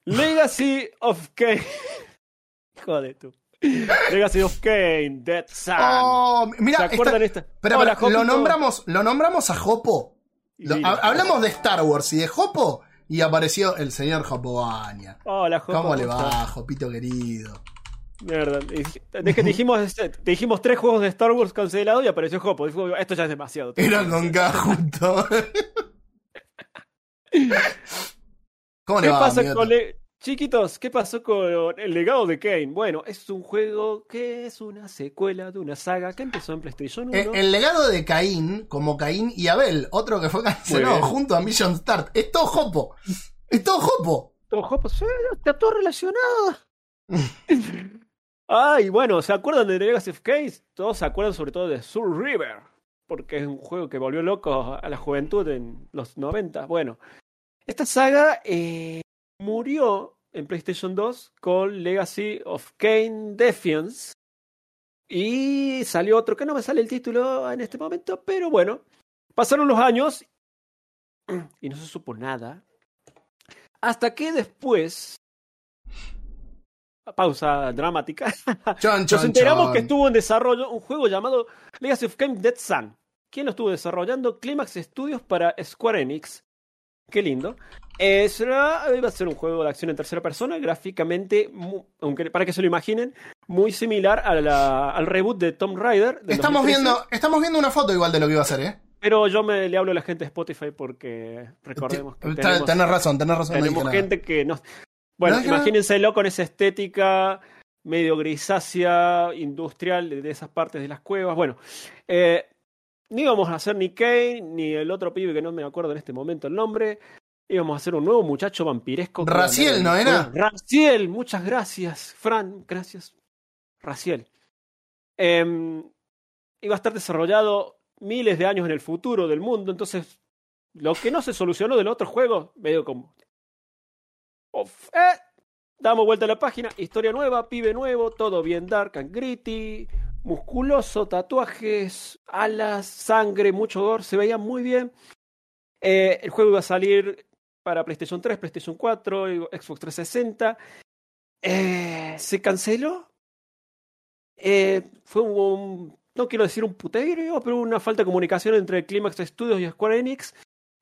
[SPEAKER 3] Legacy of Kane. Joder tú. Legacy of Kane, Dead Sun.
[SPEAKER 2] Oh, mira,
[SPEAKER 3] ¿Se acuerdan
[SPEAKER 2] está-
[SPEAKER 3] esta?
[SPEAKER 2] Pero,
[SPEAKER 3] Hola,
[SPEAKER 2] pero, lo nombramos, lo nombramos a Jopo. Lo- ha- hablamos de Star Wars y de Jopo y apareció el señor Jopobaña.
[SPEAKER 3] Hola, Jopo,
[SPEAKER 2] ¿Cómo le
[SPEAKER 3] ¿cómo
[SPEAKER 2] va? Jopito querido?
[SPEAKER 3] Mierda. y- Es que dijimos, este, te dijimos tres juegos de Star Wars cancelados y apareció Jopo. Dijo, esto ya es demasiado.
[SPEAKER 2] Era con K justo. ¿Cómo le
[SPEAKER 3] ¿Qué
[SPEAKER 2] va,
[SPEAKER 3] pasa
[SPEAKER 2] amiguito?
[SPEAKER 3] con le- Chiquitos, ¿qué pasó con el legado de Kane? Bueno, es un juego que es una secuela de una saga que empezó en PlayStation 1.
[SPEAKER 2] Eh, El legado de Caín, como Caín y Abel, otro que fue cancelado junto a Mission Start. Es todo Jopo. Es todo Jopo.
[SPEAKER 3] Todo Jopo, está todo relacionado. Ay, bueno, ¿se acuerdan de Legacy of Case? Todos se acuerdan sobre todo de Soul River, porque es un juego que volvió loco a la juventud en los 90. Bueno, esta saga eh, murió en PlayStation 2 con Legacy of Kane Defiance. Y salió otro que no me sale el título en este momento, pero bueno, pasaron los años y no se supo nada. Hasta que después. Pausa dramática.
[SPEAKER 2] Chon,
[SPEAKER 3] Nos enteramos
[SPEAKER 2] chon.
[SPEAKER 3] que estuvo en desarrollo un juego llamado Legacy of Kain Dead Sun. ¿Quién lo estuvo desarrollando? Climax Studios para Square Enix. Qué lindo. Eh, será- iba a ser un juego de acción en tercera persona, gráficamente, aunque para que se lo imaginen, muy similar a la- al reboot de Tomb Raider.
[SPEAKER 2] Estamos
[SPEAKER 3] 2013.
[SPEAKER 2] viendo, estamos viendo una foto igual de lo que iba a ser, ¿eh?
[SPEAKER 3] Pero yo me le hablo a la gente de Spotify porque recordemos que tenemos,
[SPEAKER 2] Tenés razón, tenés razón. no
[SPEAKER 3] tenemos
[SPEAKER 2] nada.
[SPEAKER 3] gente que no. Bueno,
[SPEAKER 2] No nada.
[SPEAKER 3] imagínenselo con esa estética medio grisácea, industrial de esas partes de las cuevas. Bueno, eh, ni íbamos a hacer ni Kane ni el otro pibe que no me acuerdo en este momento el nombre. Íbamos a hacer un nuevo muchacho vampiresco. en-
[SPEAKER 2] ¿no era?
[SPEAKER 3] Raziel, muchas gracias, Fran, gracias. Raziel. Em, iba a estar desarrollado miles de años en el futuro del mundo, entonces lo que no se solucionó del otro juego, medio como... Eh, damos vuelta a la página, historia nueva, pibe nuevo, todo bien dark and gritty, musculoso, tatuajes, alas, sangre, mucho gore, se veía muy bien. Eh, el juego iba a salir para PlayStation 3, PlayStation 4, y Xbox 360. Eh, se canceló. Fue un, no quiero decir un puterío, pero una falta de comunicación entre Climax Studios y Square Enix,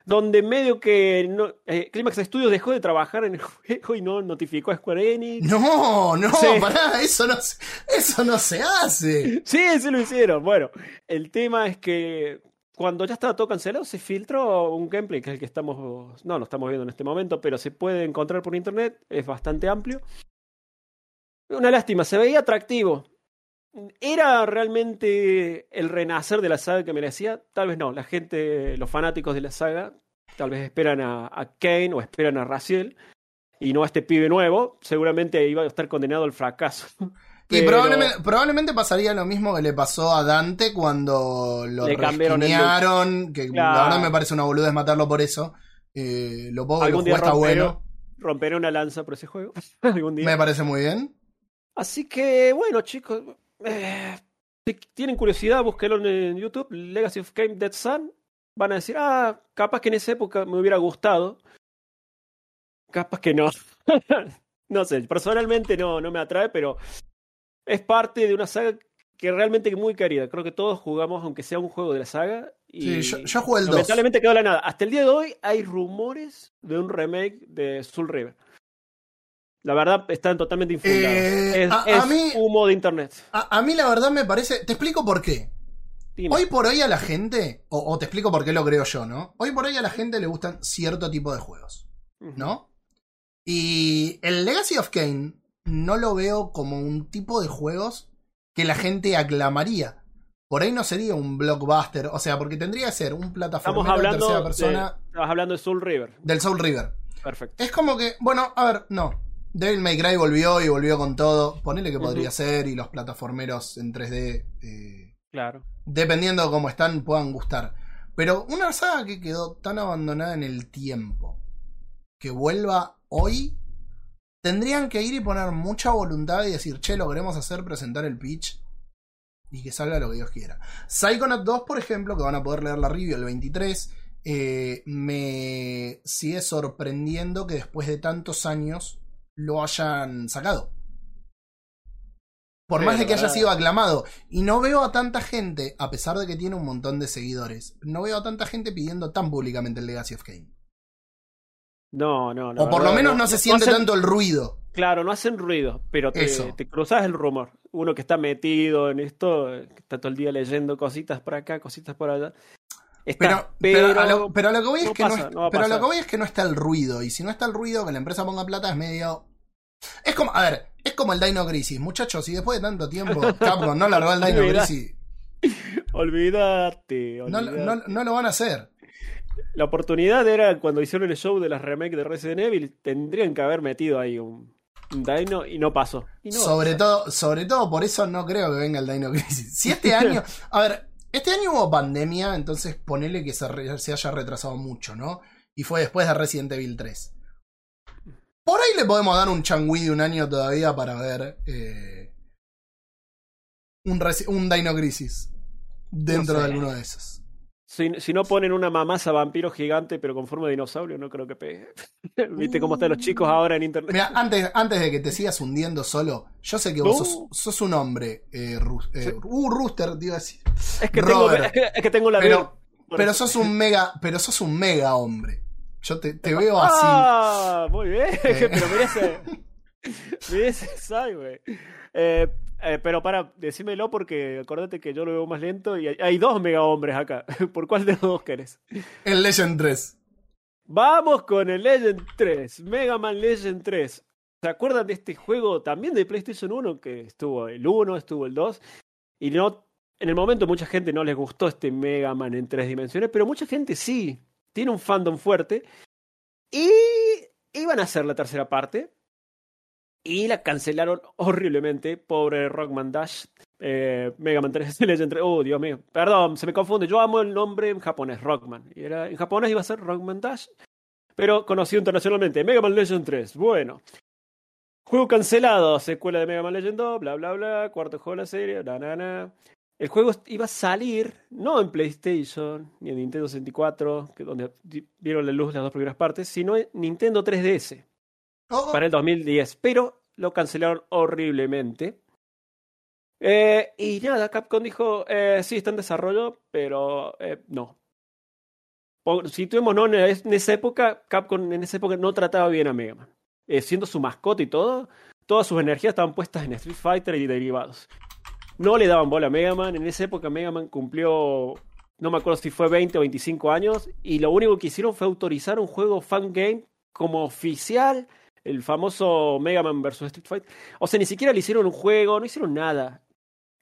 [SPEAKER 3] donde medio que no, eh, Climax Studios dejó de trabajar en el juego y no notificó a Square Enix.
[SPEAKER 2] No, no,
[SPEAKER 3] Sí.
[SPEAKER 2] pará, eso no, eso no se hace.
[SPEAKER 3] Sí, sí lo hicieron. Bueno, el tema es que cuando ya estaba todo cancelado, se filtró un gameplay que es el que estamos, no lo estamos viendo en este momento, pero se puede encontrar por internet, es bastante amplio. Una lástima, se veía atractivo. ¿Era realmente el renacer de la saga que merecía? Tal vez no. La gente, los fanáticos de la saga, tal vez esperan a, a Kane o esperan a Raziel y no a este pibe nuevo. Seguramente iba a estar condenado al fracaso.
[SPEAKER 2] Y probablemente, probablemente pasaría lo mismo que le pasó a Dante cuando lo resquinearon, que la verdad me parece una boludez matarlo por eso. Eh, lo poco
[SPEAKER 3] Algún día
[SPEAKER 2] está bueno.
[SPEAKER 3] romperé una lanza por ese juego. Algún día.
[SPEAKER 2] Me parece muy bien.
[SPEAKER 3] Así que, bueno, chicos, eh, si tienen curiosidad, búsquenlo en YouTube, Legacy of Game Dead Sun. Van a decir, ah, capaz que en esa época me hubiera gustado. Capaz que no. no sé, personalmente no, no me atrae, pero es parte de una saga que realmente es muy querida. Creo que todos jugamos, aunque sea un juego de la saga. Y
[SPEAKER 2] Sí, yo, yo jugué el 2.
[SPEAKER 3] lamentablemente quedó la nada. Hasta el día de hoy hay rumores de un remake de Soul River. La verdad, están totalmente infundados.
[SPEAKER 2] Eh,
[SPEAKER 3] es
[SPEAKER 2] a- mí-
[SPEAKER 3] humo de internet.
[SPEAKER 2] A, a mí la verdad me parece... Te explico por qué.
[SPEAKER 3] Dime.
[SPEAKER 2] Hoy por hoy a la gente, o, o te explico por qué lo creo yo, ¿no? Hoy por hoy a la gente le gustan cierto tipo de juegos. ¿no? Y el Legacy of Kane no lo veo como un tipo de juegos que la gente aclamaría. Por ahí no sería un blockbuster, o sea, porque tendría que ser un
[SPEAKER 3] Estamos
[SPEAKER 2] plataformero de tercera
[SPEAKER 3] de,
[SPEAKER 2] persona
[SPEAKER 3] estás hablando de Soul River.
[SPEAKER 2] del Soul River.
[SPEAKER 3] Perfecto.
[SPEAKER 2] Es como que, bueno, a ver, no. Devil May Cry volvió y volvió con todo. Ponele que podría
[SPEAKER 3] Ujú.
[SPEAKER 2] ser y los plataformeros en 3D, eh,
[SPEAKER 3] Claro.
[SPEAKER 2] dependiendo de cómo están, puedan gustar. Pero una saga que quedó tan abandonada en el tiempo, que vuelva hoy, tendrían que ir y poner mucha voluntad y decir, che, lo queremos hacer, presentar el pitch y que salga lo que Dios quiera. Psychonaut 2, por ejemplo, que van a poder leer la review el 23, eh, me sigue sorprendiendo que después de tantos años lo hayan sacado. Por más de que haya sido aclamado. Y no veo a tanta gente, a pesar de que tiene un montón de seguidores, no veo a tanta gente pidiendo tan públicamente el Legacy of Kane.
[SPEAKER 3] No, no, no.
[SPEAKER 2] O por lo menos no se siente
[SPEAKER 3] hacen-
[SPEAKER 2] tanto el ruido.
[SPEAKER 3] Claro, no hacen ruido, pero te, te cruzas el rumor. Uno que está metido en esto, eh, que está todo el día leyendo cositas por acá, cositas por allá. Está,
[SPEAKER 2] Pero, pero, a lo, pero a lo que voy es
[SPEAKER 3] no
[SPEAKER 2] que
[SPEAKER 3] pasa,
[SPEAKER 2] no, es-
[SPEAKER 3] no va a
[SPEAKER 2] pero a lo
[SPEAKER 3] pasar.
[SPEAKER 2] que voy es que no está el ruido. Y si no está el ruido, que la empresa ponga plata es medio. Es como, a ver, es como el Dino Crisis, muchachos. Y después de tanto tiempo, Capcom no largó el Dino. Crisis.
[SPEAKER 3] olvídate,
[SPEAKER 2] No,
[SPEAKER 3] olvídate.
[SPEAKER 2] no, no lo van a hacer.
[SPEAKER 3] La oportunidad era cuando hicieron el show de las remakes de Resident Evil, tendrían que haber metido ahí un, un Dino y no pasó. Y no,
[SPEAKER 2] sobre, todo, sobre todo por eso no creo que venga el Dino Crisis. Si este año. A ver, este año hubo pandemia, entonces ponele que se, re- se haya retrasado mucho, ¿no? Y fue después de Resident Evil 3. Por ahí le podemos dar un changui de un año todavía para ver. eh, un, un Dino Crisis. Dentro
[SPEAKER 3] No
[SPEAKER 2] de alguno de esos.
[SPEAKER 3] Si, si no ponen una mamasa vampiro gigante pero con forma de dinosaurio, no creo que pegue. ¿Viste cómo están los chicos ahora en internet?
[SPEAKER 2] Mira, antes, antes de que te sigas hundiendo solo, yo sé que vos sos, sos un hombre. Eh, eh, uh, Rooster, digo así.
[SPEAKER 3] es, que tengo, es, que, es que tengo la
[SPEAKER 2] Pero- Pero sos un mega, pero sos un mega hombre. Yo te, te veo así.
[SPEAKER 3] Ah, muy bien.
[SPEAKER 2] Eh.
[SPEAKER 3] pero mira ese. Mira ese güey. Eh, eh, pero para, decímelo porque acordate que yo lo veo más lento y hay, hay dos mega hombres acá. ¿Por cuál de los dos querés?
[SPEAKER 2] El Legend 3.
[SPEAKER 3] Vamos con el Legend 3, Mega Man Legend 3. ¿Se acuerdan de este juego también de PlayStation 1? Que estuvo el 1, estuvo el 2. Y no, en el momento mucha gente no les gustó este Mega Man en tres dimensiones, pero mucha gente sí. Tiene un fandom fuerte. Y iban a hacer la tercera parte. Y la cancelaron horriblemente. Pobre Rockman Dash. Eh, Mega Man 3 Legend 3. Oh, Dios mío. Perdón, se me confunde. Yo amo el nombre en japonés, Rockman. Y era, en japonés iba a ser Rockman Dash. Pero conocido internacionalmente. Mega Man Legend 3. Bueno. Juego cancelado. Secuela de Mega Man Legend 2. Bla, bla, bla. Cuarto juego de la serie. Na, na, na. El juego iba a salir no en PlayStation ni en Nintendo 64, que donde di- vieron la luz las dos primeras partes, sino en Nintendo 3DS Para el 2010, pero lo cancelaron horriblemente. Eh, y nada, Capcom dijo, eh, sí, está en desarrollo, pero eh, no. Situémonos en, es- en esa época, Capcom en esa época no trataba bien a Mega Man. Siendo su mascota y todo, todas sus energías estaban puestas en Street Fighter y derivados. No le daban bola a Mega Man. En esa época Mega Man cumplió, no me acuerdo si fue 20 o 25 años, y lo único que hicieron fue autorizar un juego fan game como oficial el famoso Mega Man vs. Street Fighter. O sea, ni siquiera le hicieron un juego, no hicieron nada.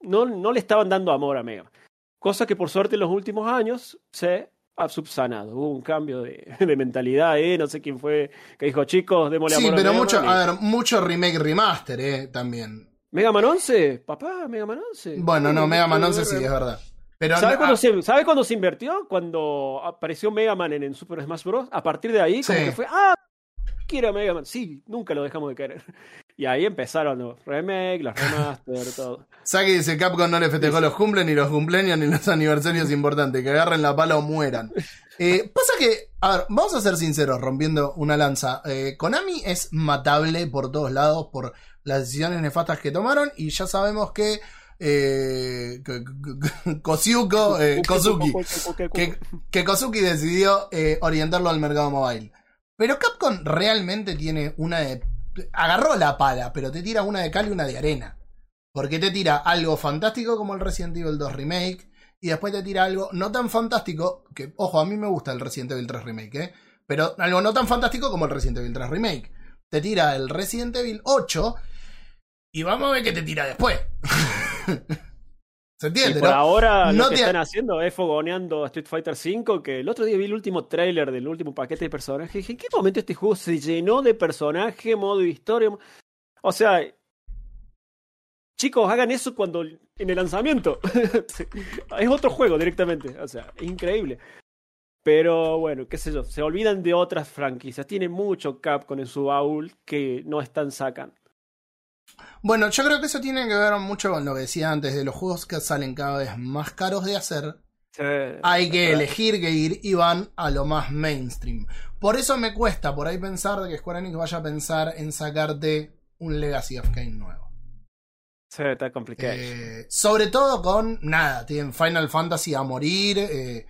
[SPEAKER 3] No, no le estaban dando amor a Mega Man. Cosa que por suerte en los últimos años se ha subsanado. Hubo un cambio de, de mentalidad, ¿eh? No sé quién fue que dijo, chicos, démosle
[SPEAKER 2] sí,
[SPEAKER 3] amor
[SPEAKER 2] pero
[SPEAKER 3] a Mega
[SPEAKER 2] mucho,
[SPEAKER 3] Man.
[SPEAKER 2] a ver, mucho remake remaster, eh, también.
[SPEAKER 3] ¿Mega Man 11? Papá, Mega Man 11.
[SPEAKER 2] Bueno, no, Mega Man
[SPEAKER 3] uh,
[SPEAKER 2] 11 sí, es verdad. Pero
[SPEAKER 3] ¿Sabes
[SPEAKER 2] no-
[SPEAKER 3] cuándo,
[SPEAKER 2] ah,
[SPEAKER 3] se, ¿Sabe cuándo se invirtió? Cuando apareció Mega Man en, en Super Smash Bros. A partir de ahí, como
[SPEAKER 2] Sí.
[SPEAKER 3] que fue, ah, quiero Mega Man. Sí, nunca lo dejamos de querer. Y ahí empezaron los remakes, los remaster, todo.
[SPEAKER 2] Saki dice Capcom no le festejó los cumpleaños, ni los cumpleaños, ni los aniversarios importantes. Que agarren la pala o mueran. Eh, pasa que, a ver, vamos a ser sinceros, rompiendo una lanza. Eh, Konami es matable por todos lados por las decisiones nefastas que tomaron y ya sabemos que eh, Kosuko, eh, Kosuki, que, que Kosuki decidió eh, orientarlo al mercado mobile. Pero Capcom realmente tiene una de... Agarró la pala, pero te tira una de cal y una de arena. Porque te tira algo fantástico como el Resident Evil 2 Remake. Y después te tira algo no tan fantástico. Que, ojo, a mí me gusta el Resident Evil 3 Remake, ¿eh? Pero algo no tan fantástico como el Resident Evil 3 Remake. Te tira el Resident Evil 8. Y vamos a ver qué te tira después. ¿Se
[SPEAKER 3] Y
[SPEAKER 2] entiende,
[SPEAKER 3] por
[SPEAKER 2] no?
[SPEAKER 3] ahora
[SPEAKER 2] No
[SPEAKER 3] lo que
[SPEAKER 2] te-
[SPEAKER 3] están haciendo es fogoneando a Street Fighter V, que el otro día vi el último tráiler del último paquete de personajes. y Dije, ¿en qué momento este juego se llenó de personaje, modo historia? O sea, chicos, hagan eso cuando en el lanzamiento. es otro juego directamente. O sea, es increíble. Pero bueno, qué sé yo, se olvidan de otras franquicias. Tiene mucho Capcom en su baúl que no están sacando.
[SPEAKER 2] Bueno, yo creo que eso tiene que ver mucho con lo que decía antes, de los juegos que salen cada vez más caros de hacer. Hay que elegir que ir y van a lo más mainstream. Por eso me cuesta por ahí pensar de que Square Enix vaya a pensar en sacarte un Legacy of Kain nuevo.
[SPEAKER 3] Sí, está complicado.
[SPEAKER 2] Eh, sobre todo con nada, tienen Final Fantasy a morir. eh.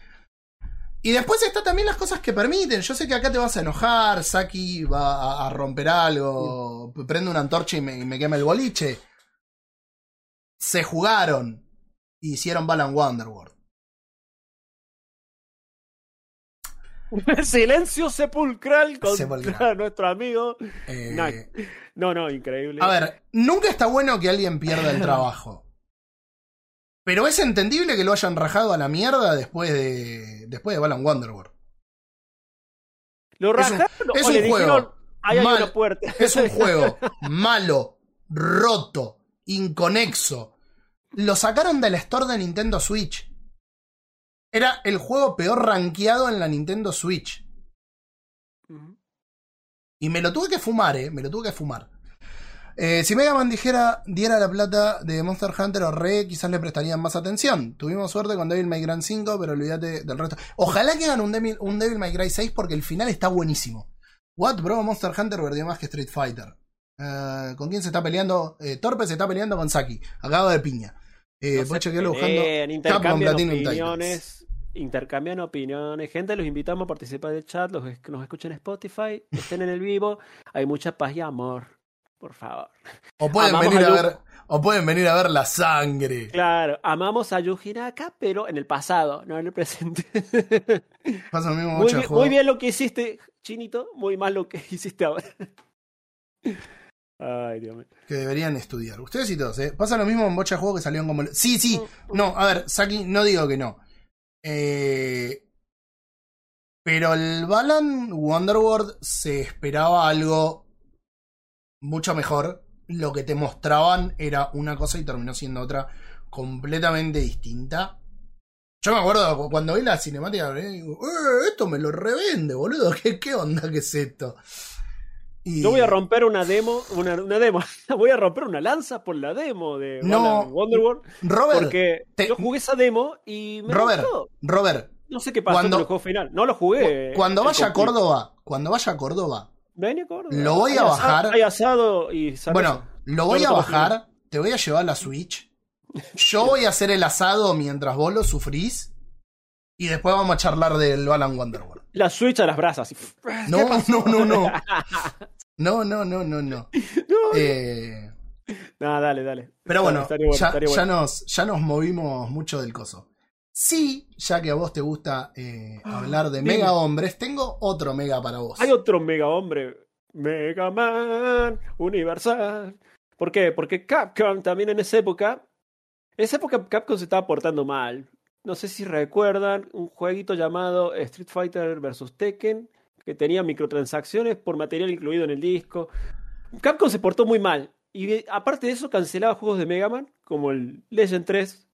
[SPEAKER 2] Y después está también las cosas que permiten. Yo sé que acá te vas a enojar, Saki va a, a romper algo, prende una antorcha y me, y me quema el boliche. Se jugaron. y Hicieron Balan Wonderworld.
[SPEAKER 3] Silencio sepulcral contra
[SPEAKER 2] Sepulcral.
[SPEAKER 3] nuestro amigo.
[SPEAKER 2] Eh.
[SPEAKER 3] No, no, increíble.
[SPEAKER 2] A ver, nunca está bueno que alguien pierda el trabajo. Pero es entendible que lo hayan rajado a la mierda después de. después de Balan Wonderworld.
[SPEAKER 3] ¿Lo
[SPEAKER 2] es un-
[SPEAKER 3] rajaron
[SPEAKER 2] es
[SPEAKER 3] o
[SPEAKER 2] un
[SPEAKER 3] le
[SPEAKER 2] juego
[SPEAKER 3] dijeron, ahí hay
[SPEAKER 2] mal.
[SPEAKER 3] una puerta?
[SPEAKER 2] Es un juego malo, roto, inconexo. Lo sacaron del store de Nintendo Switch. Era el juego peor rankeado en la Nintendo Switch. Y me lo tuve que fumar, eh. Me lo tuve que fumar. Eh, si Mega Man dijera, diera la plata de Monster Hunter o Re, quizás le prestarían más atención. Tuvimos suerte con Devil May Cry 5, pero olvídate del resto. Ojalá que hagan un Devil, un Devil May Cry 6 porque el final está buenísimo. What, bro? Monster Hunter perdió más que Street Fighter. Eh, ¿Con quién se está peleando? Eh, Torpe se está peleando con Saki. Acabo de piña. Eh,
[SPEAKER 3] No
[SPEAKER 2] puedes chequearlo buscando.
[SPEAKER 3] intercambian opiniones. Intercambian opiniones. Gente, los invitamos a participar del chat. Los que nos escuchen en Spotify, estén en el vivo. Hay mucha paz y amor. Por favor.
[SPEAKER 2] O pueden,
[SPEAKER 3] Amamos
[SPEAKER 2] venir
[SPEAKER 3] a
[SPEAKER 2] ver, o pueden venir a ver la sangre.
[SPEAKER 3] Claro, amamos a Yuji Naka, pero en el pasado, no en el presente.
[SPEAKER 2] Pasa lo mismo
[SPEAKER 3] muy, bien, muy bien lo que hiciste, Chinito. Muy mal lo que hiciste ahora. Ay, Dios mío.
[SPEAKER 2] que deberían estudiar. Ustedes y todos, ¿eh? Pasa lo mismo en muchos juegos que salieron como... Sí, sí. No, a ver, Saki, no digo que no. Eh, pero el Balan Wonderworld se esperaba algo mucho mejor. Lo que te mostraban era una cosa y terminó siendo otra completamente distinta. Yo me acuerdo cu- cuando vi la cinemática, eh, digo, "Eh, esto me lo revende, boludo. ¿Qué, qué onda que es esto? Y-
[SPEAKER 3] Yo voy a romper una demo, una, una demo. voy a romper una lanza por la demo de
[SPEAKER 2] No.
[SPEAKER 3] Wonderworld.
[SPEAKER 2] Robert,
[SPEAKER 3] Porque
[SPEAKER 2] te-
[SPEAKER 3] yo jugué esa demo y me
[SPEAKER 2] Robert,
[SPEAKER 3] gustó.
[SPEAKER 2] Robert,
[SPEAKER 3] No sé qué pasó
[SPEAKER 2] cuando-
[SPEAKER 3] con el juego final. No lo jugué.
[SPEAKER 2] Cuando vaya a. Córdoba, cuando vaya a Córdoba,
[SPEAKER 3] Ven a Córdoba.
[SPEAKER 2] Lo voy a
[SPEAKER 3] Hay
[SPEAKER 2] bajar.
[SPEAKER 3] asado- Hay asado y
[SPEAKER 2] bueno, lo voy
[SPEAKER 3] No
[SPEAKER 2] a bajar, te voy a llevar la Switch. Yo voy a hacer el asado mientras vos lo sufrís. Y después vamos a charlar del Balan Wonderworld.
[SPEAKER 3] La Switch a las brasas.
[SPEAKER 2] No, no, no, no. No, no, no, no, no.
[SPEAKER 3] No,
[SPEAKER 2] Eh,
[SPEAKER 3] no, dale, dale.
[SPEAKER 2] pero bueno,
[SPEAKER 3] bueno,
[SPEAKER 2] ya, nos, ya nos movimos mucho del coso. Sí, ya que a vos te gusta eh, hablar de
[SPEAKER 3] dime.
[SPEAKER 2] mega hombres, tengo otro mega para vos.
[SPEAKER 3] Hay otro mega hombre. Mega Man Universal. ¿Por qué? Porque Capcom también en esa época. En esa época Capcom se estaba portando mal. No sé si recuerdan un jueguito llamado Street Fighter vs. Tekken. Que tenía microtransacciones por material incluido en el disco. Capcom se portó muy mal. Y aparte de eso, cancelaba juegos de Mega Man, como el Legend 3.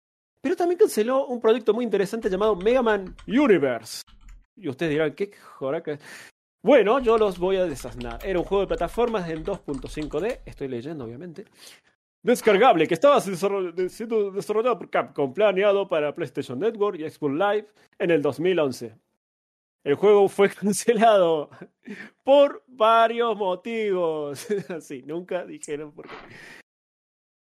[SPEAKER 3] Pero también canceló un proyecto muy interesante llamado Mega Man Universe. Y ustedes dirán, ¿qué joraca? Bueno, yo los voy a desasnar. Era un juego de plataformas en 2.5D, estoy leyendo obviamente. Descargable, que estaba siendo desarrollado por Capcom, planeado para PlayStation Network y Xbox Live en el 2011. El juego fue cancelado por varios motivos. Así, nunca dijeron por qué.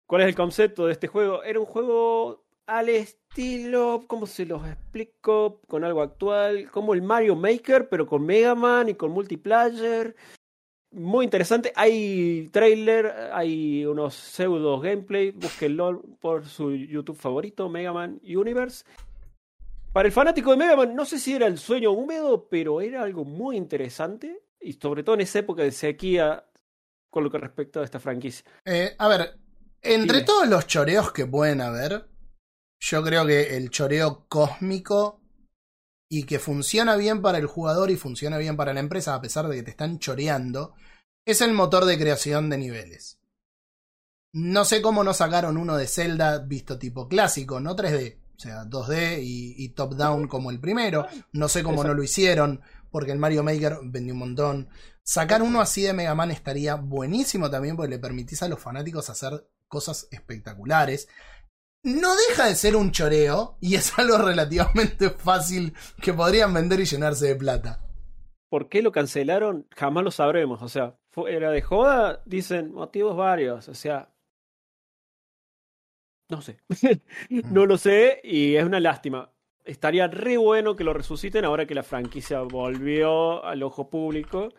[SPEAKER 3] ¿Cuál es el concepto de este juego? Era un juego al estilo, ¿cómo se los explico? Con algo actual, como el Mario Maker, pero con Mega Man y con multiplayer. Muy interesante. Hay trailer, hay unos pseudo gameplay. Búsquenlo por su YouTube favorito, Mega Man Universe. Para el fanático de Mega Man, no sé si era el sueño húmedo, pero era algo muy interesante. Y sobre todo en esa época de sequía con lo que respecta a esta franquicia.
[SPEAKER 2] Eh, a ver, entre
[SPEAKER 3] Dime.
[SPEAKER 2] todos los choreos que pueden haber, yo creo que el choreo cósmico y que funciona bien para el jugador y funciona bien para la empresa, a pesar de que te están choreando, es el motor de creación de niveles. No sé cómo no sacaron uno de Zelda visto tipo clásico, no 3D, o sea, 2D y, y top-down como el primero. No sé cómo no lo hicieron, porque el Mario Maker vendió un montón. Sacar uno así de Mega Man estaría buenísimo también porque le permitís a los fanáticos hacer cosas espectaculares. No deja de ser un choreo y es algo relativamente fácil que podrían vender y llenarse de plata.
[SPEAKER 3] ¿Por qué lo cancelaron? Jamás lo sabremos. O sea, fue- era de joda, dicen motivos varios. O sea, no sé. no lo sé y es una lástima. Estaría re bueno que lo resuciten ahora que la franquicia volvió al ojo público.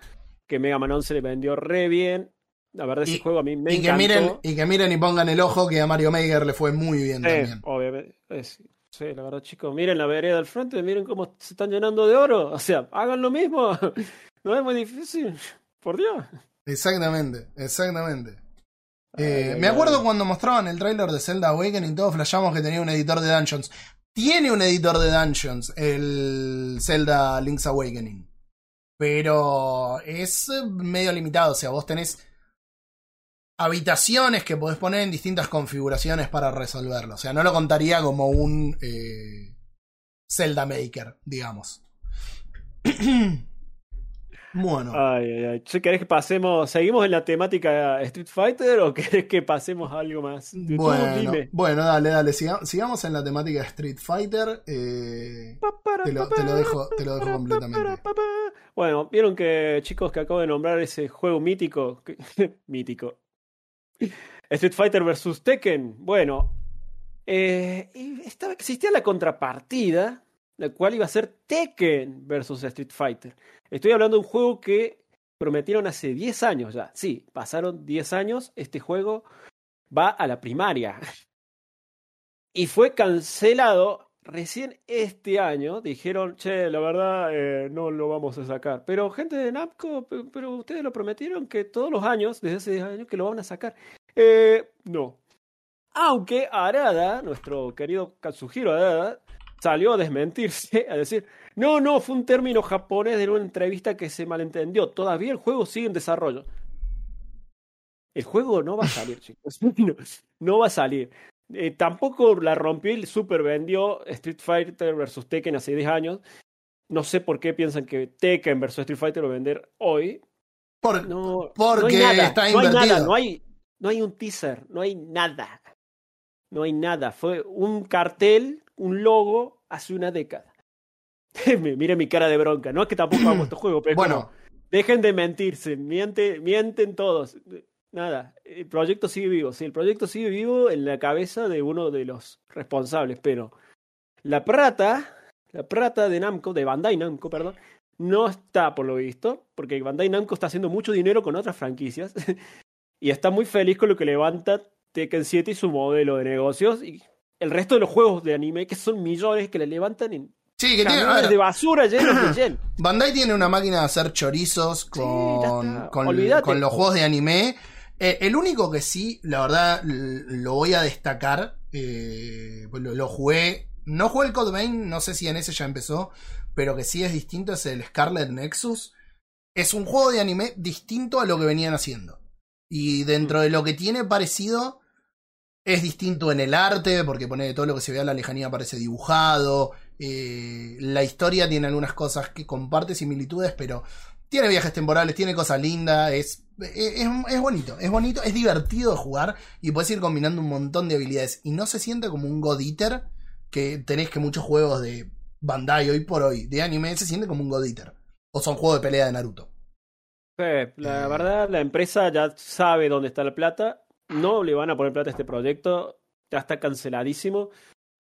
[SPEAKER 3] Que Mega Man 11 le vendió re bien. La verdad, ese
[SPEAKER 2] Y-
[SPEAKER 3] juego a mí me
[SPEAKER 2] y, que
[SPEAKER 3] encantó.
[SPEAKER 2] miren, y que miren y pongan el ojo que a Mario Maker le fue muy bien
[SPEAKER 3] Sí,
[SPEAKER 2] también.
[SPEAKER 3] obviamente. es- sí, la verdad, chicos, miren la vereda del frente, miren cómo se están llenando de oro. O sea, hagan lo mismo. No es muy difícil. Por Dios.
[SPEAKER 2] Exactamente, exactamente. Eh,
[SPEAKER 3] Ay,
[SPEAKER 2] me acuerdo
[SPEAKER 3] ay.
[SPEAKER 2] cuando mostraban el tráiler de Zelda Awakening, todos flashamos que tenía un editor de Dungeons. Tiene un editor de Dungeons, el Zelda Link's Awakening. Pero es medio limitado, o sea, vos tenés habitaciones que podés poner en distintas configuraciones para resolverlo. O sea, no lo contaría como un eh, Zelda Maker, digamos. bueno.
[SPEAKER 3] Ay, ay, ay. ¿Querés que pasemos, seguimos en la temática Street Fighter o querés que pasemos a algo más?
[SPEAKER 2] Bueno,
[SPEAKER 3] dime.
[SPEAKER 2] bueno, dale, dale. siga- sigamos en la temática de Street Fighter. eh, te, lo, te lo dejo, te lo dejo completamente.
[SPEAKER 3] Bueno, vieron que, chicos, que acabo de nombrar ese juego mítico. mítico. Street Fighter vs. Tekken. Bueno, eh, estaba, existía la contrapartida, la cual iba a ser Tekken vs. Street Fighter. Estoy hablando de un juego que prometieron hace 10 años ya. Sí, pasaron 10 años. Este juego va a la primaria. Y fue cancelado recién este año. Dijeron, che, la verdad, eh, no lo vamos a sacar. Pero gente de Namco, pe- pero ustedes lo prometieron que todos los años, desde hace 10 años, que lo van a sacar. Eh, no. Aunque Arada, nuestro querido Katsuhiro Arada, salió a desmentirse, a decir, no, no, fue un término japonés de una entrevista que se malentendió. Todavía el juego sigue en desarrollo. El juego no va a salir, chicos. No, no va a salir. Eh, tampoco la rompió y super vendió Street Fighter versus Tekken hace 10 años. No sé por qué piensan que Tekken versus Street Fighter lo va a vender hoy.
[SPEAKER 2] Por-
[SPEAKER 3] No,
[SPEAKER 2] Porque
[SPEAKER 3] no hay nada,
[SPEAKER 2] está
[SPEAKER 3] no hay nada, no hay, no hay un teaser, no hay nada. No hay nada. Fue un cartel, un logo hace una década. Mire mi cara de bronca. No es que tampoco amo este juego, pero
[SPEAKER 2] bueno,
[SPEAKER 3] como, dejen de mentirse, miente, mienten todos. Nada, el proyecto sigue vivo. Sí, el proyecto sigue vivo en la cabeza de uno de los responsables, pero la plata, la plata de Namco, de Bandai Namco, perdón, no está por lo visto, porque Bandai Namco está haciendo mucho dinero con otras franquicias y está muy feliz con lo que levanta Tekken 7 y su modelo de negocios y el resto de los juegos de anime que son millones que le levantan en
[SPEAKER 2] sí, que tiene, a
[SPEAKER 3] camiones
[SPEAKER 2] ver,
[SPEAKER 3] de basura llenos de yen.
[SPEAKER 2] Bandai tiene una máquina de hacer chorizos con, con los juegos de anime. Eh, el único que sí, la verdad, lo voy a destacar, eh, pues lo, lo jugué, no jugué el Code Vein, no sé si en ese ya empezó, pero que sí es distinto, es el Scarlet Nexus. Es un juego de anime distinto a lo que venían haciendo. Y dentro de lo que tiene parecido, es distinto en el arte, porque pone todo lo que se ve a la lejanía parece dibujado. eh, la historia tiene algunas cosas que comparte similitudes, pero tiene viajes temporales, tiene cosas lindas, es, es, es- bonito, es bonito, es divertido de jugar y puedes ir combinando un montón de habilidades. Y no se siente como un God Eater, que tenés que muchos juegos de Bandai hoy por hoy de anime se siente como un God Eater. O son juegos de pelea de Naruto.
[SPEAKER 3] Sí, la
[SPEAKER 2] Eh.
[SPEAKER 3] verdad, la empresa ya sabe dónde está la plata. No le van a poner plata a este proyecto. Ya está canceladísimo.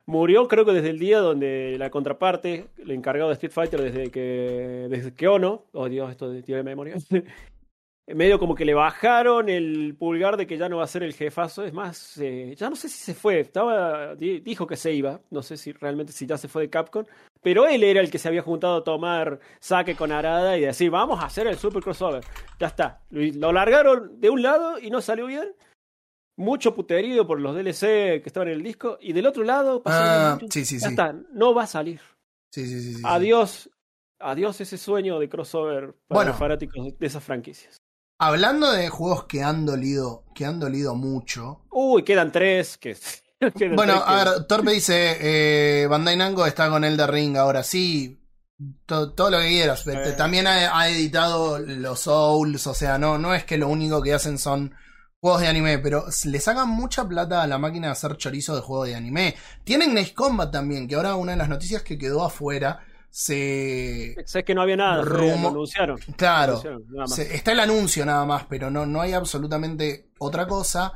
[SPEAKER 3] Murió, creo que desde el día donde la contraparte, el encargado de Street Fighter, desde que, desde que Ono, oh Dios, esto de tío de memoria, medio como que le bajaron el pulgar de que ya no va a ser el jefazo. Es más, eh, ya no sé si se fue, estaba, di- dijo que se iba, no sé si realmente si ya se fue de Capcom, pero él era el que se había juntado a tomar saque con Arada y decir, vamos a hacer el super crossover. Ya está, lo, largaron de un lado y no salió bien. Mucho puterío por los DLC que estaban en el disco. Y del otro lado,
[SPEAKER 2] Ah,
[SPEAKER 3] mucho-
[SPEAKER 2] sí, sí,
[SPEAKER 3] ya
[SPEAKER 2] sí.
[SPEAKER 3] está, no va a salir.
[SPEAKER 2] Sí, sí, sí. sí, sí.
[SPEAKER 3] Adiós, adiós ese sueño de crossover para
[SPEAKER 2] Bueno.
[SPEAKER 3] los fanáticos de esas franquicias.
[SPEAKER 2] Hablando de juegos que han dolido, que han dolido mucho.
[SPEAKER 3] Uy, quedan tres. Que, quedan
[SPEAKER 2] Bueno,
[SPEAKER 3] tres que-
[SPEAKER 2] a ver, Torpe dice, eh, Bandai Namco está con Elder Ring ahora, sí, to- todo lo que quieras.
[SPEAKER 3] Eh.
[SPEAKER 2] También ha, ha editado los Souls, o sea, no, no es que lo único que hacen son juegos de anime, pero le sacan mucha plata a la máquina de hacer chorizo de juegos de anime. Tienen Ace Combat también, que ahora una de las noticias que quedó afuera, se...
[SPEAKER 3] Sé que no había nada,
[SPEAKER 2] Rumo-
[SPEAKER 3] lo anunciaron. lo
[SPEAKER 2] Claro,
[SPEAKER 3] anunciaron,
[SPEAKER 2] se- está el anuncio nada más, pero no, no hay absolutamente otra cosa.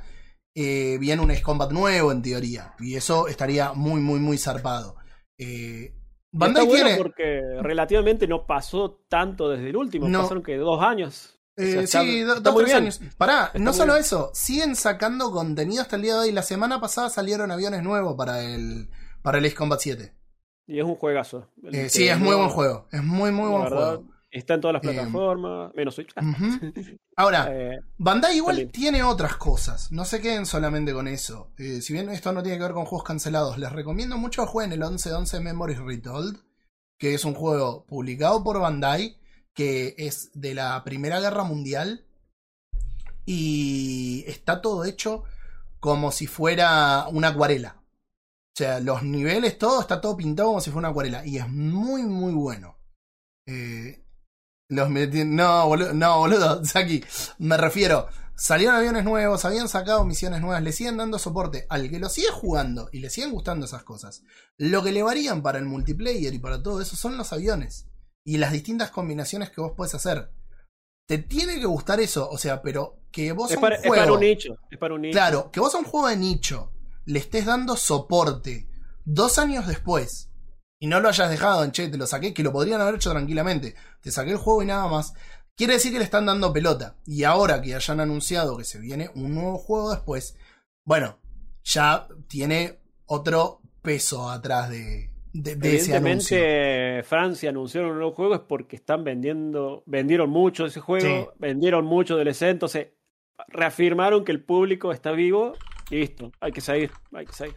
[SPEAKER 2] Eh, viene un Ace Combat nuevo en teoría. Y eso estaría muy, muy, muy zarpado. Eh,
[SPEAKER 3] Y
[SPEAKER 2] Bandai
[SPEAKER 3] está bueno
[SPEAKER 2] tiene.
[SPEAKER 3] porque relativamente no pasó tanto desde el último,
[SPEAKER 2] No.
[SPEAKER 3] pasaron que dos años. O sea,
[SPEAKER 2] eh,
[SPEAKER 3] está-
[SPEAKER 2] sí, dos, tres
[SPEAKER 3] bien.
[SPEAKER 2] años. Pará,
[SPEAKER 3] Está
[SPEAKER 2] no solo
[SPEAKER 3] bien.
[SPEAKER 2] eso, siguen sacando contenido hasta el día de hoy. La semana pasada salieron aviones nuevos para el, para el Ace Combat 7.
[SPEAKER 3] Y es un juegazo.
[SPEAKER 2] Eh, sí, es muy buen juego. Es muy, muy buen
[SPEAKER 3] verdad,
[SPEAKER 2] juego.
[SPEAKER 3] Está en todas las
[SPEAKER 2] Eh,
[SPEAKER 3] plataformas, menos Switch.
[SPEAKER 2] Ahora,
[SPEAKER 3] Eh,
[SPEAKER 2] Bandai igual
[SPEAKER 3] También.
[SPEAKER 2] tiene otras cosas, no se queden solamente con eso. Eh, si bien esto no tiene que ver con juegos cancelados, les recomiendo mucho que jueguen el 1111 Memories Retold, que es un juego publicado por Bandai, que es de la Primera Guerra Mundial y está todo hecho como si fuera una acuarela. O sea, los niveles, todo está todo pintado como si fuera una acuarela y es muy, muy bueno. Eh, los No, boludo, no, boludo, Saki, me refiero. Salieron aviones nuevos, habían sacado misiones nuevas, le siguen dando soporte al que lo sigue jugando y le siguen gustando esas cosas. Lo que le varían para el multiplayer y para todo eso son los aviones y las distintas combinaciones que vos podés hacer. Te tiene que gustar eso, o sea, pero que vos
[SPEAKER 3] es, para,
[SPEAKER 2] un
[SPEAKER 3] es para
[SPEAKER 2] juego,
[SPEAKER 3] un nicho. Es para un nicho.
[SPEAKER 2] claro, que vos a un juego de nicho le estés dando soporte dos años después y no lo hayas dejado en che, te lo saqué, que lo podrían haber hecho tranquilamente. Te saqué el juego y nada más. Quiere decir que le están dando pelota. Y ahora que hayan anunciado que se viene un nuevo juego después, bueno, ya tiene otro peso atrás de, de, de ese anuncio.
[SPEAKER 3] Evidentemente, Francia anunció un nuevo juego es porque están vendiendo, vendieron mucho ese juego,
[SPEAKER 2] Sí.
[SPEAKER 3] vendieron mucho DLC, entonces reafirmaron que el público está vivo listo, hay que seguir, hay que seguir.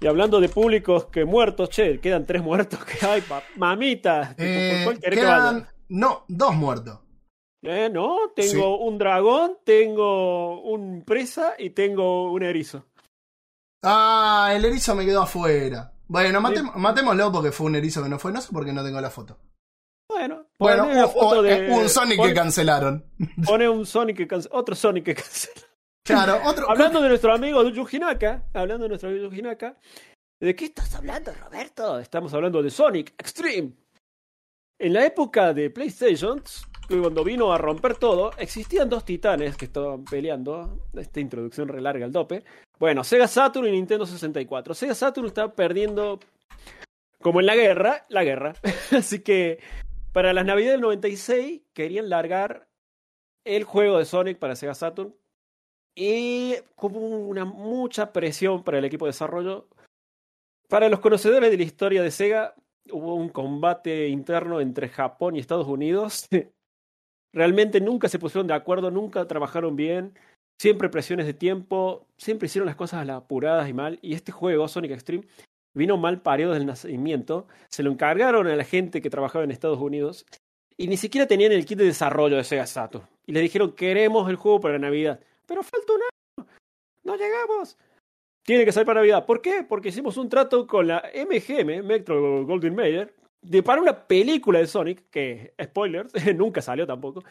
[SPEAKER 3] Y hablando de públicos que muertos, che, quedan tres muertos que hay, mamita,
[SPEAKER 2] Eh,
[SPEAKER 3] ¿por cuál querés que
[SPEAKER 2] quedan-
[SPEAKER 3] vaya?
[SPEAKER 2] no, dos muertos.
[SPEAKER 3] Eh, no, tengo un dragón, tengo un presa y tengo un erizo.
[SPEAKER 2] Ah, el erizo me quedó afuera. Bueno, matémoslo porque fue un erizo que no fue. No sé por qué no tengo la foto.
[SPEAKER 3] Bueno,
[SPEAKER 2] Bueno,
[SPEAKER 3] la foto
[SPEAKER 2] o-
[SPEAKER 3] de-
[SPEAKER 2] un Sonic que cancelaron.
[SPEAKER 3] Pone un Sonic que cancela, otro Sonic que cancela.
[SPEAKER 2] Claro, otro.
[SPEAKER 3] Hablando de nuestro amigo Yuji Naka, hablando de nuestro amigo Yuji Naka, ¿de qué estás hablando, Roberto? Estamos hablando de Sonic Extreme. En la época de PlayStation, cuando vino a romper todo, existían dos titanes que estaban peleando. Esta introducción relarga al dope. Bueno, Sega Saturn y Nintendo 64. Sega Saturn estaba perdiendo, como en la guerra, la guerra. Así que para las navidades del 96 querían largar el juego de Sonic para Sega Saturn y como una mucha presión para el equipo de desarrollo. Para los conocedores de la historia de Sega, hubo un combate interno entre Japón y Estados Unidos. Realmente nunca se pusieron de acuerdo, nunca trabajaron bien, siempre presiones de tiempo, siempre hicieron las cosas a apuradas y mal. Y este juego, Sonic Extreme, vino mal parido desde el nacimiento. Se lo encargaron a la gente que trabajaba en Estados Unidos y ni siquiera tenían el kit de desarrollo de Sega Saturn. Y le dijeron, queremos el juego para Navidad. Pero falta un año. No llegamos. Tiene que salir para Navidad. ¿Por qué? Porque hicimos un trato con la MGM, Metro Golden Mayer, de para una película de Sonic, que, spoiler, nunca salió tampoco,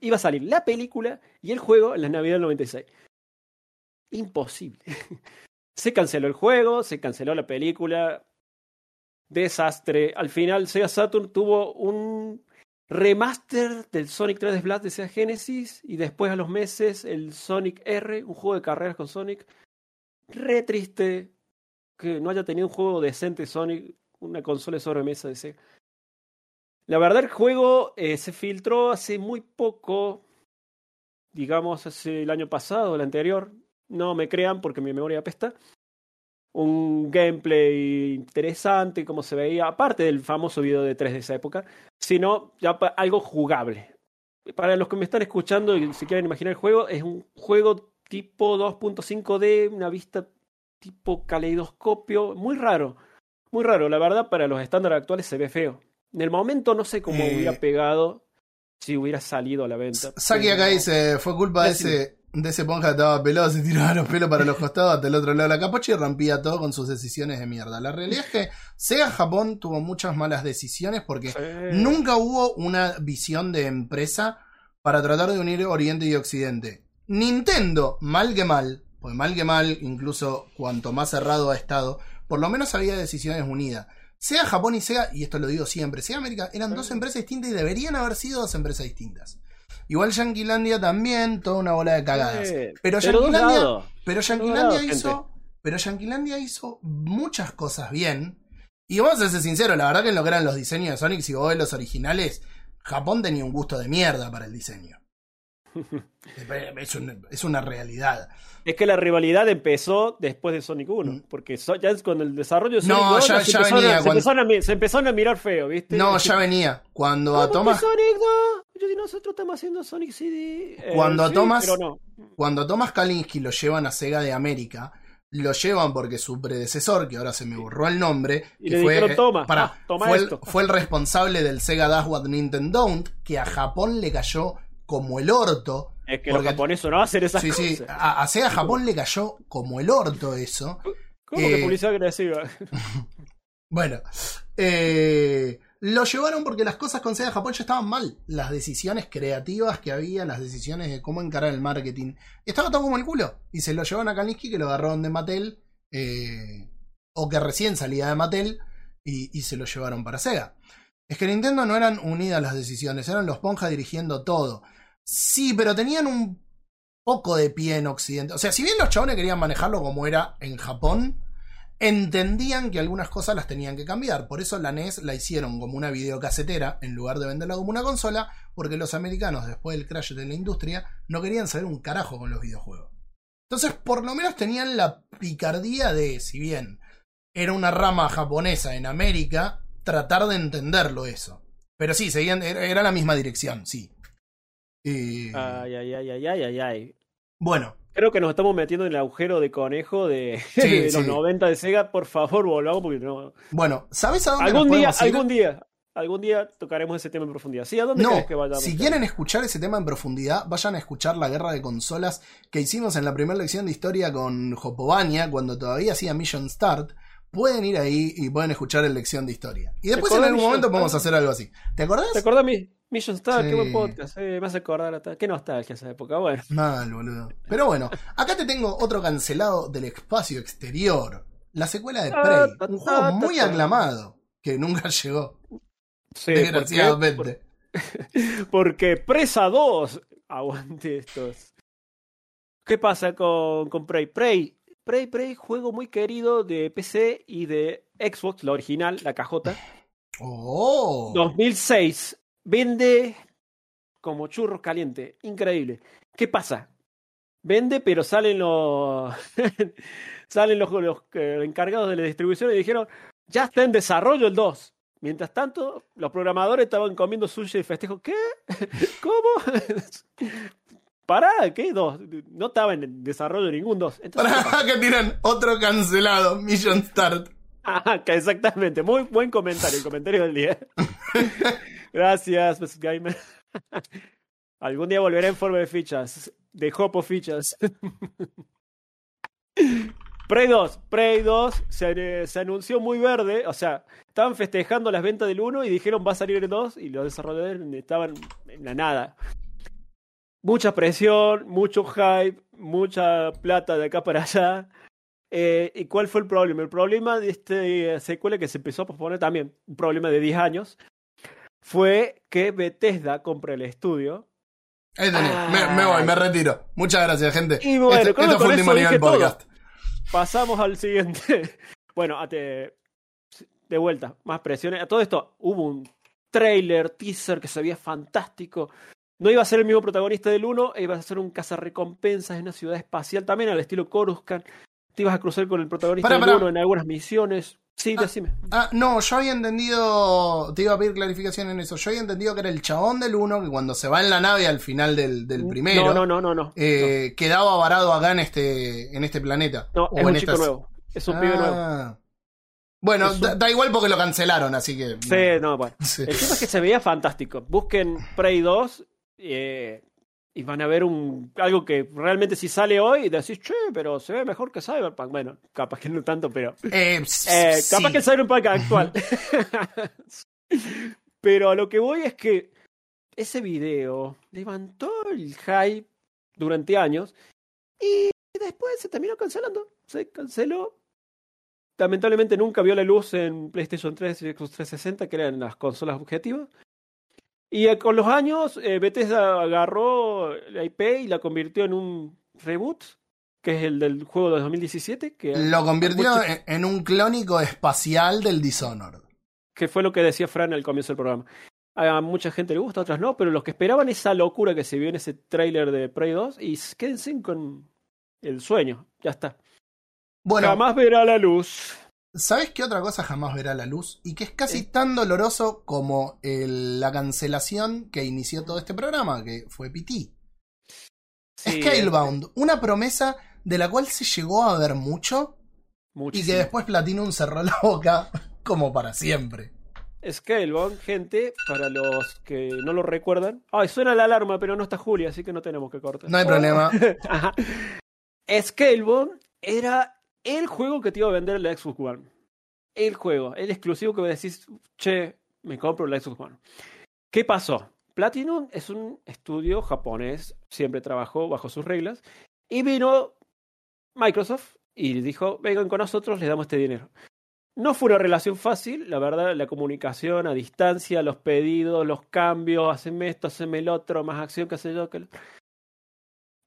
[SPEAKER 3] iba a salir la película y el juego en la Navidad del 96. Imposible. Se canceló el juego, se canceló la película. desastre. Al final, Sega Saturn tuvo un remaster del Sonic 3D Blast de Sega Genesis y después a los meses el Sonic R, un juego de carreras con Sonic. Re triste que no haya tenido un juego decente Sonic, una consola de sobremesa de Sega. La verdad, el juego eh, se filtró hace muy poco, digamos, hace el año pasado, el anterior. No me crean porque mi memoria apesta. Un gameplay interesante, como se veía, aparte del famoso video de 3 de esa época, sino ya algo jugable. Para los que me están escuchando y si quieren imaginar el juego, es un juego tipo 2.5D, una vista tipo caleidoscopio, muy raro. Muy raro, la verdad, para los estándares actuales se ve feo. En el momento no sé cómo
[SPEAKER 2] Eh,
[SPEAKER 3] hubiera pegado si hubiera salido a la venta.
[SPEAKER 2] Saki acá dice, fue culpa de ese, de ese ponja estaba pelado, se tiraba los pelos para los costados hasta el otro lado de la capocha y rompía todo con sus decisiones de mierda. La realidad es que Sega Japón tuvo muchas malas decisiones porque
[SPEAKER 3] Sí.
[SPEAKER 2] nunca hubo una visión de empresa para tratar de unir Oriente y Occidente. Nintendo, mal que mal, pues mal que mal, incluso cuanto más cerrado ha estado, por lo menos había decisiones unidas. Sega Japón y Sega, y esto lo digo siempre, Sega América eran dos empresas distintas y deberían haber sido dos empresas distintas. Igual Yanquilandia también, toda una bola de cagadas.
[SPEAKER 3] Sí,
[SPEAKER 2] Pero Yanquilandia, pero Yanquilandia hizo, pero Yanquilandia hizo muchas cosas bien. Y vamos a ser sinceros, la verdad que en lo que eran los diseños de Sonic, si vos ves los originales, Japón tenía un gusto de mierda para el diseño. Es, un- es una realidad.
[SPEAKER 3] Es que la rivalidad empezó después de Sonic 1,
[SPEAKER 2] Mm.
[SPEAKER 3] porque so- ya es con el desarrollo de
[SPEAKER 2] No,
[SPEAKER 3] Sonic 2
[SPEAKER 2] ya-
[SPEAKER 3] se,
[SPEAKER 2] ya
[SPEAKER 3] empezaron
[SPEAKER 2] venía
[SPEAKER 3] a, se,
[SPEAKER 2] cuando-
[SPEAKER 3] empezaron a mi- se empezaron a mirar feo, ¿viste?
[SPEAKER 2] No, ya venía. Cuando a
[SPEAKER 3] ¿Cómo
[SPEAKER 2] Thomas,
[SPEAKER 3] que Sonic 2? Yo, y nosotros estamos haciendo Sonic CD. Eh,
[SPEAKER 2] Cuando a
[SPEAKER 3] sí,
[SPEAKER 2] Thomas-
[SPEAKER 3] no.
[SPEAKER 2] cuando a Thomas Kalinsky lo llevan a Sega de América, lo llevan porque su predecesor, que ahora se me borró el nombre,
[SPEAKER 3] Y
[SPEAKER 2] que
[SPEAKER 3] le
[SPEAKER 2] fue,
[SPEAKER 3] dijeron,
[SPEAKER 2] eh,
[SPEAKER 3] "Toma,
[SPEAKER 2] pará,
[SPEAKER 3] ah, toma
[SPEAKER 2] fue, el,
[SPEAKER 3] esto".
[SPEAKER 2] fue el responsable del Sega Dash What Nintendo Don't, que a Japón le cayó como el orto.
[SPEAKER 3] Es que
[SPEAKER 2] porque-
[SPEAKER 3] los japoneses no hacen esas
[SPEAKER 2] Sí, sí,
[SPEAKER 3] cosas.
[SPEAKER 2] a, a Sega Japón le cayó como el orto eso.
[SPEAKER 3] ¿Cómo
[SPEAKER 2] eh,
[SPEAKER 3] que publicidad agresiva?
[SPEAKER 2] Bueno, eh, lo llevaron porque las cosas con Sega Japón ya estaban mal. Las decisiones creativas que había, las decisiones de cómo encarar el marketing, estaba todo como el culo. Y se lo llevaron a Kalinsky, que lo agarraron de Mattel, eh, o que recién salía de Mattel, y, se lo llevaron para Sega. Es que Nintendo no eran unidas las decisiones, eran los Ponja dirigiendo todo. Sí, pero tenían un poco de pie en Occidente. O sea, si bien los chabones querían manejarlo como era en Japón, entendían que algunas cosas las tenían que cambiar. Por eso la NES la hicieron como una videocasetera en lugar de venderla como una consola, porque los americanos, después del crash de la industria, no querían saber un carajo con los videojuegos. Entonces, por lo menos tenían la picardía de, si bien era una rama japonesa en América, tratar de entenderlo eso. Pero sí, seguían, era, la misma dirección, sí. Eh,
[SPEAKER 3] ay, ay, ay, ay, ay, ay.
[SPEAKER 2] bueno,
[SPEAKER 3] Creo que nos estamos metiendo en el agujero de conejo de,
[SPEAKER 2] Sí,
[SPEAKER 3] de los
[SPEAKER 2] sí.
[SPEAKER 3] 90 de Sega. Por favor, volvamos porque no.
[SPEAKER 2] bueno, ¿sabes a dónde
[SPEAKER 3] Algún
[SPEAKER 2] nos
[SPEAKER 3] día,
[SPEAKER 2] ir?
[SPEAKER 3] algún día, algún día tocaremos ese tema en profundidad. ¿Sí? ¿A dónde
[SPEAKER 2] No,
[SPEAKER 3] crees que vayamos?
[SPEAKER 2] si quieren escuchar ese tema en profundidad, vayan a escuchar la guerra de consolas que hicimos en la primera lección de historia con Jopovania, cuando todavía hacía Mission Start. Pueden ir ahí y pueden escuchar la lección de historia. Y después en algún momento podemos
[SPEAKER 3] Start?
[SPEAKER 2] hacer algo así. ¿Te acordás?
[SPEAKER 3] ¿Te acordás mi Mission Star?
[SPEAKER 2] Sí.
[SPEAKER 3] Qué buen podcast. Eh, me hace acordar hasta. Qué nostalgia esa época. Bueno.
[SPEAKER 2] Mal, boludo. Pero bueno, acá te tengo otro cancelado del espacio exterior. La secuela de
[SPEAKER 3] Ta,
[SPEAKER 2] Prey. Un juego muy aclamado. Que nunca llegó.
[SPEAKER 3] Sí,
[SPEAKER 2] desgraciadamente.
[SPEAKER 3] Porque, porque Presa 2. Aguante estos. ¿Qué pasa con, con Prey? Prey. Prey, Prey, juego muy querido de PC y de Xbox, la original, la cajota.
[SPEAKER 2] Oh.
[SPEAKER 3] 2006. Vende como churros caliente. Increíble. ¿Qué pasa? Vende, pero salen los. salen los, los eh, encargados de la distribución y dijeron: Ya está en desarrollo el 2. Mientras tanto, los programadores estaban comiendo sushi de festejo. ¿Qué? ¿Cómo? Pará, ¿qué? Dos. No estaba en desarrollo ningún 2. Entonces, ¿qué
[SPEAKER 2] Para que tiran otro cancelado. Mission Start.
[SPEAKER 3] Ah, exactamente. Muy buen comentario, el comentario del día. Gracias, Best Gamer. Algún día volveré en forma de fichas. De Hopo fichas. Prey 2, Prey 2 se, se anunció muy verde, o sea, estaban festejando las ventas del 1 y dijeron va a salir el 2 y los desarrolladores estaban en la nada. Mucha presión, mucho hype, mucha plata de acá para allá. Eh, ¿Y cuál fue el problema? El problema de esta secuela que se empezó a posponer también, un problema de 10 años, fue que Bethesda compra el estudio.
[SPEAKER 2] Ahí tenés. Me, me voy, me retiro. Muchas gracias, gente.
[SPEAKER 3] Y bueno,
[SPEAKER 2] Esto-
[SPEAKER 3] creo
[SPEAKER 2] esto
[SPEAKER 3] que
[SPEAKER 2] fue
[SPEAKER 3] con
[SPEAKER 2] Último Nivel
[SPEAKER 3] todo.
[SPEAKER 2] Podcast.
[SPEAKER 3] Pasamos al siguiente. bueno, a te- de vuelta, más presiones. A todo esto hubo un trailer, teaser que se veía fantástico. No iba a ser el mismo protagonista del 1, iba a ser un cazarrecompensas en una ciudad espacial también al estilo Coruscant. Te ibas a cruzar con el protagonista
[SPEAKER 2] Pará,
[SPEAKER 3] del
[SPEAKER 2] pará.
[SPEAKER 3] 1 en algunas misiones. Sí,
[SPEAKER 2] Ah,
[SPEAKER 3] decime.
[SPEAKER 2] Ah, no, yo había entendido. Te iba a pedir clarificación en eso. Yo había entendido que era el chabón del 1 que cuando se va en la nave al final del, del primero.
[SPEAKER 3] No, no, no, no. No,
[SPEAKER 2] eh, quedaba varado acá en este, en este planeta.
[SPEAKER 3] No,
[SPEAKER 2] O
[SPEAKER 3] es un
[SPEAKER 2] en
[SPEAKER 3] chico
[SPEAKER 2] estas-
[SPEAKER 3] nuevo. Es un pibe nuevo.
[SPEAKER 2] Ah. Bueno,
[SPEAKER 3] un-
[SPEAKER 2] da, da igual porque lo cancelaron, así que.
[SPEAKER 3] Sí, no, bueno.
[SPEAKER 2] Sí.
[SPEAKER 3] El tema es que se veía fantástico. Busquen Prey 2 eh, y van a ver un algo que realmente si sale hoy decís, che, pero se ve mejor que Cyberpunk. Bueno, capaz que no tanto, pero
[SPEAKER 2] Eh,
[SPEAKER 3] eh,
[SPEAKER 2] sí.
[SPEAKER 3] capaz que el Cyberpunk actual. pero a lo que voy es que ese video levantó el hype durante años y después se terminó cancelando. Se canceló. Lamentablemente nunca vio la luz en PlayStation 3 y Xbox 360, que eran las consolas objetivas. Y con los años, eh, Bethesda agarró la IP y la convirtió en un reboot, que es el del juego de 2017, que,
[SPEAKER 2] Lo convirtió en, un clónico espacial del Dishonored.
[SPEAKER 3] que fue lo que decía Fran al comienzo del programa. A mucha gente le gusta, a otras no, pero los que esperaban esa locura que se vio en ese tráiler de Prey 2, y quédense con el sueño, ya está.
[SPEAKER 2] Bueno,
[SPEAKER 3] Jamás verá la luz.
[SPEAKER 2] ¿Sabes qué otra cosa jamás verá la luz? Y que es casi
[SPEAKER 3] Sí.
[SPEAKER 2] tan doloroso como el- la cancelación que inició todo este programa, que fue PT.
[SPEAKER 3] Sí,
[SPEAKER 2] Scalebound, una promesa de la cual se llegó a ver mucho y que después Platinum cerró la boca como para siempre.
[SPEAKER 3] Scalebound, gente, para los que no lo recuerdan. Ay, suena la alarma, pero no está Julia, así que no tenemos que cortar.
[SPEAKER 2] No hay problema.
[SPEAKER 3] Scalebound era el juego que te iba a vender la Xbox One. El juego, el exclusivo que decís, che, me compro la Xbox One. ¿Qué pasó? Platinum es un estudio japonés, siempre trabajó bajo sus reglas, y vino Microsoft y dijo, vengan con nosotros, les damos este dinero. No fue una relación fácil, la verdad, la comunicación a distancia, los pedidos, los cambios, haceme esto, haceme el otro, más acción, qué sé yo. Que...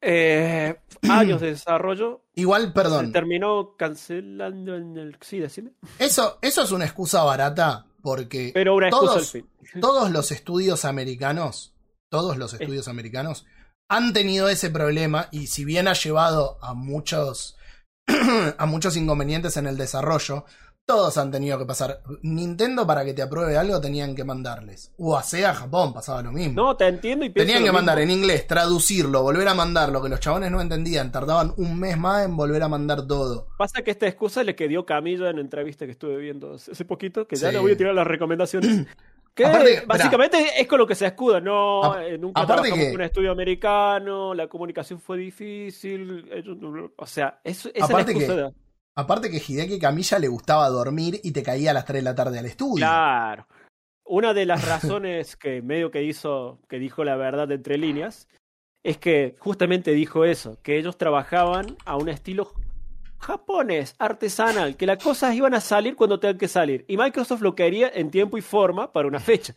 [SPEAKER 3] Eh, años de desarrollo,
[SPEAKER 2] Igual,
[SPEAKER 3] se
[SPEAKER 2] perdón,
[SPEAKER 3] terminó cancelando en el... Sí, decime.
[SPEAKER 2] eso, eso es una excusa barata porque
[SPEAKER 3] Pero una excusa
[SPEAKER 2] Todos-
[SPEAKER 3] al fin.
[SPEAKER 2] todos los estudios americanos, todos los estudios americanos han tenido ese problema y si bien ha llevado a muchos a muchos inconvenientes en el desarrollo, todos han tenido que pasar. Nintendo para que te apruebe algo tenían que mandarles. O a SEA, Japón pasaba lo mismo.
[SPEAKER 3] No, te entiendo y
[SPEAKER 2] Tenían
[SPEAKER 3] lo
[SPEAKER 2] que mandar
[SPEAKER 3] mismo.
[SPEAKER 2] en inglés, traducirlo, volver a mandar lo que los chabones no entendían. Tardaban un mes más en volver a mandar todo.
[SPEAKER 3] Pasa que esta excusa le quedó Camilla en la entrevista que estuve viendo hace poquito, que ya
[SPEAKER 2] Sí.
[SPEAKER 3] le voy a tirar las recomendaciones. Que
[SPEAKER 2] Aparte, espera.
[SPEAKER 3] básicamente es con lo que se escuda, no,
[SPEAKER 2] Ap-
[SPEAKER 3] eh, nunca trabajamos
[SPEAKER 2] que-
[SPEAKER 3] con un estudio americano, la comunicación fue difícil, ellos o sea, eso, esa es la
[SPEAKER 2] Aparte
[SPEAKER 3] excusa.
[SPEAKER 2] que-
[SPEAKER 3] de-
[SPEAKER 2] Aparte que Hideki Camilla le gustaba dormir y te caía a las 3 de la tarde al estudio.
[SPEAKER 3] Claro. Una de las razones que medio que hizo, que dijo la verdad de entre líneas, es que justamente dijo eso, que ellos trabajaban a un estilo japonés, artesanal, que las cosas iban a salir cuando tengan que salir. Y Microsoft lo quería en tiempo y forma para una fecha.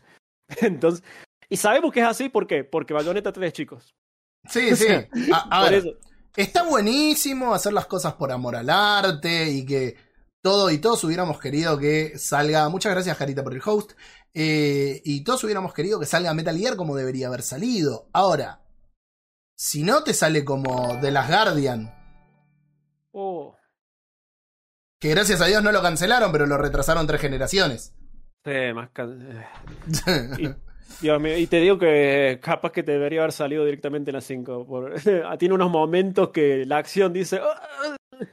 [SPEAKER 3] Entonces, y sabemos que es así, ¿por qué? Porque Bayonetta 3, chicos.
[SPEAKER 2] Sí, sí. A, ver,
[SPEAKER 3] eso.
[SPEAKER 2] Está buenísimo hacer las cosas por amor al arte y que todo y todos hubiéramos querido que salga. Muchas gracias, Jarita, por el host. Eh, y todos hubiéramos querido que salga Metal Gear como debería haber salido. Ahora, si no te sale como The Last Guardian,
[SPEAKER 3] Oh,
[SPEAKER 2] que gracias a Dios no lo cancelaron, pero lo retrasaron tres generaciones.
[SPEAKER 3] sí, más can- Y, Dios mío, y te digo que capaz que te debería haber salido directamente en la 5. Por... Tiene unos momentos que la acción dice. "Ah".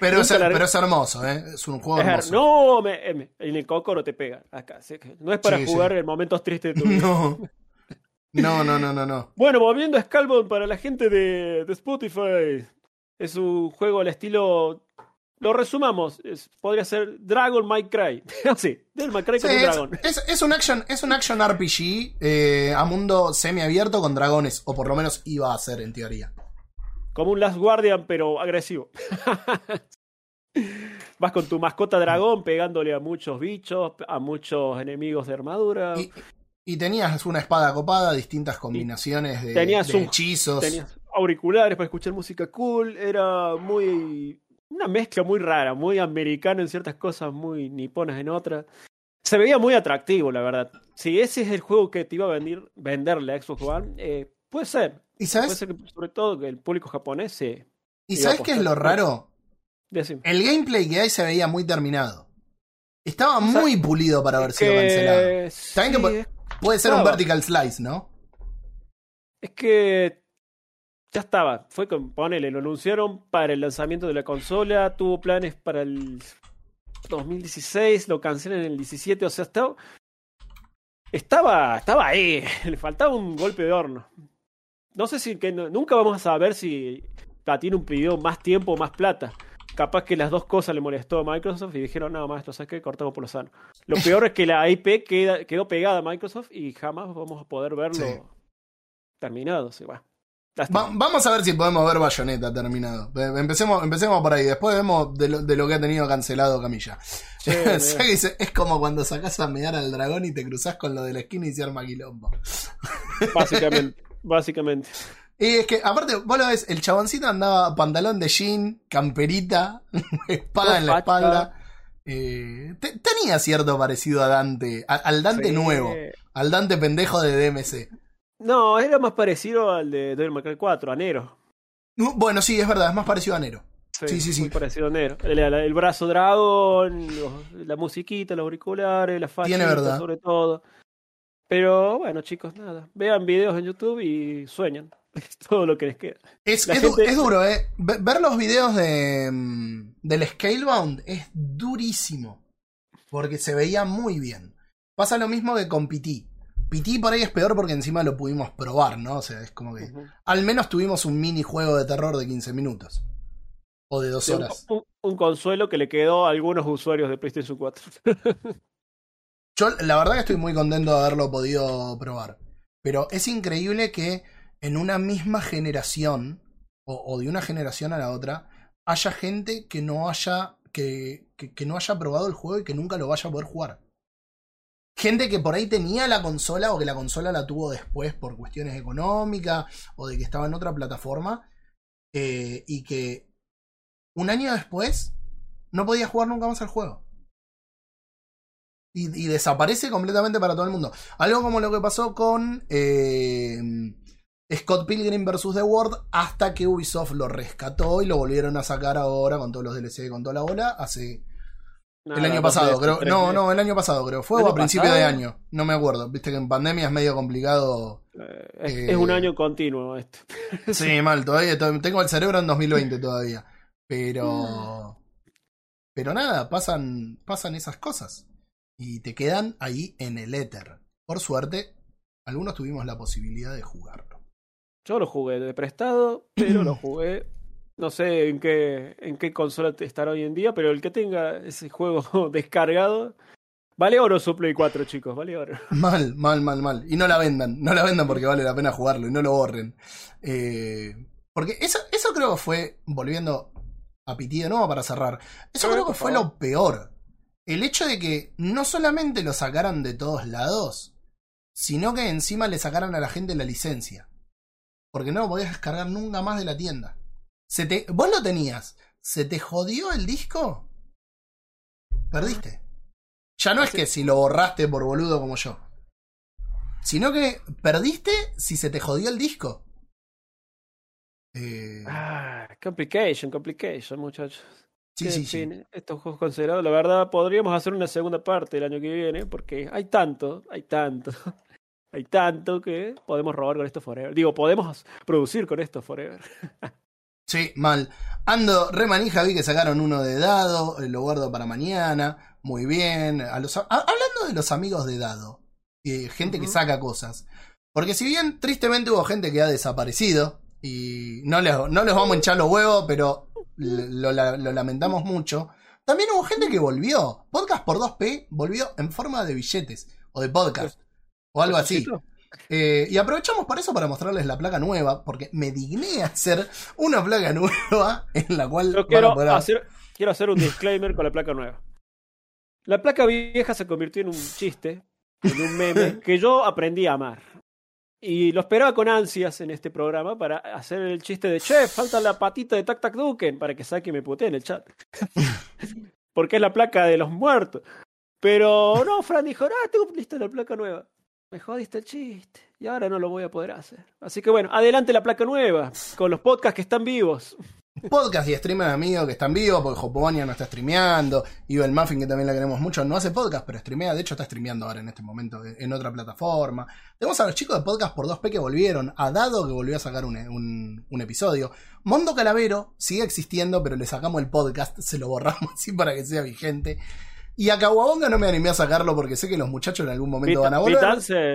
[SPEAKER 2] Pero es, pero hermoso, ¿eh? Es un juego hermoso.
[SPEAKER 3] no, me- me- en el coco no te pega. Acá, no es para
[SPEAKER 2] Sí,
[SPEAKER 3] jugar
[SPEAKER 2] sí.
[SPEAKER 3] en momentos tristes de tu vida.
[SPEAKER 2] No. No, no, no, no, no.
[SPEAKER 3] Bueno, volviendo a Skullbound para la gente de, de Spotify. Es un juego al estilo. Lo resumamos. es- podría ser Dragon Might Cry. sí, Dragon Might Cry
[SPEAKER 2] Sí,
[SPEAKER 3] con un
[SPEAKER 2] es,
[SPEAKER 3] dragón.
[SPEAKER 2] es- es un action, es un action RPG eh, a mundo semiabierto con dragones, o por lo menos iba a ser en teoría.
[SPEAKER 3] como un Last Guardian, pero agresivo. Vas con tu mascota dragón pegándole a muchos bichos, a muchos enemigos de armadura.
[SPEAKER 2] Y, y tenías una espada copada, distintas combinaciones de,
[SPEAKER 3] Tenías
[SPEAKER 2] de
[SPEAKER 3] un-
[SPEAKER 2] hechizos.
[SPEAKER 3] Tenías auriculares para escuchar música cool. Era muy. Una mezcla muy rara, muy americano en ciertas cosas, muy niponas en otras. Se veía muy atractivo, la verdad. Si ese es el juego que te iba a vender, venderle a Xbox One, eh, puede ser.
[SPEAKER 2] ¿Y
[SPEAKER 3] Puede
[SPEAKER 2] sabes,
[SPEAKER 3] ser que, sobre todo que el público japonés se.
[SPEAKER 2] ¿y sabes qué es lo raro?
[SPEAKER 3] Decime.
[SPEAKER 2] El gameplay que hay se veía muy terminado. Estaba muy pulido para haber sido
[SPEAKER 3] Que-
[SPEAKER 2] cancelado. Saben que
[SPEAKER 3] sí,
[SPEAKER 2] Puede ser un vertical slice, ¿no?
[SPEAKER 3] Es que ya estaba. Fue con, ponele, lo anunciaron para el lanzamiento de la consola, tuvo planes para el 2016, lo cancelan en el 17, o sea, estaba, estaba, estaba ahí, le faltaba un golpe de horno. No sé si que no- nunca vamos a saber si Platinum pidió más tiempo o más plata. Capaz que las dos cosas le molestó a Microsoft y dijeron, no, maestro, ¿sabes qué? Cortamos por lo sano. Lo peor es que la IP queda, quedó pegada a Microsoft y jamás vamos a poder verlo
[SPEAKER 2] Sí.
[SPEAKER 3] terminado. Sí, bueno.
[SPEAKER 2] Va- vamos a ver si podemos ver Bayonetta terminado. Em- Empecemos, empecemos por ahí. Después vemos de lo, de lo que ha tenido cancelado Camilla. Es como cuando sacás a mear al dragón y te cruzás con lo de la esquina y se arma quilombo.
[SPEAKER 3] Básicamente. básicamente.
[SPEAKER 2] Y es que, aparte, vos lo ves, el chaboncito andaba pantalón de jean, camperita, espada en la espalda. Eh, te- tenía cierto parecido a Dante, a- al Dante
[SPEAKER 3] Sí.
[SPEAKER 2] nuevo, al Dante pendejo de DMC.
[SPEAKER 3] No, era más parecido al de Devil May Cry 4, a Nero.
[SPEAKER 2] Bueno, sí, es verdad, es más parecido a Nero. Sí, sí, sí.
[SPEAKER 3] Muy parecido a Nero. El, brazo dragón, los- la musiquita, los auriculares, la
[SPEAKER 2] verdad.
[SPEAKER 3] sobre todo. Pero bueno, chicos, nada. Vean videos en YouTube y sueñan. Es todo lo que les queda.
[SPEAKER 2] Es,
[SPEAKER 3] La
[SPEAKER 2] es, du-
[SPEAKER 3] gente-
[SPEAKER 2] es duro, ¿eh? Ve- Ver los videos de, mm, del Scalebound es durísimo. Porque se veía muy bien. Pasa lo mismo que con PT. PT por ahí es peor porque encima lo pudimos probar, ¿no? O sea, es como que. Al menos tuvimos un minijuego de terror de 15 minutos. O de dos
[SPEAKER 3] un,
[SPEAKER 2] horas.
[SPEAKER 3] un- un consuelo que le quedó a algunos usuarios de PlayStation 4.
[SPEAKER 2] Yo la verdad que estoy muy contento de haberlo podido probar. Pero es increíble que en una misma generación, o, o de una generación a la otra, haya gente que no haya. Que, que, que no haya probado el juego y que nunca lo vaya a poder jugar. Gente que por ahí tenía la consola o que la consola la tuvo después por cuestiones económicas o de que estaba en otra plataforma eh, y que un año después no podía jugar nunca más al juego. Y, desaparece completamente para todo el mundo. Algo como lo que pasó con eh, Scott Pilgrim vs. The World hasta que Ubisoft lo rescató y lo volvieron a sacar ahora con todos los DLC, con toda la bola, hace el año pasado, creo. No, no, el año pasado creo. Fue
[SPEAKER 3] ¿El
[SPEAKER 2] o a principio de año. No me acuerdo. Viste que en pandemia es medio complicado.
[SPEAKER 3] Eh, es,
[SPEAKER 2] Eh,
[SPEAKER 3] es un año continuo esto.
[SPEAKER 2] Sí, mal, todavía to- tengo el cerebro en 2020 todavía. Pero. Pero nada, pasan, pasan esas cosas. Y te quedan ahí en el éter. Por suerte, algunos tuvimos la posibilidad de jugarlo.
[SPEAKER 3] Yo lo jugué de prestado, pero lo jugué. No sé en qué, en qué consola estará hoy en día, pero el que tenga ese juego descargado. Vale oro su Play 4, chicos, vale oro.
[SPEAKER 2] Mal, mal, mal, mal. Y no la vendan, no la vendan porque vale la pena jugarlo y no lo borren. Eh, porque eso, eso creo que fue, volviendo a Piti de nuevo para cerrar, eso creo que fue lo peor. El hecho de que no solamente lo sacaran de todos lados, sino que encima le sacaran a la gente la licencia. Porque no lo podías descargar nunca más de la tienda. Se te, vos lo tenías, ¿se te jodió el disco? Perdiste. Ya no es que si lo borraste por boludo como yo. Sino que perdiste si se te jodió el disco. Eh,
[SPEAKER 3] Ah, complication, complication, muchachos.
[SPEAKER 2] sí, sí,
[SPEAKER 3] en
[SPEAKER 2] sí.
[SPEAKER 3] fin, estos juegos considerados, la verdad, podríamos hacer una segunda parte el año que viene, porque hay tanto, hay tanto, hay tanto que podemos robar con esto forever. Digo, podemos producir con esto forever.
[SPEAKER 2] Sí, mal. Ando remanija, vi que sacaron uno de dado, eh, lo guardo para mañana. Muy bien. A los, a- hablando de los amigos de dado, eh, gente que saca cosas. Porque si bien tristemente hubo gente que ha desaparecido, y no les, no les vamos a hinchar los huevos, pero lo, lo lamentamos mucho, también hubo gente que volvió. Podcast por 2P volvió en forma de billetes, o de podcast, o algo así. Eh, y aprovechamos para eso para mostrarles la placa nueva, porque me digné a hacer una placa nueva en la cual
[SPEAKER 3] Yo quiero
[SPEAKER 2] poder-
[SPEAKER 3] hacer, quiero hacer un disclaimer con la placa nueva. La placa vieja se convirtió en un chiste, en un meme, que yo aprendí a amar. Y lo esperaba con ansias en este programa para hacer el chiste de Che, falta la patita de Tac Tac Duken para que saque y me putee en el chat. Porque es la placa de los muertos. Pero no, Fran dijo, ah, tengo lista la placa nueva. Me jodiste el chiste. Y ahora no lo voy a poder hacer. Así que bueno, adelante la placa nueva, con los podcasts que están vivos.
[SPEAKER 2] podcast y streamers amigos que están vivos, porque Joponia no está streameando, y el Muffin, que también la queremos mucho, no hace podcast, pero streamea, de hecho está streameando ahora en este momento en otra plataforma. Tenemos a los chicos de Podcast por 2P que volvieron, a Dado que volvió a sacar un, un- un episodio. Mondo Calavero sigue existiendo, pero le sacamos el podcast, se lo borramos así para que sea vigente. Y a Kawabonga no me animé a sacarlo porque sé que los muchachos en algún momento van a volver.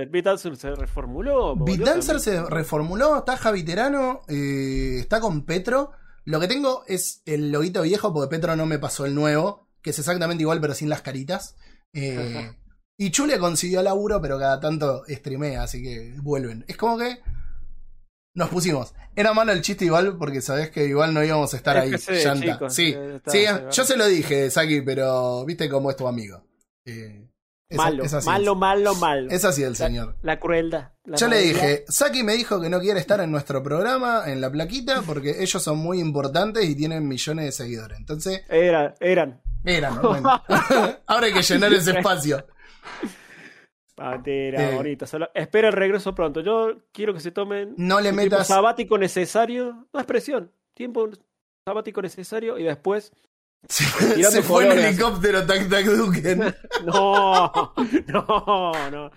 [SPEAKER 3] Beatdancer se reformuló.
[SPEAKER 2] Beatdancer se reformuló, está Javiterano, eh, está con Petro. Lo que tengo es el loguito viejo porque Petro no me pasó el nuevo, que es exactamente igual pero sin las caritas. Eh, y Chule consiguió laburo, pero cada tanto streamea, así que vuelven. Es como que nos pusimos. Era malo el chiste igual porque sabés que igual no íbamos a estar
[SPEAKER 3] Es
[SPEAKER 2] ahí.
[SPEAKER 3] sí,
[SPEAKER 2] llanta.
[SPEAKER 3] chicos,
[SPEAKER 2] sí,
[SPEAKER 3] eh,
[SPEAKER 2] sí,
[SPEAKER 3] sí, va.
[SPEAKER 2] yo se lo dije, Saki, pero viste cómo es tu amigo. Eh,
[SPEAKER 3] Malo, malo, malo, malo.
[SPEAKER 2] Es así el señor.
[SPEAKER 3] La crueldad. la
[SPEAKER 2] Yo le dije, Saki me dijo que no quiere estar en nuestro programa, en la plaquita, porque ellos son muy importantes y tienen millones de seguidores. Entonces,
[SPEAKER 3] Era, eran.
[SPEAKER 2] eran, bueno. Ahora hay que llenar ese espacio.
[SPEAKER 3] Pantera,
[SPEAKER 2] Eh.
[SPEAKER 3] bonita. Solo- espera el regreso pronto. Yo quiero que se tomen
[SPEAKER 2] No le
[SPEAKER 3] tiempo
[SPEAKER 2] metas.
[SPEAKER 3] sabático necesario. No es presión. Tiempo sabático necesario y después.
[SPEAKER 2] Se, fue en helicóptero, tac, tac, Duken.
[SPEAKER 3] No, no, no.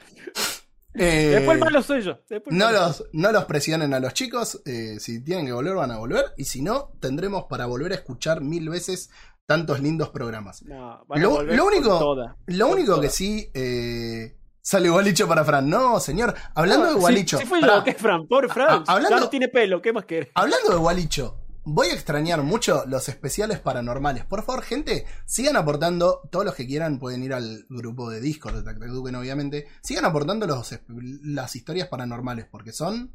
[SPEAKER 2] Eh,
[SPEAKER 3] Después el malo soy yo. Después
[SPEAKER 2] no,
[SPEAKER 3] malo
[SPEAKER 2] los, no los presionen a los chicos. eh, si tienen que volver, van a volver. Y si no, tendremos para volver a escuchar mil veces tantos lindos programas.
[SPEAKER 3] No,
[SPEAKER 2] Lo- lo único-. Lo único que sí. Eh, sale Gualicho para Fran. No, señor. Hablando de
[SPEAKER 3] Sí,
[SPEAKER 2] Gualicho.
[SPEAKER 3] Sí, fui
[SPEAKER 2] pará.
[SPEAKER 3] yo, que Fran. Pobre Fran.
[SPEAKER 2] Ah, hablando-
[SPEAKER 3] Ya no tiene pelo. ¿Qué más querés?
[SPEAKER 2] Hablando de Gualicho, voy a extrañar mucho los especiales paranormales. Por favor, gente, sigan aportando. Todos los que quieran pueden ir al grupo de Discord de Tac Tac Duken, obviamente. Sigan aportando los, las historias paranormales, porque son.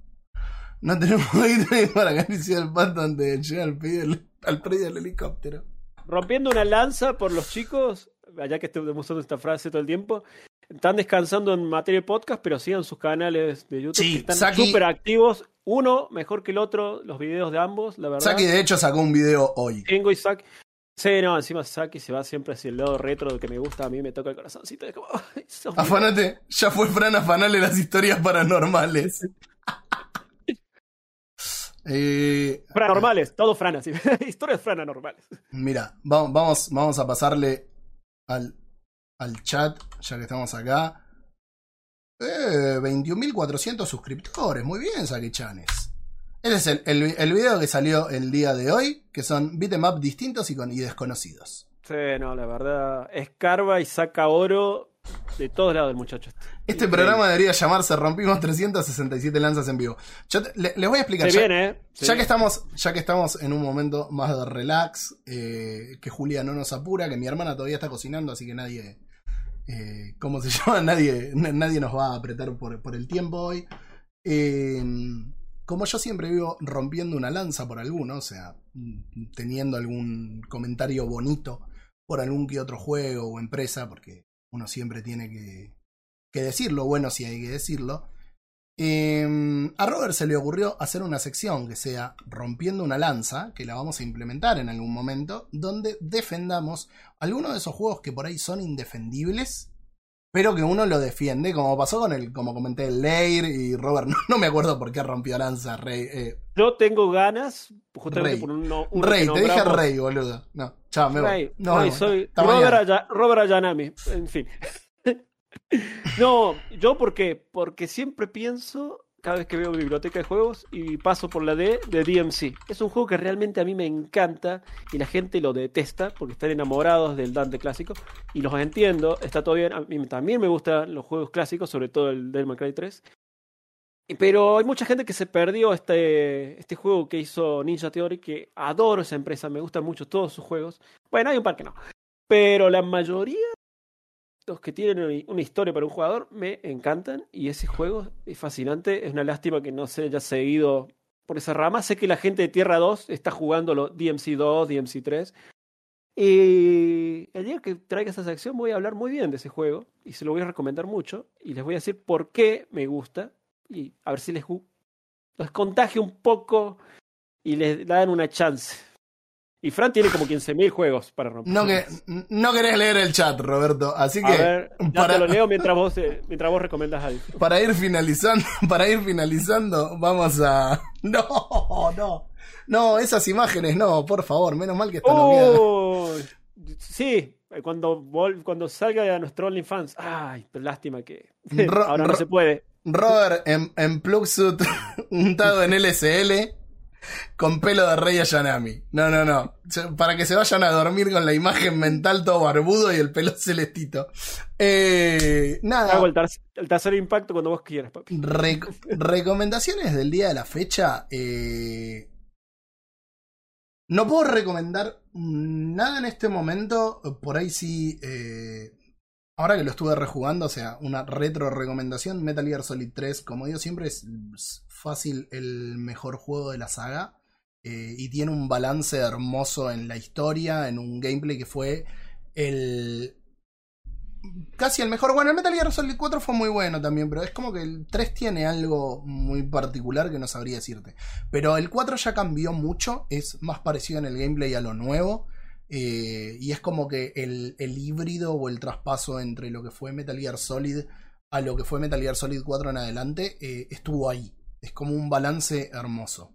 [SPEAKER 2] No tenemos aire para acariciar el pato antes de llegar al predio del, al predio del helicóptero.
[SPEAKER 3] rompiendo una lanza por los chicos, allá que estoy demostrando esta frase todo el tiempo, están descansando en materia de podcast, pero sigan sus canales de YouTube
[SPEAKER 2] Sí,
[SPEAKER 3] que están
[SPEAKER 2] Saki-
[SPEAKER 3] súper activos. Uno mejor que el otro, los videos de ambos, la verdad.
[SPEAKER 2] Saki, de hecho, sacó un video hoy.
[SPEAKER 3] Kengo y Saki. Sí, no, encima Saki se va siempre hacia el lado retro que me gusta, a mí me toca el corazoncito. Es como.
[SPEAKER 2] Afanate, ya fue Fran a afanarle las historias paranormales. eh,
[SPEAKER 3] Fran normales, todo Fran así. Historias Fran normales.
[SPEAKER 2] Mira, vamos, vamos, vamos a pasarle al, al chat, ya que estamos acá. Eh, 21.400 suscriptores, muy bien, Saki-chanes. Este es el, el, el video que salió el día de hoy, que son beat'em up distintos y, con, y desconocidos.
[SPEAKER 3] Sí, no, la verdad, escarba y saca oro de todos lados el muchacho. este.
[SPEAKER 2] Este
[SPEAKER 3] Increíble.
[SPEAKER 2] programa debería llamarse Rompimos 367 lanzas en vivo. Yo te- le- les voy a explicar.
[SPEAKER 3] Se
[SPEAKER 2] ya-
[SPEAKER 3] viene, ¿eh? Se
[SPEAKER 2] Ya que, estamos, ya que estamos en un momento más de relax, eh, que Julia no nos apura, que mi hermana todavía está cocinando, así que nadie, eh, ¿cómo se llama? Nadie, nadie nos va a apretar por, por el tiempo hoy. Eh, como yo siempre vivo rompiendo una lanza por alguno, o sea, mm, teniendo algún comentario bonito por algún que otro juego o empresa, porque uno siempre tiene que, que decirlo, bueno, si hay que decirlo. Eh, a Robert se le ocurrió hacer una sección que sea Rompiendo una lanza, que la vamos a implementar en algún momento, donde defendamos algunos de esos juegos que por ahí son indefendibles, pero que uno lo defiende, como pasó con el, como comenté, el Leir y Robert, no, no me acuerdo por qué rompió lanza, Rey. eh,
[SPEAKER 3] Yo tengo ganas, justamente
[SPEAKER 2] Rey.
[SPEAKER 3] por un, no- uno
[SPEAKER 2] Rey, te dije. Rey, boludo. No, chao, me voy.
[SPEAKER 3] Rey,
[SPEAKER 2] No,
[SPEAKER 3] Rey,
[SPEAKER 2] no,
[SPEAKER 3] soy Robert. Aya- Robert Ayanami, en fin. No, yo porque porque siempre pienso cada vez que veo biblioteca de juegos y paso por la D de DMC. Es un juego que realmente a mí me encanta y la gente lo detesta porque están enamorados del Dante clásico y los entiendo, está todo bien. A mí también me gustan los juegos clásicos, sobre todo el May Cry 3. Y- Pero hay mucha gente que se perdió este, este juego que hizo Ninja Theory, que adoro esa empresa, me gustan mucho todos sus juegos. Bueno, hay un par que no. Pero la mayoría que tienen una- historia para un jugador me encantan y ese juego es fascinante. Es una lástima que no se haya seguido por esa rama. Sé que la gente de Tierra 2 está jugando los DMC 2, DMC 3. Y el día que traiga esa sección voy a hablar muy bien de ese juego y se lo voy a recomendar mucho y les voy a decir por qué me gusta y a ver si les, los contagia un poco y les dan una chance. Y Fran tiene como 15.000 juegos para romper.
[SPEAKER 2] No, que, no querés leer el chat, Roberto. Así
[SPEAKER 3] A
[SPEAKER 2] que
[SPEAKER 3] ver, ya
[SPEAKER 2] para-
[SPEAKER 3] te lo leo mientras vos, eh, mientras vos recomendas algo.
[SPEAKER 2] para ir finalizando, para ir finalizando, vamos a. No, no. No, esas imágenes no, por favor, menos mal que están
[SPEAKER 3] ¡Oh! Sí, cuando, cuando salga a nuestro OnlyFans. Ay, pero lástima que
[SPEAKER 2] Ro-
[SPEAKER 3] ahora no se puede.
[SPEAKER 2] Robert en, en Plugsuit untado en LSL con pelo de Rey Ayanami. No, no, no. Para que se vayan a dormir con la imagen mental todo barbudo y el pelo celestito. Eh, nada.
[SPEAKER 3] Hago el, ter- el tercer impacto cuando vos quieras, papi.
[SPEAKER 2] Rec- recomendaciones del día de la fecha. eh, no puedo recomendar nada en este momento. Por ahí sí. eh, ahora que lo estuve rejugando, o sea, una retro recomendación. Metal Gear Solid 3, como digo siempre, es fácil el mejor juego de la saga. eh, y tiene un balance hermoso en la historia, en un gameplay que fue el, casi el mejor. Bueno, el Metal Gear Solid 4 fue muy bueno también, pero es como que el 3 tiene algo muy particular que no sabría decirte. Pero el 4 ya cambió mucho, es más parecido en el gameplay a lo nuevo. eh, y es como que el, el híbrido o el traspaso entre lo que fue Metal Gear Solid a lo que fue Metal Gear Solid 4 en adelante eh, estuvo ahí. Es como un balance hermoso.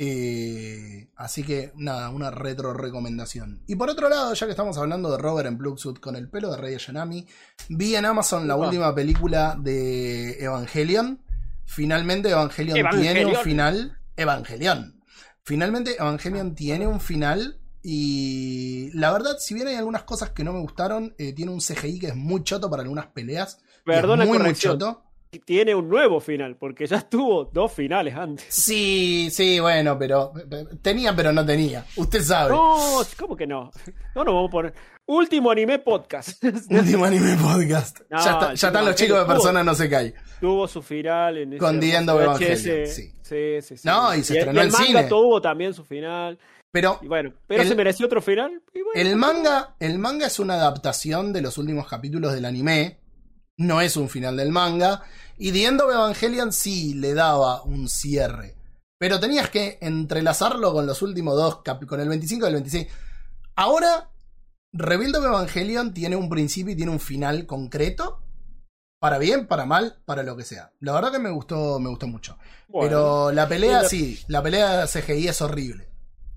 [SPEAKER 2] Eh, así que nada, una retro recomendación. Y por otro lado, ya que estamos hablando de Robert en Bloodsuit con el pelo de Rey Ayanami, vi en Amazon la última película de Evangelion. Finalmente Evangelion, tiene un final. Evangelion. Finalmente Evangelion tiene un final. Y la verdad, si bien hay algunas cosas que no me gustaron, eh, tiene un CGI que es muy choto para algunas peleas.
[SPEAKER 3] Perdona
[SPEAKER 2] muy, choto.
[SPEAKER 3] Tiene un nuevo final, porque ya estuvo dos finales antes.
[SPEAKER 2] Sí, sí, bueno, pero tenía, pero no tenía. Usted sabe.
[SPEAKER 3] No, ¿cómo que no? No nos vamos a poner. Último anime podcast.
[SPEAKER 2] Último anime podcast.
[SPEAKER 3] No,
[SPEAKER 2] ya, está-
[SPEAKER 3] el
[SPEAKER 2] ya están los chicos de persona no se cae.
[SPEAKER 3] tuvo su final en ese
[SPEAKER 2] Con. Evangelion, sí.
[SPEAKER 3] Sí, sí, sí.
[SPEAKER 2] No, y se
[SPEAKER 3] el-
[SPEAKER 2] estrenó
[SPEAKER 3] el
[SPEAKER 2] en
[SPEAKER 3] manga
[SPEAKER 2] cine.
[SPEAKER 3] tuvo también su final.
[SPEAKER 2] Pero
[SPEAKER 3] Y bueno, pero
[SPEAKER 2] El-
[SPEAKER 3] se mereció otro final. y bueno,
[SPEAKER 2] el manga, el manga es una adaptación de los últimos capítulos del anime. No es un final del manga. Y The End of Evangelion sí le daba un cierre. Pero tenías que entrelazarlo con los últimos dos, con el 25 y el 26. Ahora, Rebuild of Evangelion tiene un principio y tiene un final concreto. Para bien, para mal, para lo que sea. La verdad que me gustó, me gustó mucho.
[SPEAKER 3] bueno,
[SPEAKER 2] Pero la pelea,
[SPEAKER 3] Linda-
[SPEAKER 2] sí, la pelea CGI es horrible.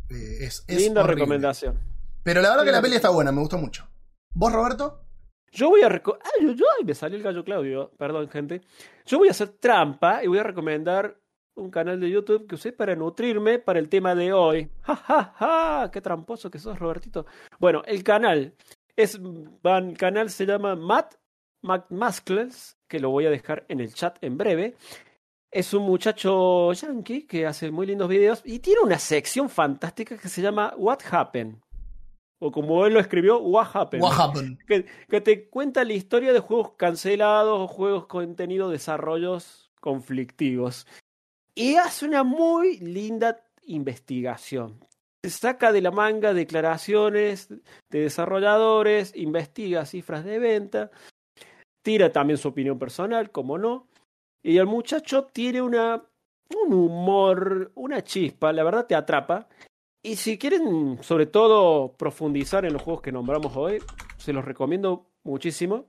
[SPEAKER 2] Eh, es, es
[SPEAKER 3] linda
[SPEAKER 2] horrible.
[SPEAKER 3] recomendación.
[SPEAKER 2] Pero la verdad que la peli está buena, me gustó mucho. ¿Vos, Roberto?
[SPEAKER 3] Yo voy a ay, me salió el gallo Claudio, perdón gente. Yo voy a hacer trampa y voy a recomendar un canal de YouTube que usé para nutrirme para el tema de hoy. Ja, ja, ja, qué tramposo que sos, Robertito. Bueno, el canal es el canal se llama Matt McMaskles, que lo voy a dejar en el chat en breve. Es un muchacho yankee que hace muy lindos videos y tiene una sección fantástica que se llama What Happened. O como él lo escribió, What Happened
[SPEAKER 2] What happened?
[SPEAKER 3] que, que te cuenta la historia de juegos cancelados o juegos con tenido desarrollos conflictivos. Y hace una muy linda investigación. Se saca de la manga declaraciones de desarrolladores, investiga cifras de venta, tira también su opinión personal, como no. Y el muchacho tiene una, un humor, una chispa, la verdad te atrapa. Y si quieren, sobre todo, profundizar en los juegos que nombramos hoy, se los recomiendo muchísimo.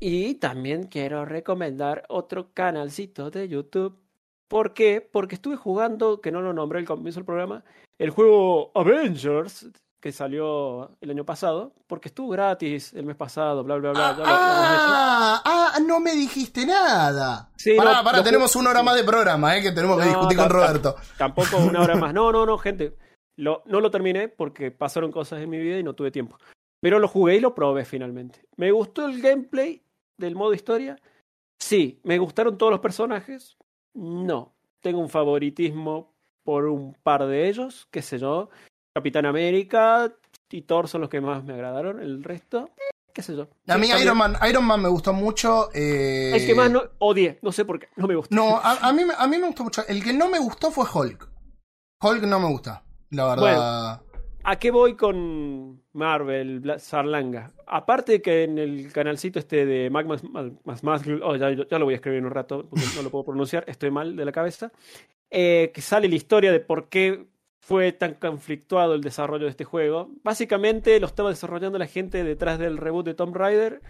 [SPEAKER 3] Y también quiero recomendar otro canalcito de YouTube. ¿Por qué? Porque estuve jugando, que no lo nombré al comienzo del programa, el juego Avengers, que salió el año pasado, porque estuvo gratis el mes pasado, bla, bla, bla. de eso.
[SPEAKER 2] Ah, ah, no me dijiste nada.
[SPEAKER 3] Sí,
[SPEAKER 2] pará,
[SPEAKER 3] no,
[SPEAKER 2] pará, tenemos una hora más de programa, eh, que tenemos que discutir con Roberto.
[SPEAKER 3] Tampoco una hora más. No, no, no, gente. Lo, no lo terminé porque pasaron cosas en mi vida y no tuve tiempo. Pero lo jugué y lo probé finalmente. ¿Me gustó el gameplay del modo historia? Sí. ¿Me gustaron todos los personajes? No. Tengo un favoritismo por un par de ellos, qué sé yo. Capitán América y Thor son los que más me agradaron. El resto, qué sé yo.
[SPEAKER 2] A mí Iron. Man, Iron Man me gustó mucho. eh,
[SPEAKER 3] El que más no, odié, no sé por qué, no me gusta.
[SPEAKER 2] No, a, a mí, me- a mí me gustó mucho. El que no me gustó fue Hulk. Hulk no me gusta, la verdad.
[SPEAKER 3] ¿A qué voy con Marvel, Sarlanga? Aparte de que en el canalcito este de Magmas, Magmas- oh, ya, ya lo voy a escribir en un rato, porque no lo puedo pronunciar, estoy mal de la cabeza, eh, que sale la historia de por qué fue tan conflictuado el desarrollo de este juego. Básicamente lo estaba desarrollando la gente detrás del reboot de Tomb Raider,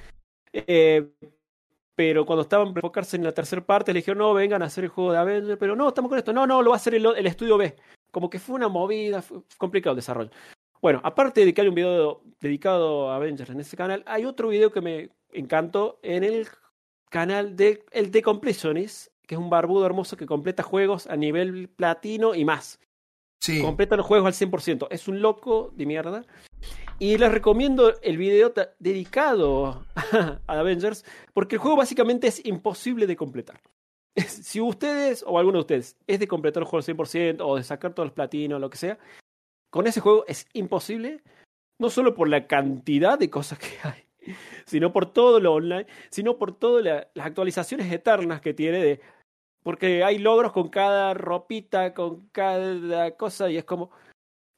[SPEAKER 3] eh, pero cuando estaban por enfocarse en la tercera parte, le dijeron, no, vengan a hacer el juego de Avengers, pero no, estamos con esto, no, no, lo va a hacer el, estudio B. Como que fue una movida, fue complicado el desarrollo. Bueno, aparte de que hay un video dedicado a Avengers en este canal, hay otro video que me encantó en el canal de el The Completionist, que es un barbudo hermoso que completa juegos a nivel platino y más.
[SPEAKER 2] Sí.
[SPEAKER 3] Completa los juegos al 100%. Es un loco de mierda. Y les recomiendo el video dedicado a Avengers, porque el juego básicamente es imposible de completar. Si ustedes, o alguno de ustedes, es de completar el juego al 100% o de sacar todos los platinos, lo que sea, con ese juego es imposible, no solo por la cantidad de cosas que hay, sino por todo lo online, sino por todas la- las actualizaciones eternas que tiene de... Porque hay logros con cada ropita, con cada cosa, y es como...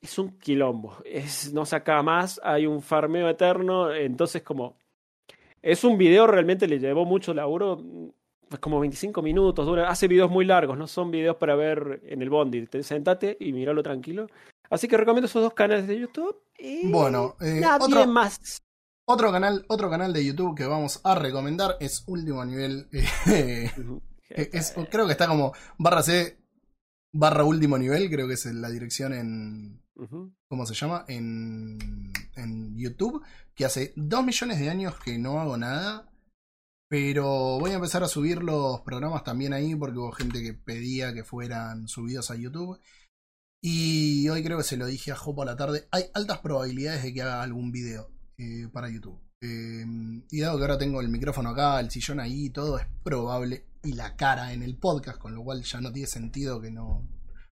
[SPEAKER 3] Es un quilombo. Es, no saca más, hay un farmeo eterno, entonces como... Es un video, realmente le llevó mucho laburo, pues como 25 minutos, dura, hace videos muy largos, no son videos para ver en el bondi, te sentate y míralo tranquilo. Así que recomiendo esos dos canales de YouTube. Y
[SPEAKER 2] Bueno, eh,
[SPEAKER 3] nadie
[SPEAKER 2] otro-
[SPEAKER 3] más.
[SPEAKER 2] Otro canal, otro canal de YouTube que vamos a recomendar es Último Nivel. eh, es, creo que está como barra C barra último nivel, creo que es la dirección en. ¿Cómo se llama? En, en YouTube. Que hace dos millones de años que no hago nada. Pero voy a empezar a subir los programas también ahí porque hubo gente que pedía que fueran subidos a YouTube. Y hoy creo que se lo dije a Jopo a la tarde. Hay altas probabilidades de que haga algún video eh, para YouTube. Eh, y dado que ahora tengo el micrófono acá, el sillón ahí todo, es probable. Y la cara en el podcast, con lo cual ya no tiene sentido que no,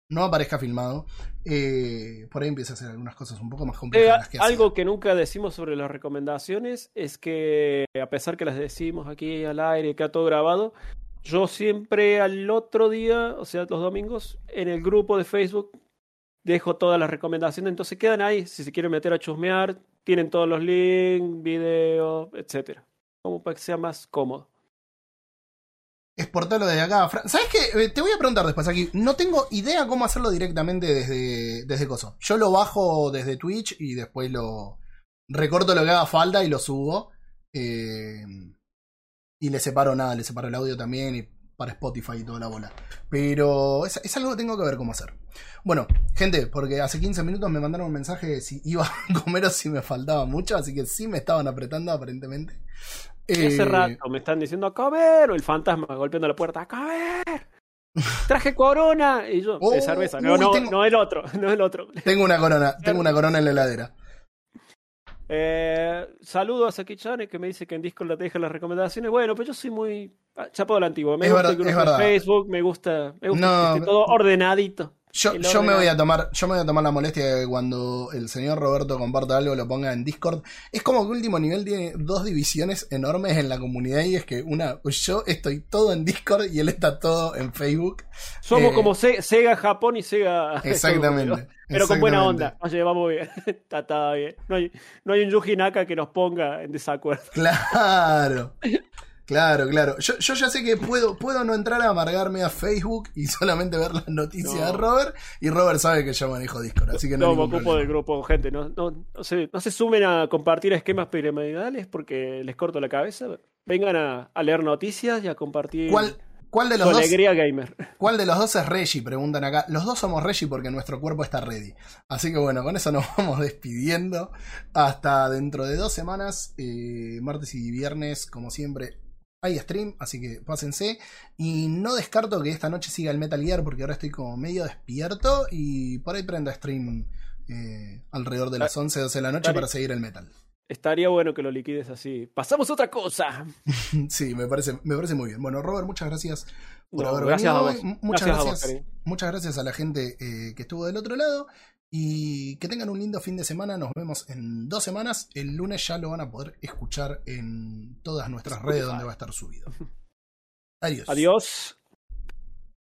[SPEAKER 2] no aparezca filmado. Eh, por ahí empieza a hacer algunas cosas un poco más complejas
[SPEAKER 3] Eh,
[SPEAKER 2] que hacía.
[SPEAKER 3] algo que nunca decimos sobre las recomendaciones es que, a pesar que las decimos aquí al aire, queda todo grabado, yo siempre al otro día, o sea, los domingos, en el grupo de Facebook dejo todas las recomendaciones, entonces quedan ahí, si se quieren meter a chusmear, tienen todos los links, videos, etcétera, como para que sea más cómodo.
[SPEAKER 2] exportarlo desde acá. ¿Sabes qué? Eh, Te voy a preguntar después aquí. No tengo idea cómo hacerlo directamente desde, desde Coso. Yo lo bajo desde Twitch y después lo recorto lo que haga falta y lo subo. Eh, y le separo nada, le separo el audio también y para Spotify y toda la bola. Pero es, es algo que tengo que ver cómo hacer. Bueno, gente, porque hace 15 minutos me mandaron un mensaje de si iba a comer o si me faltaba mucho, así que sí me estaban apretando aparentemente.
[SPEAKER 3] Y hace
[SPEAKER 2] Eh,
[SPEAKER 3] rato me están diciendo a comer, o el fantasma golpeando la puerta, a comer. Traje corona y yo,
[SPEAKER 2] Oh,
[SPEAKER 3] de cerveza. No,
[SPEAKER 2] uy,
[SPEAKER 3] no,
[SPEAKER 2] tengo-
[SPEAKER 3] no el otro, no el otro.
[SPEAKER 2] Tengo una corona, tengo una corona en la heladera.
[SPEAKER 3] Eh, saludo a Saki-chan que me dice que en Discord le deja las recomendaciones. Bueno, pues yo soy muy ah, chapado a la antigua. Me
[SPEAKER 2] Es
[SPEAKER 3] gusta
[SPEAKER 2] verdad,
[SPEAKER 3] el grupo
[SPEAKER 2] es
[SPEAKER 3] de
[SPEAKER 2] verdad.
[SPEAKER 3] Facebook, me gusta, me gusta
[SPEAKER 2] No,
[SPEAKER 3] que esté todo ordenadito.
[SPEAKER 2] Yo, me voy a tomar, yo me voy a tomar la molestia de que cuando el señor Roberto comparta algo lo ponga en Discord. Es como que último nivel tiene dos divisiones enormes en la comunidad y es que una, yo estoy todo en Discord y él está todo en Facebook.
[SPEAKER 3] Somos
[SPEAKER 2] Eh,
[SPEAKER 3] como Se- Sega Japón y Sega.
[SPEAKER 2] Exactamente.
[SPEAKER 3] Pero con buena onda. Nos llevamos bien. está, está bien. No hay, no hay un Yuji Naka que nos ponga en desacuerdo.
[SPEAKER 2] Claro. Claro, claro. Yo, yo ya sé que puedo, puedo no entrar a amargarme a Facebook y solamente ver las noticias
[SPEAKER 3] No.
[SPEAKER 2] de Robert. Y Robert sabe que yo manejo Discord, así que no,
[SPEAKER 3] No, me ocupo
[SPEAKER 2] problema.
[SPEAKER 3] del grupo, gente. No, no, no, se, no se sumen a compartir esquemas piramidales porque les corto la cabeza. Vengan a, a leer noticias y a compartir
[SPEAKER 2] ¿Cuál, cuál de los dos?
[SPEAKER 3] alegría gamer.
[SPEAKER 2] ¿Cuál de los dos es Reggie? Preguntan acá. Los dos somos Reggie porque nuestro cuerpo está ready. Así que bueno, con eso nos vamos despidiendo. Hasta dentro de dos semanas, eh, martes y viernes, como siempre, hay stream, así que pásense. Y no descarto que esta noche siga el Metal Gear porque ahora estoy como medio despierto y por ahí prenda stream eh, alrededor de las 11, 12 de la noche
[SPEAKER 3] Dale.
[SPEAKER 2] para seguir el Metal.
[SPEAKER 3] Estaría bueno que lo liquides así. Pasamos a otra cosa.
[SPEAKER 2] Sí, me parece, me parece muy bien. Bueno, Robert, muchas gracias por
[SPEAKER 3] No,
[SPEAKER 2] haber
[SPEAKER 3] gracias
[SPEAKER 2] venido
[SPEAKER 3] a vos.
[SPEAKER 2] Muchas
[SPEAKER 3] Gracias a vos,
[SPEAKER 2] gracias,
[SPEAKER 3] Karim.
[SPEAKER 2] muchas gracias a la gente eh, que estuvo del otro lado. Y que tengan un lindo fin de semana. Nos vemos en dos semanas. El lunes ya lo van a poder escuchar en todas nuestras redes donde va a estar subido. Adiós.
[SPEAKER 3] Adiós.